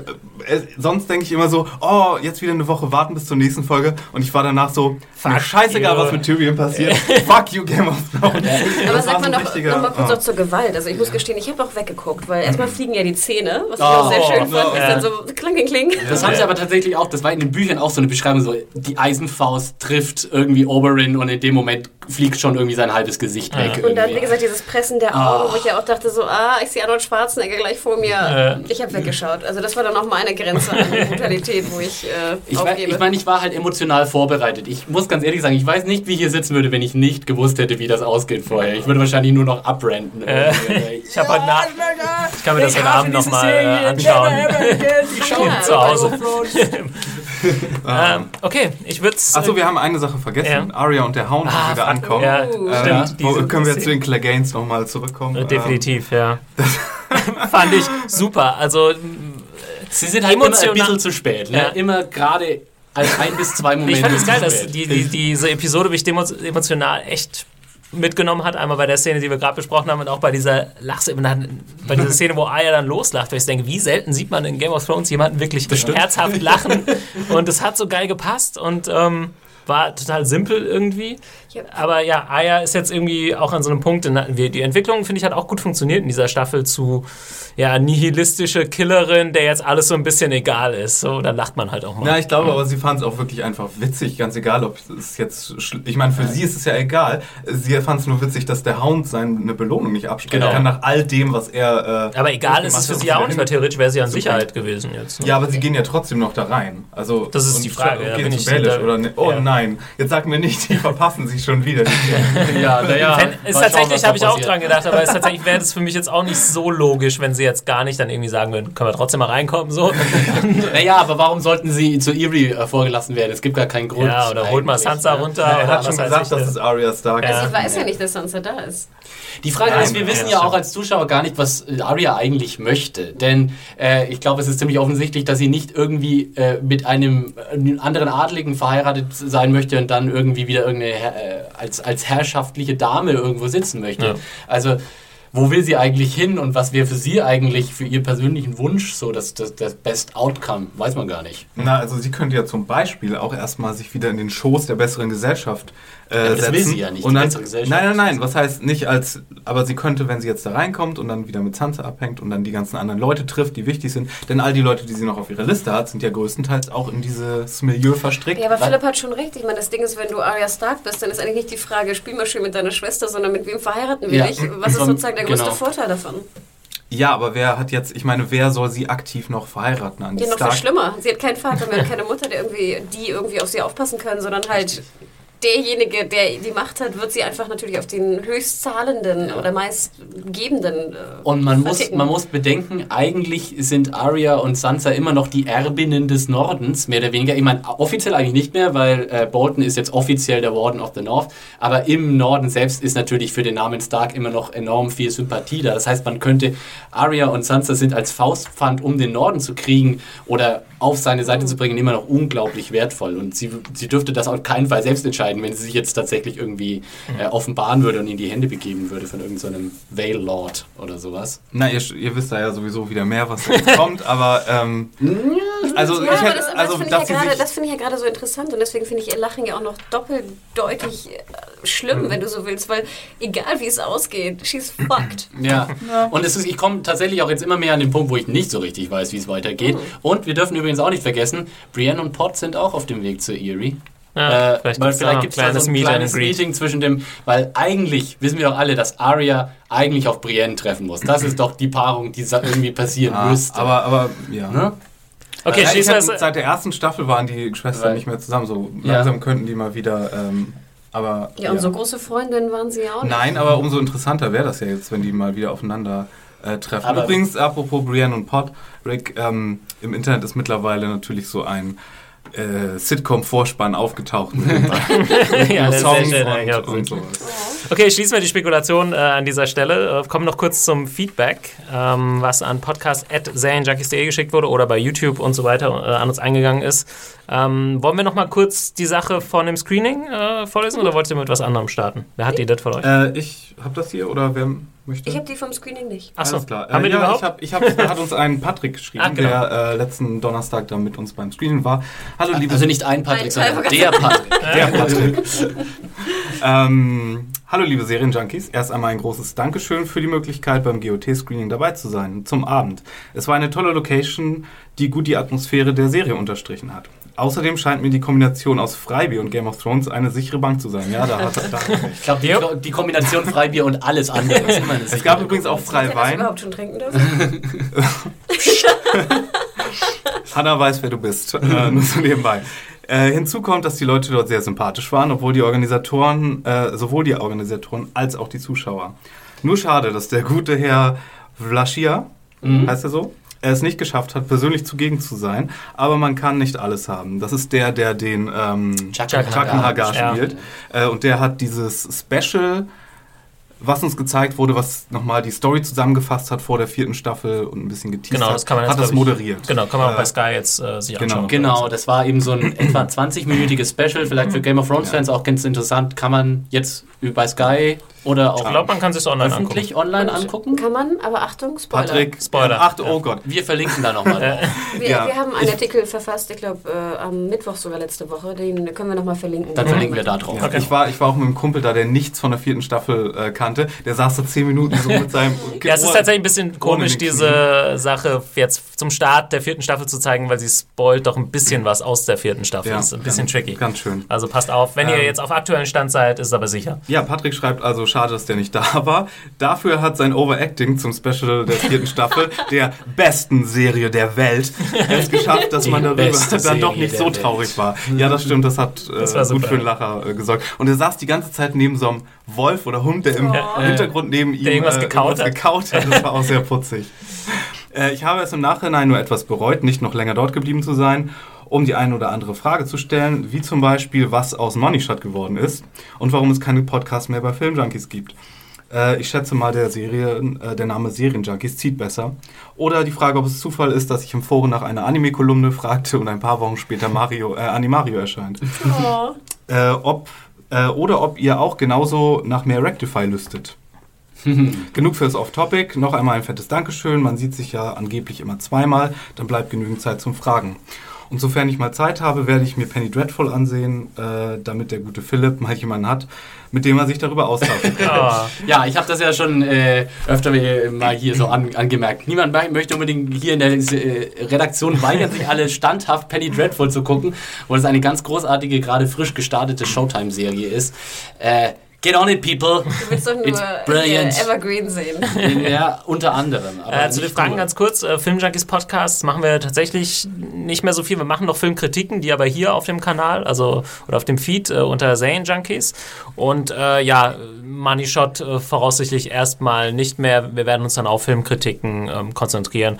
sonst denke ich immer so, oh, jetzt wieder eine Woche warten bis zur nächsten Folge und ich war danach so, mir scheißegal, you. was mit Tyrion passiert, fuck you Game of Thrones. Aber sag mal noch, noch mal kurz ah. auch zur Gewalt. Also ich muss gestehen, ich habe auch weggeguckt, weil erstmal fliegen ja die Zähne, was ich Oh, auch sehr schön fand. oh, Ist dann so kling, kling, kling. Das haben sie aber tatsächlich auch, das war in den Büchern auch so eine Beschreibung, so die Eisenfaust trifft irgendwie Oberyn und in dem Moment fliegt schon irgendwie sein halbes Gesicht weg. Und dann, wie gesagt, dieses Pressen der Augen, wo ich ja auch dachte, so, ah, ich sehe Arnold Schwarzenegger gleich vor mir. Ich habe weggeschaut. Also das war dann auch meine Grenze an Brutalität, wo ich, äh, Ich, aufgebe. ich meine, ich war halt emotional vorbereitet. Ich muss ganz ehrlich sagen, ich weiß nicht, wie ich hier sitzen würde, wenn ich nicht gewusst hätte, wie das ausgeht vorher. Ich würde wahrscheinlich nur noch abrenten. irgendwie. Ich habe heute Nacht, ich kann mir das heute Abend nochmal äh, anschauen. Ich schaue Ja. zu Hause. ähm, okay, ich würde Achso, wir haben eine Sache vergessen. Ja. Arya und der Hound, die wieder ankommen. Ja, Ähm, stimmt. wo- können wir jetzt zu den Clegane nochmal zurückkommen? Äh, Definitiv, ja. Fand ich super. Also Sie sind halt immer ein Emotional- bisschen zu spät. Ne? Ja. Immer gerade als ein bis zwei Momente Ich fand es geil, dass die, die, diese Episode mich emotional echt mitgenommen hat. Einmal bei der Szene, die wir gerade besprochen haben und auch bei dieser Lachszene, bei dieser Szene, wo Arya dann loslacht. Weil ich denke, wie selten sieht man in Game of Thrones jemanden wirklich herzhaft lachen. Und es hat so geil gepasst und ähm, war total simpel irgendwie. Ja. Aber ja, Arya ist jetzt irgendwie auch an so einem Punkt, in, wir- die Entwicklung, finde ich, hat auch gut funktioniert in dieser Staffel zu ja, nihilistische Killerin, der jetzt alles so ein bisschen egal ist. So, da lacht man halt auch mal. Ja, ich glaube, aber sie fand es auch wirklich einfach witzig, ganz egal, ob es jetzt. schl- Ich meine, für sie ist es ja egal. Sie fand es nur witzig, dass der Hound seine Belohnung nicht absprechen Genau. kann nach all dem, was er. Äh, Aber egal ist es für sie ja auch nicht, weil theoretisch wäre sie ja in Sicherheit gewesen jetzt. ne? Ja, aber sie gehen ja trotzdem noch da rein. Also, Das ist die Frage, Okay, ja, bin ich oder ne? Oh ja. nein, jetzt sag mir nicht, die verpassen sich schon wieder. ja, naja. Ist tatsächlich, habe ich auch dran gedacht, aber es tatsächlich wäre das für mich jetzt auch nicht so logisch, wenn sie jetzt gar nicht dann irgendwie sagen würden, können wir trotzdem mal reinkommen, so. Naja, aber warum sollten sie zu Eerie äh, vorgelassen werden? Es gibt gar keinen Grund. Ja, oder holt mal Sansa ne? runter. er oder hat schon gesagt, ich, dass ja. es Arya Stark also ist. ich weiß ja nicht, dass Sansa da ist. Die Frage Nein, ist, wir wissen ja, ja auch als Zuschauer gar nicht, was äh, Arya eigentlich möchte. Denn äh, ich glaube, es ist ziemlich offensichtlich, dass sie nicht irgendwie äh, mit einem äh, anderen Adligen verheiratet sein möchte und dann irgendwie wieder irgendeine äh, als, als herrschaftliche Dame irgendwo sitzen möchte. Ja. Also wo will sie eigentlich hin und was wäre für sie eigentlich für ihr persönlichen Wunsch so das, das, das Best Outcome? Weiß man gar nicht. Na, also sie könnte ja zum Beispiel auch erstmal sich wieder in den Schoß der besseren Gesellschaft äh, das setzen. will sie ja nicht, Und die dann, bessere Gesellschaft. Nein, nein, nein, was heißt nicht als, aber sie könnte, wenn sie jetzt da reinkommt und dann wieder mit Sansa abhängt und dann die ganzen anderen Leute trifft, die wichtig sind, denn all die Leute, die sie noch auf ihrer Liste hat, sind ja größtenteils auch in dieses Milieu verstrickt. Ja, aber Philipp hat schon recht. Ich meine, das Ding ist, wenn du Arya Stark bist, dann ist eigentlich nicht die Frage, spiel mal schön mit deiner Schwester, sondern mit wem verheiraten wir Ja. dich? Was ist Vom- sozusagen der größte genau. Vorteil davon? Ja, aber wer hat jetzt, ich meine, wer soll sie aktiv noch verheiraten an die Ja, noch viel Stark? schlimmer. Sie hat keinen Vater mehr und keine Mutter, der irgendwie, die irgendwie auf sie aufpassen können, sondern halt derjenige, der die Macht hat, wird sie einfach natürlich auf den höchstzahlenden oder meistgebenden äh, Und man muss, man muss bedenken, eigentlich sind Arya und Sansa immer noch die Erbinnen des Nordens, mehr oder weniger. Ich meine, offiziell eigentlich nicht mehr, weil äh, Bolton ist jetzt offiziell der Warden of the North. Aber im Norden selbst ist natürlich für den Namen Stark immer noch enorm viel Sympathie da. Das heißt, man könnte Arya und Sansa sind als Faustpfand, um den Norden zu kriegen oder auf seine Seite zu bringen, immer noch unglaublich wertvoll. Und sie, sie dürfte das auf keinen Fall selbst entscheiden, wenn sie sich jetzt tatsächlich irgendwie äh, offenbaren würde und in die Hände begeben würde von irgendeinem so Vale Lord oder sowas. Na, ihr, ihr wisst da ja sowieso wieder mehr, was da jetzt kommt, aber ähm, also Ja, ich aber hätte, das, also das finde ich, ja finde ich ja gerade so interessant und deswegen finde ich ihr Lachen ja auch noch doppeldeutig äh, schlimm, wenn du so willst, weil egal wie es ausgeht, she's fucked. Ja. Und es ist, ich komme tatsächlich auch jetzt immer mehr an den Punkt, wo ich nicht so richtig weiß, wie es weitergeht. Und wir dürfen übrigens auch nicht vergessen, Brienne und Pot sind auch auf dem Weg zu Erie. Ja, äh, vielleicht weil vielleicht gibt es da so ein Meet kleines. Meeting zwischen dem, weil eigentlich wissen wir doch alle, dass Arya eigentlich auf Brienne treffen muss. Das ist doch die Paarung, die irgendwie passieren Ah, müsste. aber, aber, ja. ne? Okay, ja, ich schließen wir hab, es. seit der ersten Staffel waren die Schwestern Weil- nicht mehr zusammen. So Ja. langsam könnten die mal wieder. Ähm, aber Ja, und so große Freundinnen waren sie ja auch nicht. Nein, aber umso interessanter wäre das ja jetzt, wenn die mal wieder aufeinander äh, treffen. Aber- Übrigens, apropos Brienne und Pot, Rick, ähm, im Internet ist mittlerweile natürlich so ein äh, Sitcom-Vorspann aufgetaucht Ja, Songs sehr und, und sowas. Okay, Okay, schließen wir die Spekulation äh, an dieser Stelle. Äh, kommen noch kurz zum Feedback, ähm, was an podcast.serienjunkies.de geschickt wurde oder bei YouTube und so weiter äh, an uns eingegangen ist. Ähm, wollen wir noch mal kurz die Sache von dem Screening äh, vorlesen oder wollt ihr mit was anderem starten? Wer hat die das von euch? Äh, ich habe das hier oder wer möchte? Ich habe die vom Screening nicht. Achso, Alles klar. haben wir äh, die ja, überhaupt? Ich hab, ich hab, da hat uns ein Patrick geschrieben, Ah, genau. der äh, letzten Donnerstag da mit uns beim Screening war. Hallo, liebe Also nicht ein Patrick, Ein sondern der Patrick. Der Patrick. ähm, hallo liebe Serienjunkies, erst einmal ein großes Dankeschön für die Möglichkeit beim GOT-Screening dabei zu sein, zum Abend. Es war eine tolle Location, die gut die Atmosphäre der Serie unterstrichen hat. Außerdem scheint mir die Kombination aus Freibier und Game of Thrones eine sichere Bank zu sein. Ja, da hat er. Ich glaube, die, Ko- die Kombination Freibier und alles andere ist immer eine Es gab übrigens auch Hätte frei das Wein. überhaupt schon trinken dürfen? Hanna weiß, wer du bist. Äh, nur so nebenbei. Äh, hinzu kommt, dass die Leute dort sehr sympathisch waren, obwohl die Organisatoren, äh, sowohl die Organisatoren als auch die Zuschauer. Nur schade, dass der gute Herr Vlaschia, heißt er so, er es nicht geschafft hat, persönlich zugegen zu sein. Aber man kann nicht alles haben. Das ist der, der den ähm, Chucken Hagar Ja. spielt. Äh, und der hat dieses Special, was uns gezeigt wurde, was nochmal die Story zusammengefasst hat vor der vierten Staffel und ein bisschen geteased Genau, hat, das kann man jetzt, hat das ich- moderiert. Genau, kann man auch Äh, bei Sky jetzt äh, sich genau. anschauen. Genau, das war eben so ein etwa 20-minütiges Special, vielleicht für Game of Thrones-Fans auch ganz interessant. Kann man jetzt bei Sky oder auch Ich glaube, man kann sich online angucken. öffentlich online angucken. Kann man, aber Achtung, Spoiler. Patrick, Spoiler. Ach, oh Gott. Wir verlinken da nochmal. Wir, Ja. wir haben einen Artikel verfasst, ich glaube äh, am Mittwoch sogar letzte Woche, den können wir nochmal verlinken. Dann verlinken wir da drauf. Ja, ich, war, ich war auch mit einem Kumpel da, der nichts von der vierten Staffel äh, kannte. Der saß da zehn Minuten so mit seinem. Ja, es ist tatsächlich ein bisschen komisch, diese Sache jetzt zum Start der vierten Staffel zu zeigen, weil sie spoilt doch ein bisschen was aus der vierten Staffel. Ja, das ist ein bisschen ganz, tricky. Ganz schön. Also passt auf, wenn ihr Ähm, jetzt auf aktuellen Stand seid, ist es aber sicher. Ja, Patrick schreibt also, schade, dass der nicht da war. Dafür hat sein Overacting zum Special der vierten Staffel, der besten Serie der Welt, es geschafft, dass Die man darüber dann doch nicht so Welt. traurig war. Ja, das stimmt, das hat äh, Das gut für einen Lacher äh, gesorgt. Und er saß die ganze Zeit neben so einem Wolf oder Hund, der im Hintergrund neben ihm irgendwas gekaut hat. gekaut hat. Das war auch sehr putzig. Äh, Ich habe es im Nachhinein nur etwas bereut, nicht noch länger dort geblieben zu sein, um die eine oder andere Frage zu stellen, wie zum Beispiel, was aus Money Shot geworden ist und warum es keine Podcasts mehr bei Filmjunkies gibt. Äh, Ich schätze mal, der, Serie, äh, der Name Serienjunkies zieht besser. Oder die Frage, ob es Zufall ist, dass ich im Forum nach einer Anime-Kolumne fragte und ein paar Wochen später Mario, äh, Animario erscheint. Äh, ob, äh, oder ob ihr auch genauso nach mehr Rectify lüstet. Genug fürs Off-Topic. Noch einmal ein fettes Dankeschön. Man sieht sich ja angeblich immer zweimal. Dann bleibt genügend Zeit zum Fragen. Und sofern ich mal Zeit habe, werde ich mir Penny Dreadful ansehen, äh, damit der gute Philipp mal jemanden hat, mit dem er sich darüber austauschen kann. Ah, Ja, ich habe das ja schon äh, öfter mal hier so an, angemerkt. Niemand möchte unbedingt hier in der äh, Redaktion weigern sich alle standhaft Penny Dreadful zu gucken, wo es eine ganz großartige, gerade frisch gestartete Showtime-Serie ist. Äh, get on it, people! Du willst doch nur It's hier brilliant. Evergreen sehen. ja, unter anderem. Aber äh, zu den Fragen nur. ganz kurz. Äh, Filmjunkies Podcasts machen wir tatsächlich nicht mehr so viel. Wir machen noch Filmkritiken, die aber hier auf dem Kanal, also oder auf dem Feed äh, unter Serienjunkies. Und äh, ja, Money Shot äh, voraussichtlich erstmal nicht mehr. Wir werden uns dann auf Filmkritiken ähm, konzentrieren.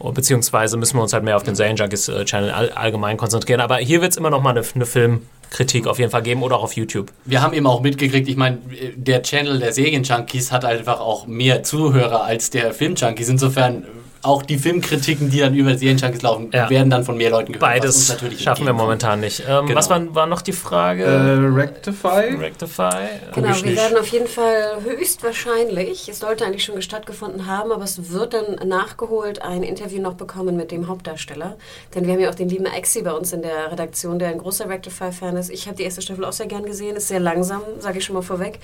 Beziehungsweise müssen wir uns halt mehr auf den Serienjunkies äh, Channel all, allgemein konzentrieren. Aber hier wird es immer noch mal eine, eine Filmkritik auf jeden Fall geben oder auch auf YouTube. Wir haben eben auch mitgekriegt, ich meine, der Channel der Serienjunkies hat einfach auch mehr Zuhörer als der Filmjunkies. Insofern auch die Filmkritiken, die dann über Serienjunkies laufen, Ja. werden dann von mehr Leuten gehört. was uns Beides natürlich schaffen wir momentan nicht. Ähm, Genau. Was war, war noch die Frage? Äh, Rectify? Rectify? Genau, wir nicht. werden auf jeden Fall höchstwahrscheinlich, es sollte eigentlich schon stattgefunden haben, aber es wird dann nachgeholt, ein Interview noch bekommen mit dem Hauptdarsteller. Denn wir haben ja auch den lieben Exi bei uns in der Redaktion, der ein großer Rectify-Fan ist. Ich habe die erste Staffel auch sehr gern gesehen, ist sehr langsam, sage ich schon mal vorweg.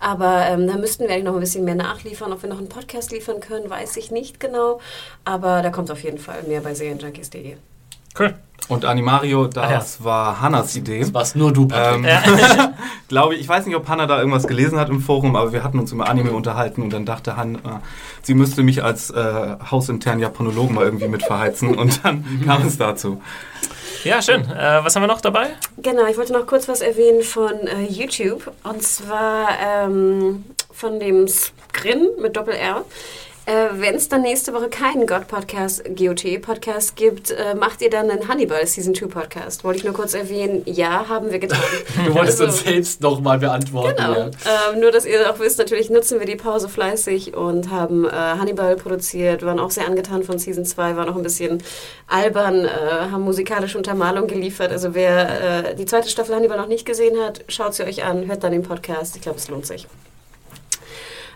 Aber ähm, da müssten wir eigentlich noch ein bisschen mehr nachliefern. Ob wir noch einen Podcast liefern können, weiß ich nicht genau. Aber da kommt auf jeden Fall mehr bei serienjunkies.de. Cool. Und Animario, das Ach war Hannas Idee. Das war's nur du, Patrick. Ähm, glaube ich, ich weiß nicht, ob Hanna da irgendwas gelesen hat im Forum, aber wir hatten uns über Anime unterhalten und dann dachte Hanna, sie müsste mich als äh, hausinternen Japanologen mal irgendwie mit verheizen und dann kam es dazu. Ja, schön. Äh, was haben wir noch dabei? Genau, ich wollte noch kurz was erwähnen von äh, YouTube. Und zwar ähm, von dem Skrin mit Doppel-R. Äh, Wenn es dann nächste Woche keinen God-Podcast, GOT-Podcast gibt, äh, macht ihr dann einen Hannibal Season 2 Podcast? Wollte ich nur kurz erwähnen. Ja, haben wir getan. Du wolltest Also- uns selbst nochmal beantworten. Genau. Ja. Ähm, nur, dass ihr auch wisst, natürlich nutzen wir die Pause fleißig und haben äh, Hannibal produziert, waren auch sehr angetan von Season 2, waren auch ein bisschen albern, äh, haben musikalische Untermalung geliefert. Also wer äh, die zweite Staffel Hannibal noch nicht gesehen hat, schaut sie euch an, hört dann den Podcast. Ich glaube, es lohnt sich.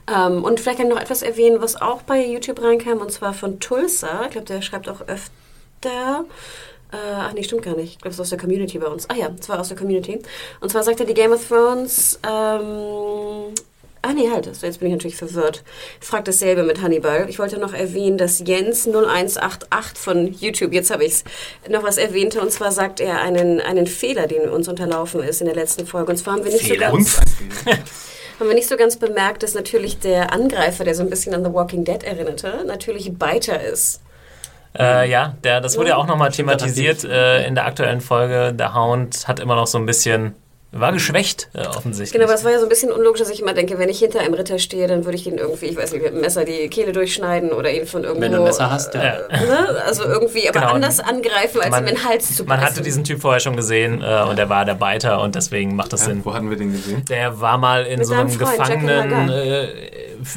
Ähm, und vielleicht kann ich noch etwas erwähnen, was auch bei YouTube reinkam, und zwar von Tulsa. Ich glaube, der schreibt auch öfter. Äh, ach nee, stimmt gar nicht. Ich glaube, es ist aus der Community bei uns. Ah ja, es war aus der Community. Und zwar sagt er, die Game of Thrones. Ähm, ah nee, halt, also jetzt bin ich natürlich verwirrt. Ich frage dasselbe mit Hannibal. Ich wollte noch erwähnen, dass Jens 0188 von YouTube, jetzt habe ich es, noch was erwähnte. Und zwar sagt er einen, einen Fehler, den uns unterlaufen ist in der letzten Folge. Und zwar haben wir nicht Fehler? so ganz Uns. haben wir nicht so ganz bemerkt, dass natürlich der Angreifer, der so ein bisschen an The Walking Dead erinnerte, natürlich Biter ist. Äh, ja, der, das wurde ja auch nochmal thematisiert äh, in der aktuellen Folge. Der Hound hat immer noch so ein bisschen, war geschwächt äh, offensichtlich. Genau, aber es war ja so ein bisschen unlogisch, dass ich immer denke, wenn ich hinter einem Ritter stehe, dann würde ich ihn irgendwie, ich weiß nicht, mit dem Messer die Kehle durchschneiden oder ihn von irgendwo... Wenn du ein Messer hast, ja. Ja. Ne? Also irgendwie, aber Genau. anders angreifen, als ihm in den Hals zu man beißen. hatte diesen Typ vorher schon gesehen äh, und er war der Biter und deswegen macht das Sinn. Wo hatten wir den gesehen? Der war mal in Mit so einem Freund, Gefangenen, äh,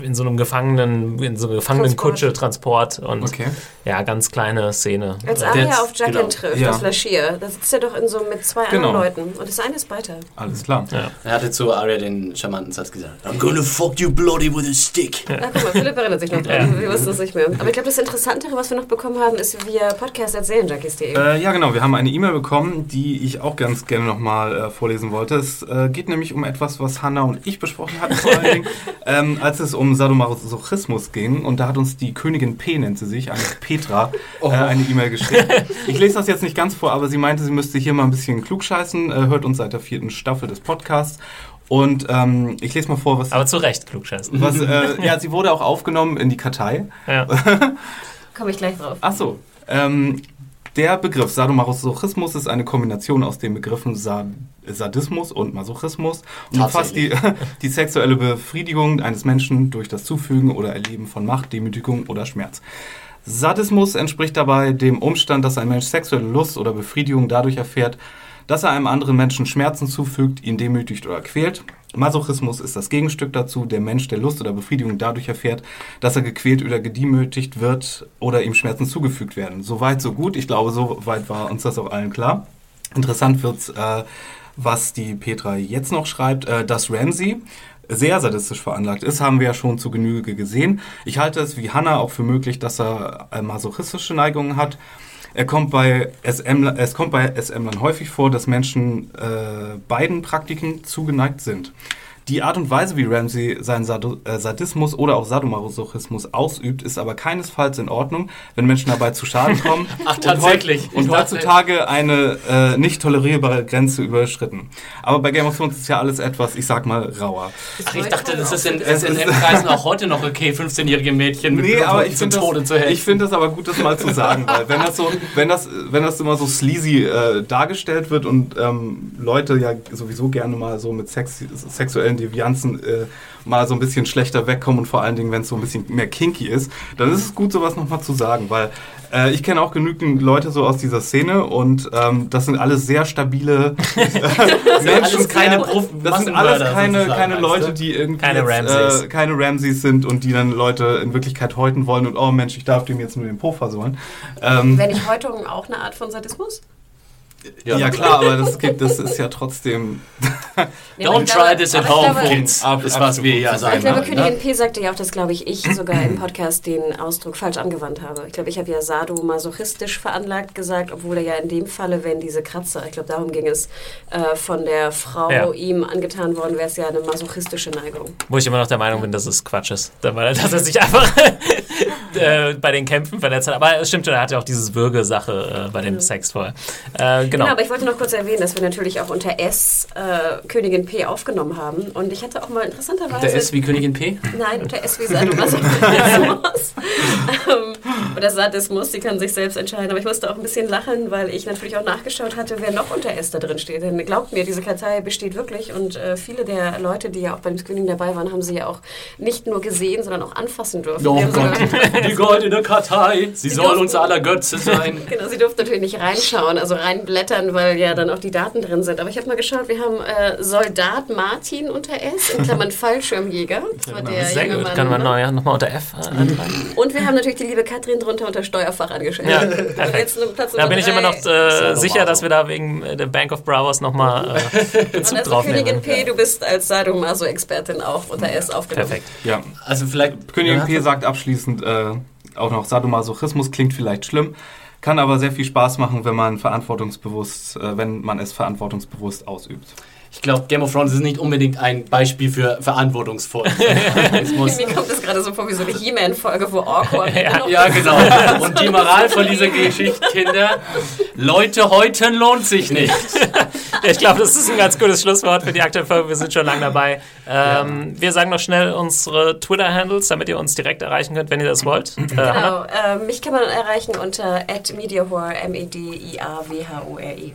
in so einem Gefangenen, in so einer Gefangenenkutsche Transport und Okay. ja, ganz kleine Szene. Als Arya Jetzt- auf Jacqueline genau. trifft, Ja. das Flaschier, da sitzt er doch in so mit zwei Genau. anderen Leuten. Und das eine ist Biter. Alles klar. Er hatte zu Arya den charmanten Satz gesagt: I'm gonna fuck you bloody with a stick. Ah, guck mal, Philipp erinnert sich noch dran. Wir wussten es nicht mehr. Aber ich glaube, das Interessantere, was wir noch bekommen haben, ist via podcast.serienjunkies.de. Äh, ja, genau. Wir haben eine E-Mail bekommen, die ich auch ganz gerne nochmal äh, vorlesen wollte. Es äh, geht nämlich um etwas, was Hanna und ich besprochen hatten, vor allen Dingen, ähm, als es um Sadomasochismus ging. Und da hat uns die Königin P, nennt sie sich, eine Petra, äh, eine E-Mail geschrieben. Ich lese das jetzt nicht ganz vor, aber sie meinte, sie müsste hier mal ein bisschen klugscheißen. Äh, hört uns seit der vierten Staffel des Podcasts. Und ähm, ich lese mal vor, was. aber zu Recht, klugscheißen. was äh, ja, sie wurde auch aufgenommen in die Kartei. Ja. Komme ich gleich drauf. Ach so. Ähm, der Begriff Sadomasochismus ist eine Kombination aus den Begriffen Sa Sadismus und Masochismus und umfasst die, die sexuelle Befriedigung eines Menschen durch das Zufügen oder Erleben von Macht, Demütigung oder Schmerz. Sadismus entspricht dabei dem Umstand, dass ein Mensch sexuelle Lust oder Befriedigung dadurch erfährt, dass er einem anderen Menschen Schmerzen zufügt, ihn demütigt oder quält. Masochismus ist das Gegenstück dazu, der Mensch, der Lust oder Befriedigung dadurch erfährt, dass er gequält oder gedemütigt wird oder ihm Schmerzen zugefügt werden. Soweit, so gut. Ich glaube, soweit war uns das auch allen klar. Interessant wird's, äh, was die Petra jetzt noch schreibt, äh, dass Ramsey sehr sadistisch veranlagt ist, haben wir ja schon zu Genüge gesehen. Ich halte es wie Hannah auch für möglich, dass er äh, masochistische Neigungen hat. Er kommt bei SM, es kommt bei SM-Lern häufig vor, dass Menschen äh, beiden Praktiken zugeneigt sind. Die Art und Weise, wie Ramsey seinen äh, Sadismus oder auch Sadomasochismus ausübt, ist aber keinesfalls in Ordnung, wenn Menschen dabei zu Schaden kommen. Ach, und tatsächlich. Und, heutzutage eine äh, nicht tolerierbare Grenze überschritten. Aber bei Game of Thrones ist ja alles etwas, ich sag mal, rauer. Ach, ich dachte, das ist in, ist in M-Kreisen auch heute noch okay, 15-jährige Mädchen mit Nee, Blut aber ich zu finde Tode das, zu helfen. ich find das aber gut, das mal zu sagen, weil wenn das so, wenn das, wenn das immer so sleazy äh, dargestellt wird und ähm, Leute ja sowieso gerne mal so mit Sex, sexuellen Devianzen äh, mal so ein bisschen schlechter wegkommen und vor allen Dingen, wenn es so ein bisschen mehr kinky ist, dann ist es gut, sowas nochmal zu sagen, weil äh, ich kenne auch genügend Leute so aus dieser Szene und ähm, das sind alles sehr stabile Menschen. alles keine sehr- Prof- Das sind alles keine, keine Leute, die irgendwie Keine jetzt, Ramsays. Äh, keine Ramsays sind und die dann Leute in Wirklichkeit häuten wollen und oh Mensch, ich darf dem jetzt nur den Po versohlen. Ähm, Wäre nicht Häutung auch eine Art von Sadismus? Ja, klar, aber das, gibt, das ist ja trotzdem. Don't try this at home, glaube- Kids. Ab- ist, was wir ja sagen. Ich glaube, wollen, Königin ne? P sagte ja auch, dass, glaube ich, ich sogar im Podcast den Ausdruck falsch angewandt habe. Ich glaube, ich habe ja sadomasochistisch veranlagt gesagt, obwohl er ja in dem Falle, wenn diese Kratzer, ich glaube, darum ging es, äh, von der Frau Ja. ihm angetan worden, wäre es ja eine masochistische Neigung. Wo ich immer noch der Meinung bin, dass es Quatsch ist. Dass er sich einfach äh, bei den Kämpfen verletzt hat. Aber es stimmt schon, er hatte auch diese Würgesache äh, bei dem Sex vorher. Äh, genau. Genau, aber ich wollte noch kurz erwähnen, dass wir natürlich auch unter S äh, Königin P aufgenommen haben. Und ich hatte auch mal interessanterweise. Der S wie Königin P? Nein, unter S wie Sadomasochismus. ähm, oder Sadismus, die kann sich selbst entscheiden. Aber ich musste auch ein bisschen lachen, weil ich natürlich auch nachgeschaut hatte, wer noch unter S da drin steht. Denn glaubt mir, diese Kartei besteht wirklich. Und äh, viele der Leute, die ja auch beim Screening dabei waren, haben sie ja auch nicht nur gesehen, sondern auch anfassen dürfen. Oh Gott, die goldene Kartei, sie soll durften- uns aller Götze sein. Genau, sie durften natürlich nicht reinschauen, also reinblättern, weil ja dann auch die Daten drin sind. Aber ich habe mal geschaut, wir haben äh, Soldat Martin unter S, in Klammern Fallschirmjäger. Das war der Sehr gut. Mann, Kann man ne? nochmal unter F äh, anfangen? Und wir haben natürlich die liebe Katrin drunter unter. Ja, perfekt. jetzt nur Platz Da bin ich immer noch äh, sicher, dass wir da wegen äh, der Bank of Bravos nochmal äh, Bezug Und also drauf Königin nehmen. P, du bist als Sadomaso-Expertin auch unter S aufgenommen. Perfekt. Ja. Also vielleicht Königin P sagt abschließend äh, auch noch, Sadomasochismus klingt vielleicht schlimm, kann aber sehr viel Spaß machen, wenn man verantwortungsbewusst, äh, wenn man es verantwortungsbewusst ausübt. Ich glaube, Game of Thrones ist nicht unbedingt ein Beispiel für verantwortungsvollen Sexualismus. Mir kommt das gerade so vor wie so eine He-Man-Folge, wo Awkward ja. Ja, genau. Und die Moral von dieser Geschichte, Kinder, Leute häuten lohnt sich nicht. Ich glaube, das ist ein ganz gutes Schlusswort für die aktuelle Folge. Wir sind schon lange dabei. Ähm, Wir sagen noch schnell unsere Twitter-Handles, damit ihr uns direkt erreichen könnt, wenn ihr das wollt. Äh, Hannah? Genau, äh, mich kann man erreichen unter @mediahore, M-E-D-I-A-W-H-O-R-E.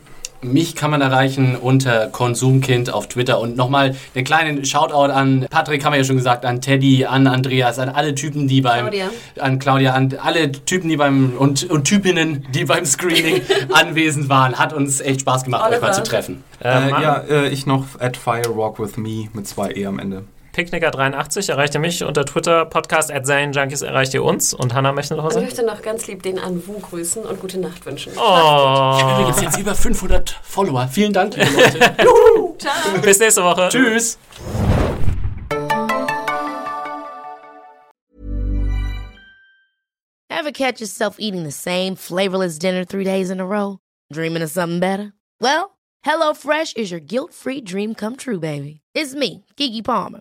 Mich kann man erreichen unter Konsumkind auf Twitter. Und nochmal einen kleinen Shoutout an Patrick, haben wir ja schon gesagt, an Teddy, an Andreas, an alle Typen, die beim... Claudia. An Claudia, an alle Typen, die beim... Und, und Typinnen, die beim Screening anwesend waren. Hat uns echt Spaß gemacht, euch mal Oliver. zu treffen. Äh, Äh, ja, äh, ich noch at Fire Walk With Me mit zwei E am Ende. Picknicker83 erreicht ihr mich unter Twitter. Podcast at Junkies erreicht ihr uns. Und Hannah möchte noch was Ich möchte noch ganz lieb den Anwu grüßen und gute Nacht wünschen. Oh, Übrigens jetzt über 500 Follower. Vielen Dank, liebe Leute. Ciao. bis nächste Woche. Tschüss. Ever catch yourself eating the same flavorless dinner three days in a row? Dreaming of something better? Well, HelloFresh is your guilt-free dream come true, baby. It's me, Kiki Palmer.